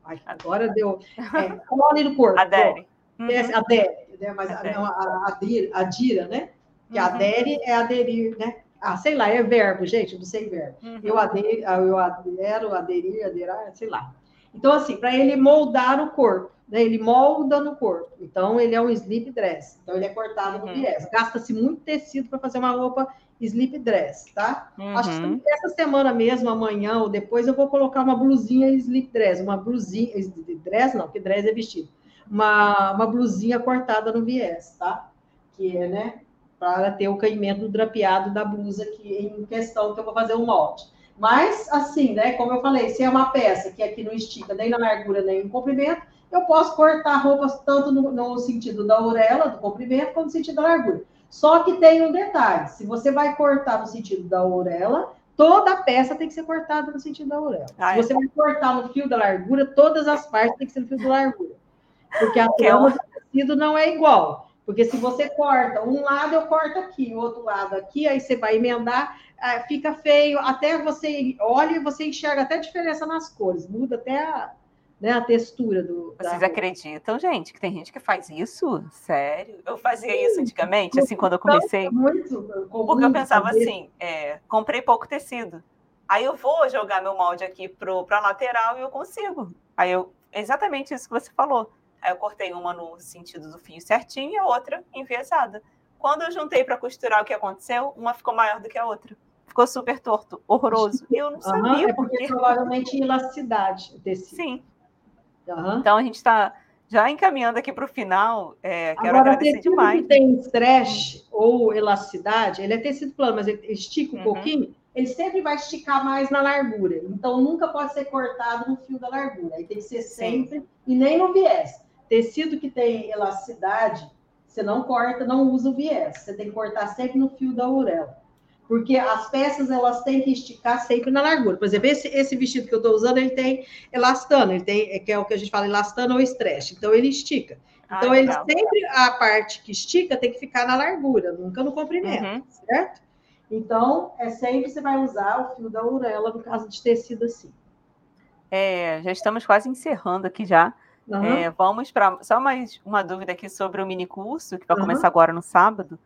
Ai, agora deu. É, cole no corpo. Adere. Uhum. adere, né? Mas adere. Não, a, a, adira, né? Que uhum. adere é aderir, né? Ah, sei lá, é verbo, gente, não sei verbo. Uhum. Eu, adero, eu adero, aderir, aderar, sei lá. Então, assim, para ele moldar o corpo né, ele molda no corpo. Então, ele é um slip dress. Então, ele é cortado no uhum. viés. Gasta-se muito tecido para fazer uma roupa slip dress, tá? Uhum. Acho que essa semana mesmo, amanhã ou depois, eu vou colocar uma blusinha slip dress. Uma blusinha, dress não, porque dress é vestido. Uma, uma blusinha cortada no viés, tá? Que é, né, para ter o caimento do drapeado da blusa que, em questão, que eu vou fazer um molde. Mas, assim, né, como eu falei, se é uma peça que aqui não estica nem na largura nem no comprimento, eu posso cortar roupas tanto no, no sentido da orelha, do comprimento, quanto no sentido da largura. Só que tem um detalhe: se você vai cortar no sentido da orelha, toda a peça tem que ser cortada no sentido da orelha. Ah, se é? você vai cortar no fio da largura, todas as partes têm que ser no fio da largura. Porque a é trama do tecido não é igual. Porque se você corta um lado, eu corto aqui, o outro lado aqui, aí você vai emendar, ah, fica feio. Até você olha e você enxerga até diferença nas cores, muda até a, né, a textura do. Vocês acreditam, gente, que tem gente que faz isso? Sério? Eu fazia isso antigamente, assim, quando eu comecei. Muito, porque eu pensava assim: é, comprei pouco tecido. Aí eu vou jogar meu molde aqui para a lateral e eu consigo. Aí eu. Exatamente isso que você falou. Aí eu cortei uma no sentido do fio certinho e a outra enviesada. Quando eu juntei para costurar, o que aconteceu? Uma ficou maior do que a outra ficou super torto, horroroso. Eu não sabia uhum, é porque, porque provavelmente elasticidade tecido. Sim, Uhum. Então a gente está já encaminhando aqui para o final. É, quero Agora, agradecer demais. Que tem stretch ou elasticidade, ele é tecido plano, mas ele estica um uhum. pouquinho, ele sempre vai esticar mais na largura. Então nunca pode ser cortado no fio da largura. Aí tem que ser sempre, Sim. e nem no viés. Tecido que tem elasticidade, você não corta, não usa o viés. Você tem que cortar sempre no fio da orelha porque as peças elas têm que esticar sempre na largura. Por exemplo, esse, esse vestido que eu estou usando, ele tem elastano, ele tem, é, que é o que a gente fala, elastano ou stretch, então ele estica. Ah, então, ele sempre, a parte que estica tem que ficar na largura, nunca no comprimento, uhum. certo? Então, é sempre você vai usar o fio da orelha no caso de tecido assim. É, já estamos quase encerrando aqui já. Uhum. É, vamos para só mais uma dúvida aqui sobre o mini curso, que vai uhum. começar agora no sábado.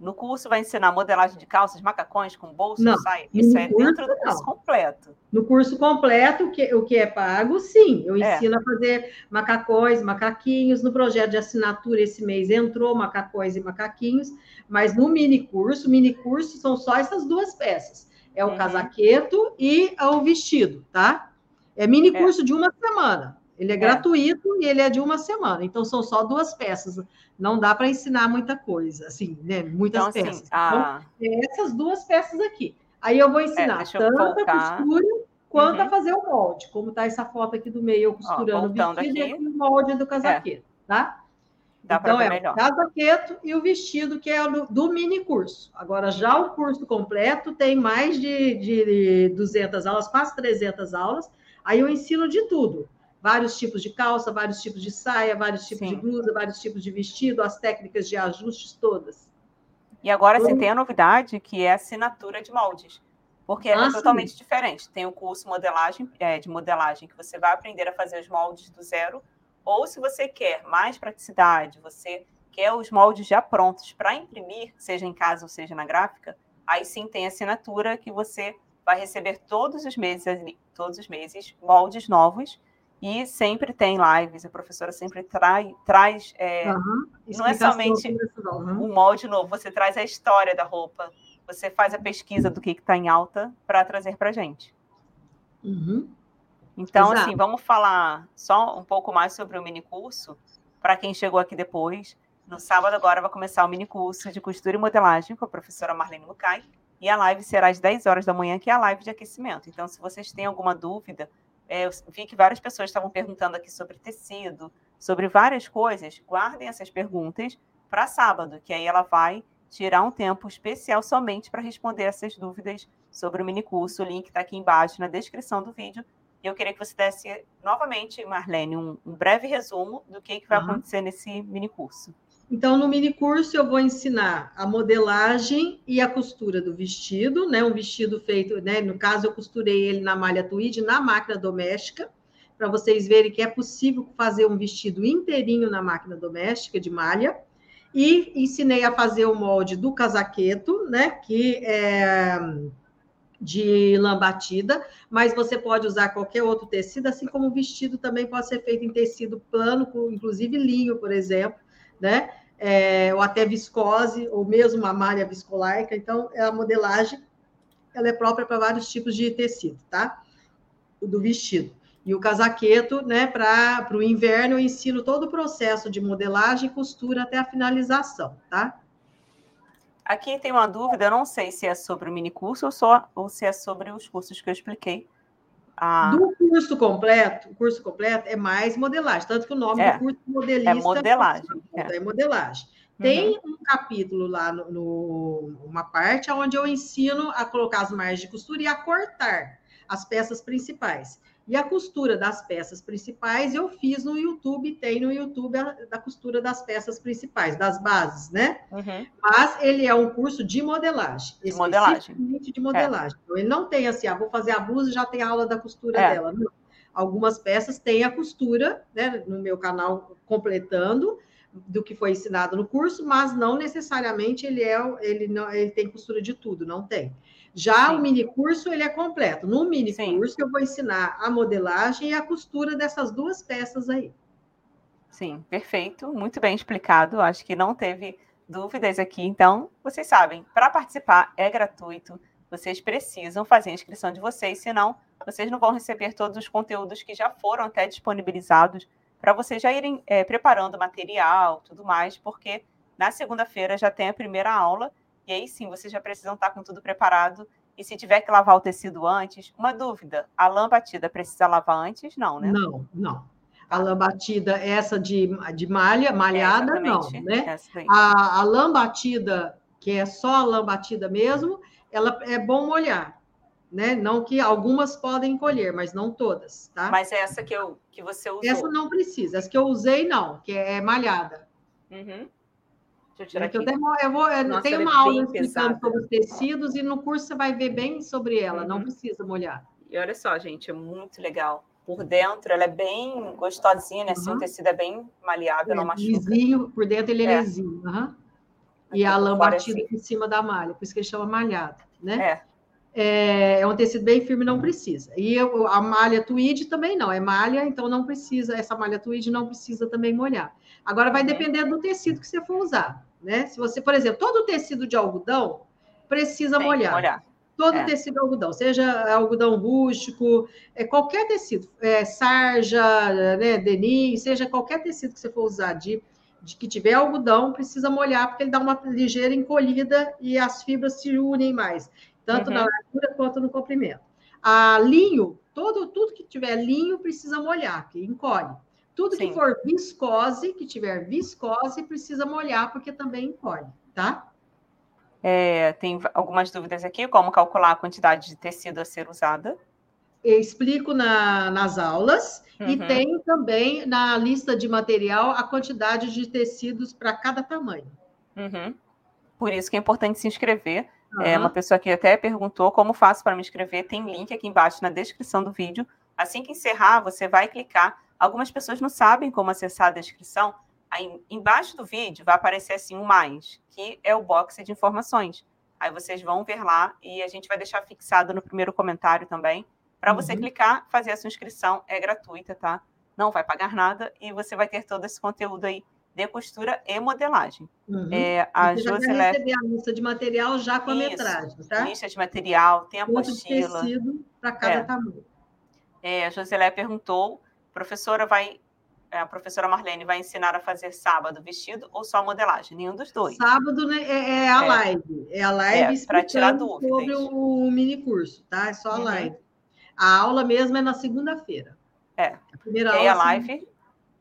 No curso vai ensinar modelagem de calças, macacões com bolso, não, saia. Isso é dentro do curso não. completo. No curso completo, o que, o que é pago, sim. Eu é. ensino a fazer macacões, macaquinhos. No projeto de assinatura esse mês entrou macacões e macaquinhos, mas no mini curso, mini curso são só essas duas peças. É o uhum. casaqueto e o vestido, tá? É mini curso é. de uma semana. Ele é, é, gratuito e ele é de uma semana. Então, são só duas peças. Não dá para ensinar muita coisa, assim, né? Muitas então, assim, peças. Assim, a... Então, é essas duas peças aqui. Aí eu vou ensinar é, tanto a costura quanto uhum. a fazer o molde. Como está essa foto aqui do meio, eu costurando Ó, o vestido aqui. e o molde do casaqueiro, é. tá? Dá então, é melhor. o casaqueto e o vestido, que é do, do, mini curso. Agora, já o curso completo tem mais de, de 200 aulas, quase 300 aulas. Aí eu ensino de tudo. Vários tipos de calça, vários tipos de saia, vários tipos Sim. de blusa, vários tipos de vestido, as técnicas de ajustes todas. E agora, sim, tem a novidade, que é a assinatura de moldes. Porque é ah, é totalmente sim. diferente. Tem o curso modelagem, é, de modelagem, que você vai aprender a fazer os moldes do zero ou se você quer mais praticidade, você quer os moldes já prontos para imprimir, seja em casa ou seja na gráfica, aí sim tem assinatura que você vai receber todos os meses, todos os meses, moldes novos e sempre tem lives, a professora sempre trai, traz, é, uhum. não é somente uhum. um molde novo, você traz a história da roupa, você faz a pesquisa do que está em alta para trazer para a gente. Uhum. Então, assim, Exato. assim, vamos falar só um pouco mais sobre o mini curso para quem chegou aqui depois. No sábado agora vai começar o mini curso de costura e modelagem com a professora Marlene Lucai. E a live será às 10 horas da manhã, que é a live de aquecimento. Então, se vocês têm alguma dúvida, é, eu vi que várias pessoas estavam perguntando aqui sobre tecido, sobre várias coisas. Guardem essas perguntas para sábado, que aí ela vai tirar um tempo especial somente para responder essas dúvidas sobre o mini curso. O link está aqui embaixo na descrição do vídeo eu queria que você desse novamente, Marlene, um, um breve resumo do que, que vai uhum. acontecer nesse mini curso. Então, no mini curso, eu vou ensinar a modelagem e a costura do vestido, né? Um vestido feito, né? No caso, eu costurei ele na malha tweed, na máquina doméstica, para vocês verem que é possível fazer um vestido inteirinho na máquina doméstica de malha. E ensinei a fazer o molde do casaqueto, né? Que é de lã batida, mas você pode usar qualquer outro tecido, assim como o vestido também pode ser feito em tecido plano, inclusive linho, por exemplo, né? É, ou até viscose, ou mesmo uma malha viscolaica. Então, a modelagem ela é própria para vários tipos de tecido, tá? Do vestido. E o casaqueto, né, para o inverno, eu ensino todo o processo de modelagem e costura até a finalização, tá? Aqui tem uma dúvida, eu não sei se é sobre o mini curso ou, só, ou se é sobre os cursos que eu expliquei. Ah, do curso completo, o curso completo é mais modelagem, tanto que o nome é, do curso modelista é modelagem. É, é modelagem. Tem uhum. um capítulo lá no, no, uma parte onde eu ensino a colocar as margens de costura e a cortar as peças principais. E a costura das peças principais eu fiz no YouTube, tem no YouTube a, a costura das peças principais, das bases, né? Uhum. Mas ele é um curso de modelagem. De modelagem. de modelagem. É. Então, ele não tem assim, ah, vou fazer a blusa e já tem a aula da costura é. dela. Não. Algumas peças têm a costura, né? No meu canal, completando do que foi ensinado no curso, mas não necessariamente ele é ele não ele tem costura de tudo, não tem. Já Sim. o mini curso ele é completo. No mini curso eu vou ensinar a modelagem e a costura dessas duas peças aí. Sim, perfeito, muito bem explicado. Acho que não teve dúvidas aqui. Então, vocês sabem, para participar é gratuito. Vocês precisam fazer a inscrição de vocês, senão vocês não vão receber todos os conteúdos que já foram até disponibilizados para vocês já irem é, preparando material, tudo mais, porque na segunda-feira já tem a primeira aula e aí sim, vocês já precisam estar com tudo preparado. E se tiver que lavar o tecido antes, uma dúvida: a lã batida precisa lavar antes? Não, né? Não, não. A lã batida, essa de, de malha, malhada, é não, né? A, a lã batida, que é só a lã batida mesmo, ela é bom molhar, né? Não que algumas podem colher, mas não todas, tá? Mas essa que, eu, que você usou. Essa não precisa, essa que eu usei, não, que é malhada. Uhum. Deixa eu tirar aqui. Eu, tenho, eu, vou, eu Nossa, tenho uma é aula explicando pesada. sobre os tecidos e no curso você vai ver bem sobre ela, uhum. não precisa molhar. E olha só, gente, é muito legal. Por dentro ela é bem gostosinha, né? Uhum. Assim, o tecido é bem maleável, é, não machuca. Lisinho, por dentro ele é, é. lisinho. Uhum. E a lã batida assim. em cima da malha, por isso que ele chama malhado, né? É. É, é, um tecido bem firme, não precisa. E a malha tweed também não, é malha, então não precisa, essa malha tweed não precisa também molhar. Agora vai uhum. depender do tecido que você for usar né? Se você, por exemplo, todo tecido de algodão precisa molhar. molhar. Todo é. tecido de algodão, seja algodão rústico, é, qualquer tecido, é, sarja, né, denim, seja qualquer tecido que você for usar de, de que tiver algodão, precisa molhar, porque ele dá uma ligeira encolhida e as fibras se unem mais, tanto uhum. na largura quanto no comprimento. A linho, todo, tudo que tiver linho precisa molhar, que encolhe. Tudo Sim. que for viscose, que tiver viscose, precisa molhar, porque também encolhe, tá? É, tem algumas dúvidas aqui, como calcular a quantidade de tecido a ser usada. Eu explico na, nas aulas uhum. e tem também na lista de material a quantidade de tecidos para cada tamanho. Uhum. Por isso que é importante se inscrever. Uhum. É, uma pessoa que até perguntou como faço para me inscrever. Tem link aqui embaixo na descrição do vídeo. Assim que encerrar, você vai clicar. Algumas pessoas não sabem como acessar a descrição. Aí, embaixo do vídeo vai aparecer assim um mais, que é o box de informações. Aí vocês vão ver lá e a gente vai deixar fixado no primeiro comentário também. Para você uhum. clicar, fazer a sua inscrição, é gratuita, tá? Não vai pagar nada e você vai ter todo esse conteúdo aí de costura e modelagem. Uhum. É, a você Joselé... vai receber a lista de material já com a Isso, metragem, tá? Lista de material, tem a Quanto apostila. tecido para cada é. tamanho. É, a Joselé perguntou, professora vai a professora Marlene vai ensinar a fazer sábado vestido ou só modelagem? Nenhum dos dois. Sábado né, é, é a é. live. É a live é, para tirar dúvidas. sobre o mini curso, tá? É só a uhum. live. A aula mesmo é na segunda-feira. É. A primeira e aula. E a live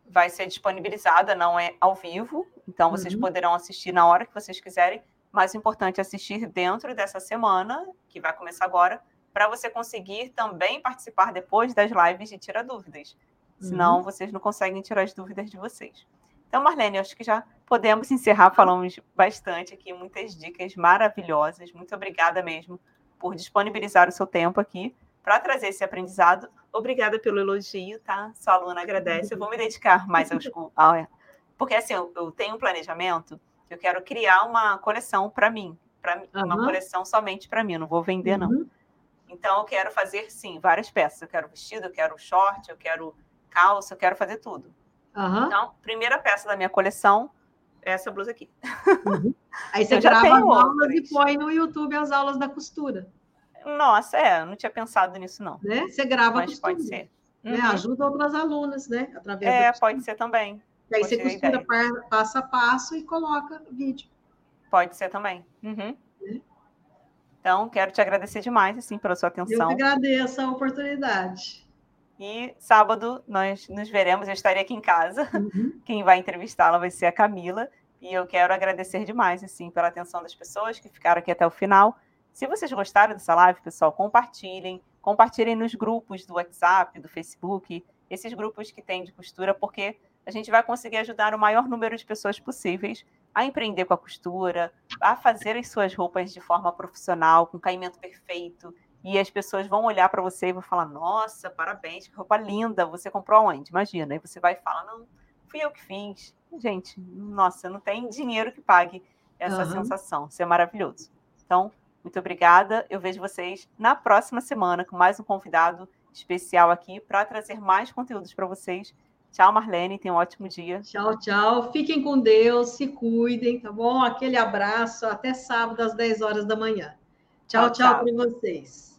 vai ser disponibilizada, não é ao vivo, então vocês uhum. poderão assistir na hora que vocês quiserem. Mais importante é assistir dentro dessa semana, que vai começar agora, para você conseguir também participar depois das lives de Tira Dúvidas. Senão, uhum. vocês não conseguem tirar as dúvidas de vocês. Então, Marlene, acho que já podemos encerrar. Falamos bastante aqui, muitas dicas maravilhosas. Muito obrigada mesmo por disponibilizar o seu tempo aqui para trazer esse aprendizado. Obrigada pelo elogio, tá? Sua aluna agradece. Eu vou me dedicar mais aos. Porque, assim, eu, eu tenho um planejamento eu quero criar uma coleção para mim, para uhum. uma coleção somente para mim. Não vou vender, não. Uhum. Então, eu quero fazer, sim, várias peças. Eu quero vestido, eu quero short, eu quero calça, eu quero fazer tudo. Uhum. Então, primeira peça da minha coleção é essa blusa aqui. Uhum. Aí você grava as aulas e põe no YouTube as aulas da costura. Nossa, é, eu não tinha pensado nisso, não. Né? Você grava Mas costura. pode ser. Né? Uhum. Ajuda outras alunas, né? Através é, pode ser também. E aí você costura passo a passo e coloca vídeo. Pode ser também. Uhum. Né? Então, quero te agradecer demais, assim, pela sua atenção. Eu que agradeço a oportunidade. E sábado nós nos veremos, eu estarei aqui em casa. Uhum. Quem vai entrevistá-la vai ser a Camila. E eu quero agradecer demais, assim, pela atenção das pessoas que ficaram aqui até o final. Se vocês gostaram dessa live, pessoal, compartilhem. Compartilhem nos grupos do WhatsApp, do Facebook, esses grupos que tem de costura, porque a gente vai conseguir ajudar o maior número de pessoas possíveis a empreender com a costura, a fazer as suas roupas de forma profissional, com caimento perfeito, e as pessoas vão olhar para você e vão falar: Nossa, parabéns, que roupa linda, você comprou onde? Imagina. Aí você vai e fala: Não, fui eu que fiz. Gente, nossa, não tem dinheiro que pague essa uhum. sensação. Isso é maravilhoso. Então, muito obrigada. Eu vejo vocês na próxima semana com mais um convidado especial aqui para trazer mais conteúdos para vocês. Tchau, Marlene. Tenha um ótimo dia. Tchau, tchau. Fiquem com Deus, se cuidem, tá bom? Aquele abraço. Até sábado às 10 horas da manhã. Tchau, tchau, tchau. para vocês.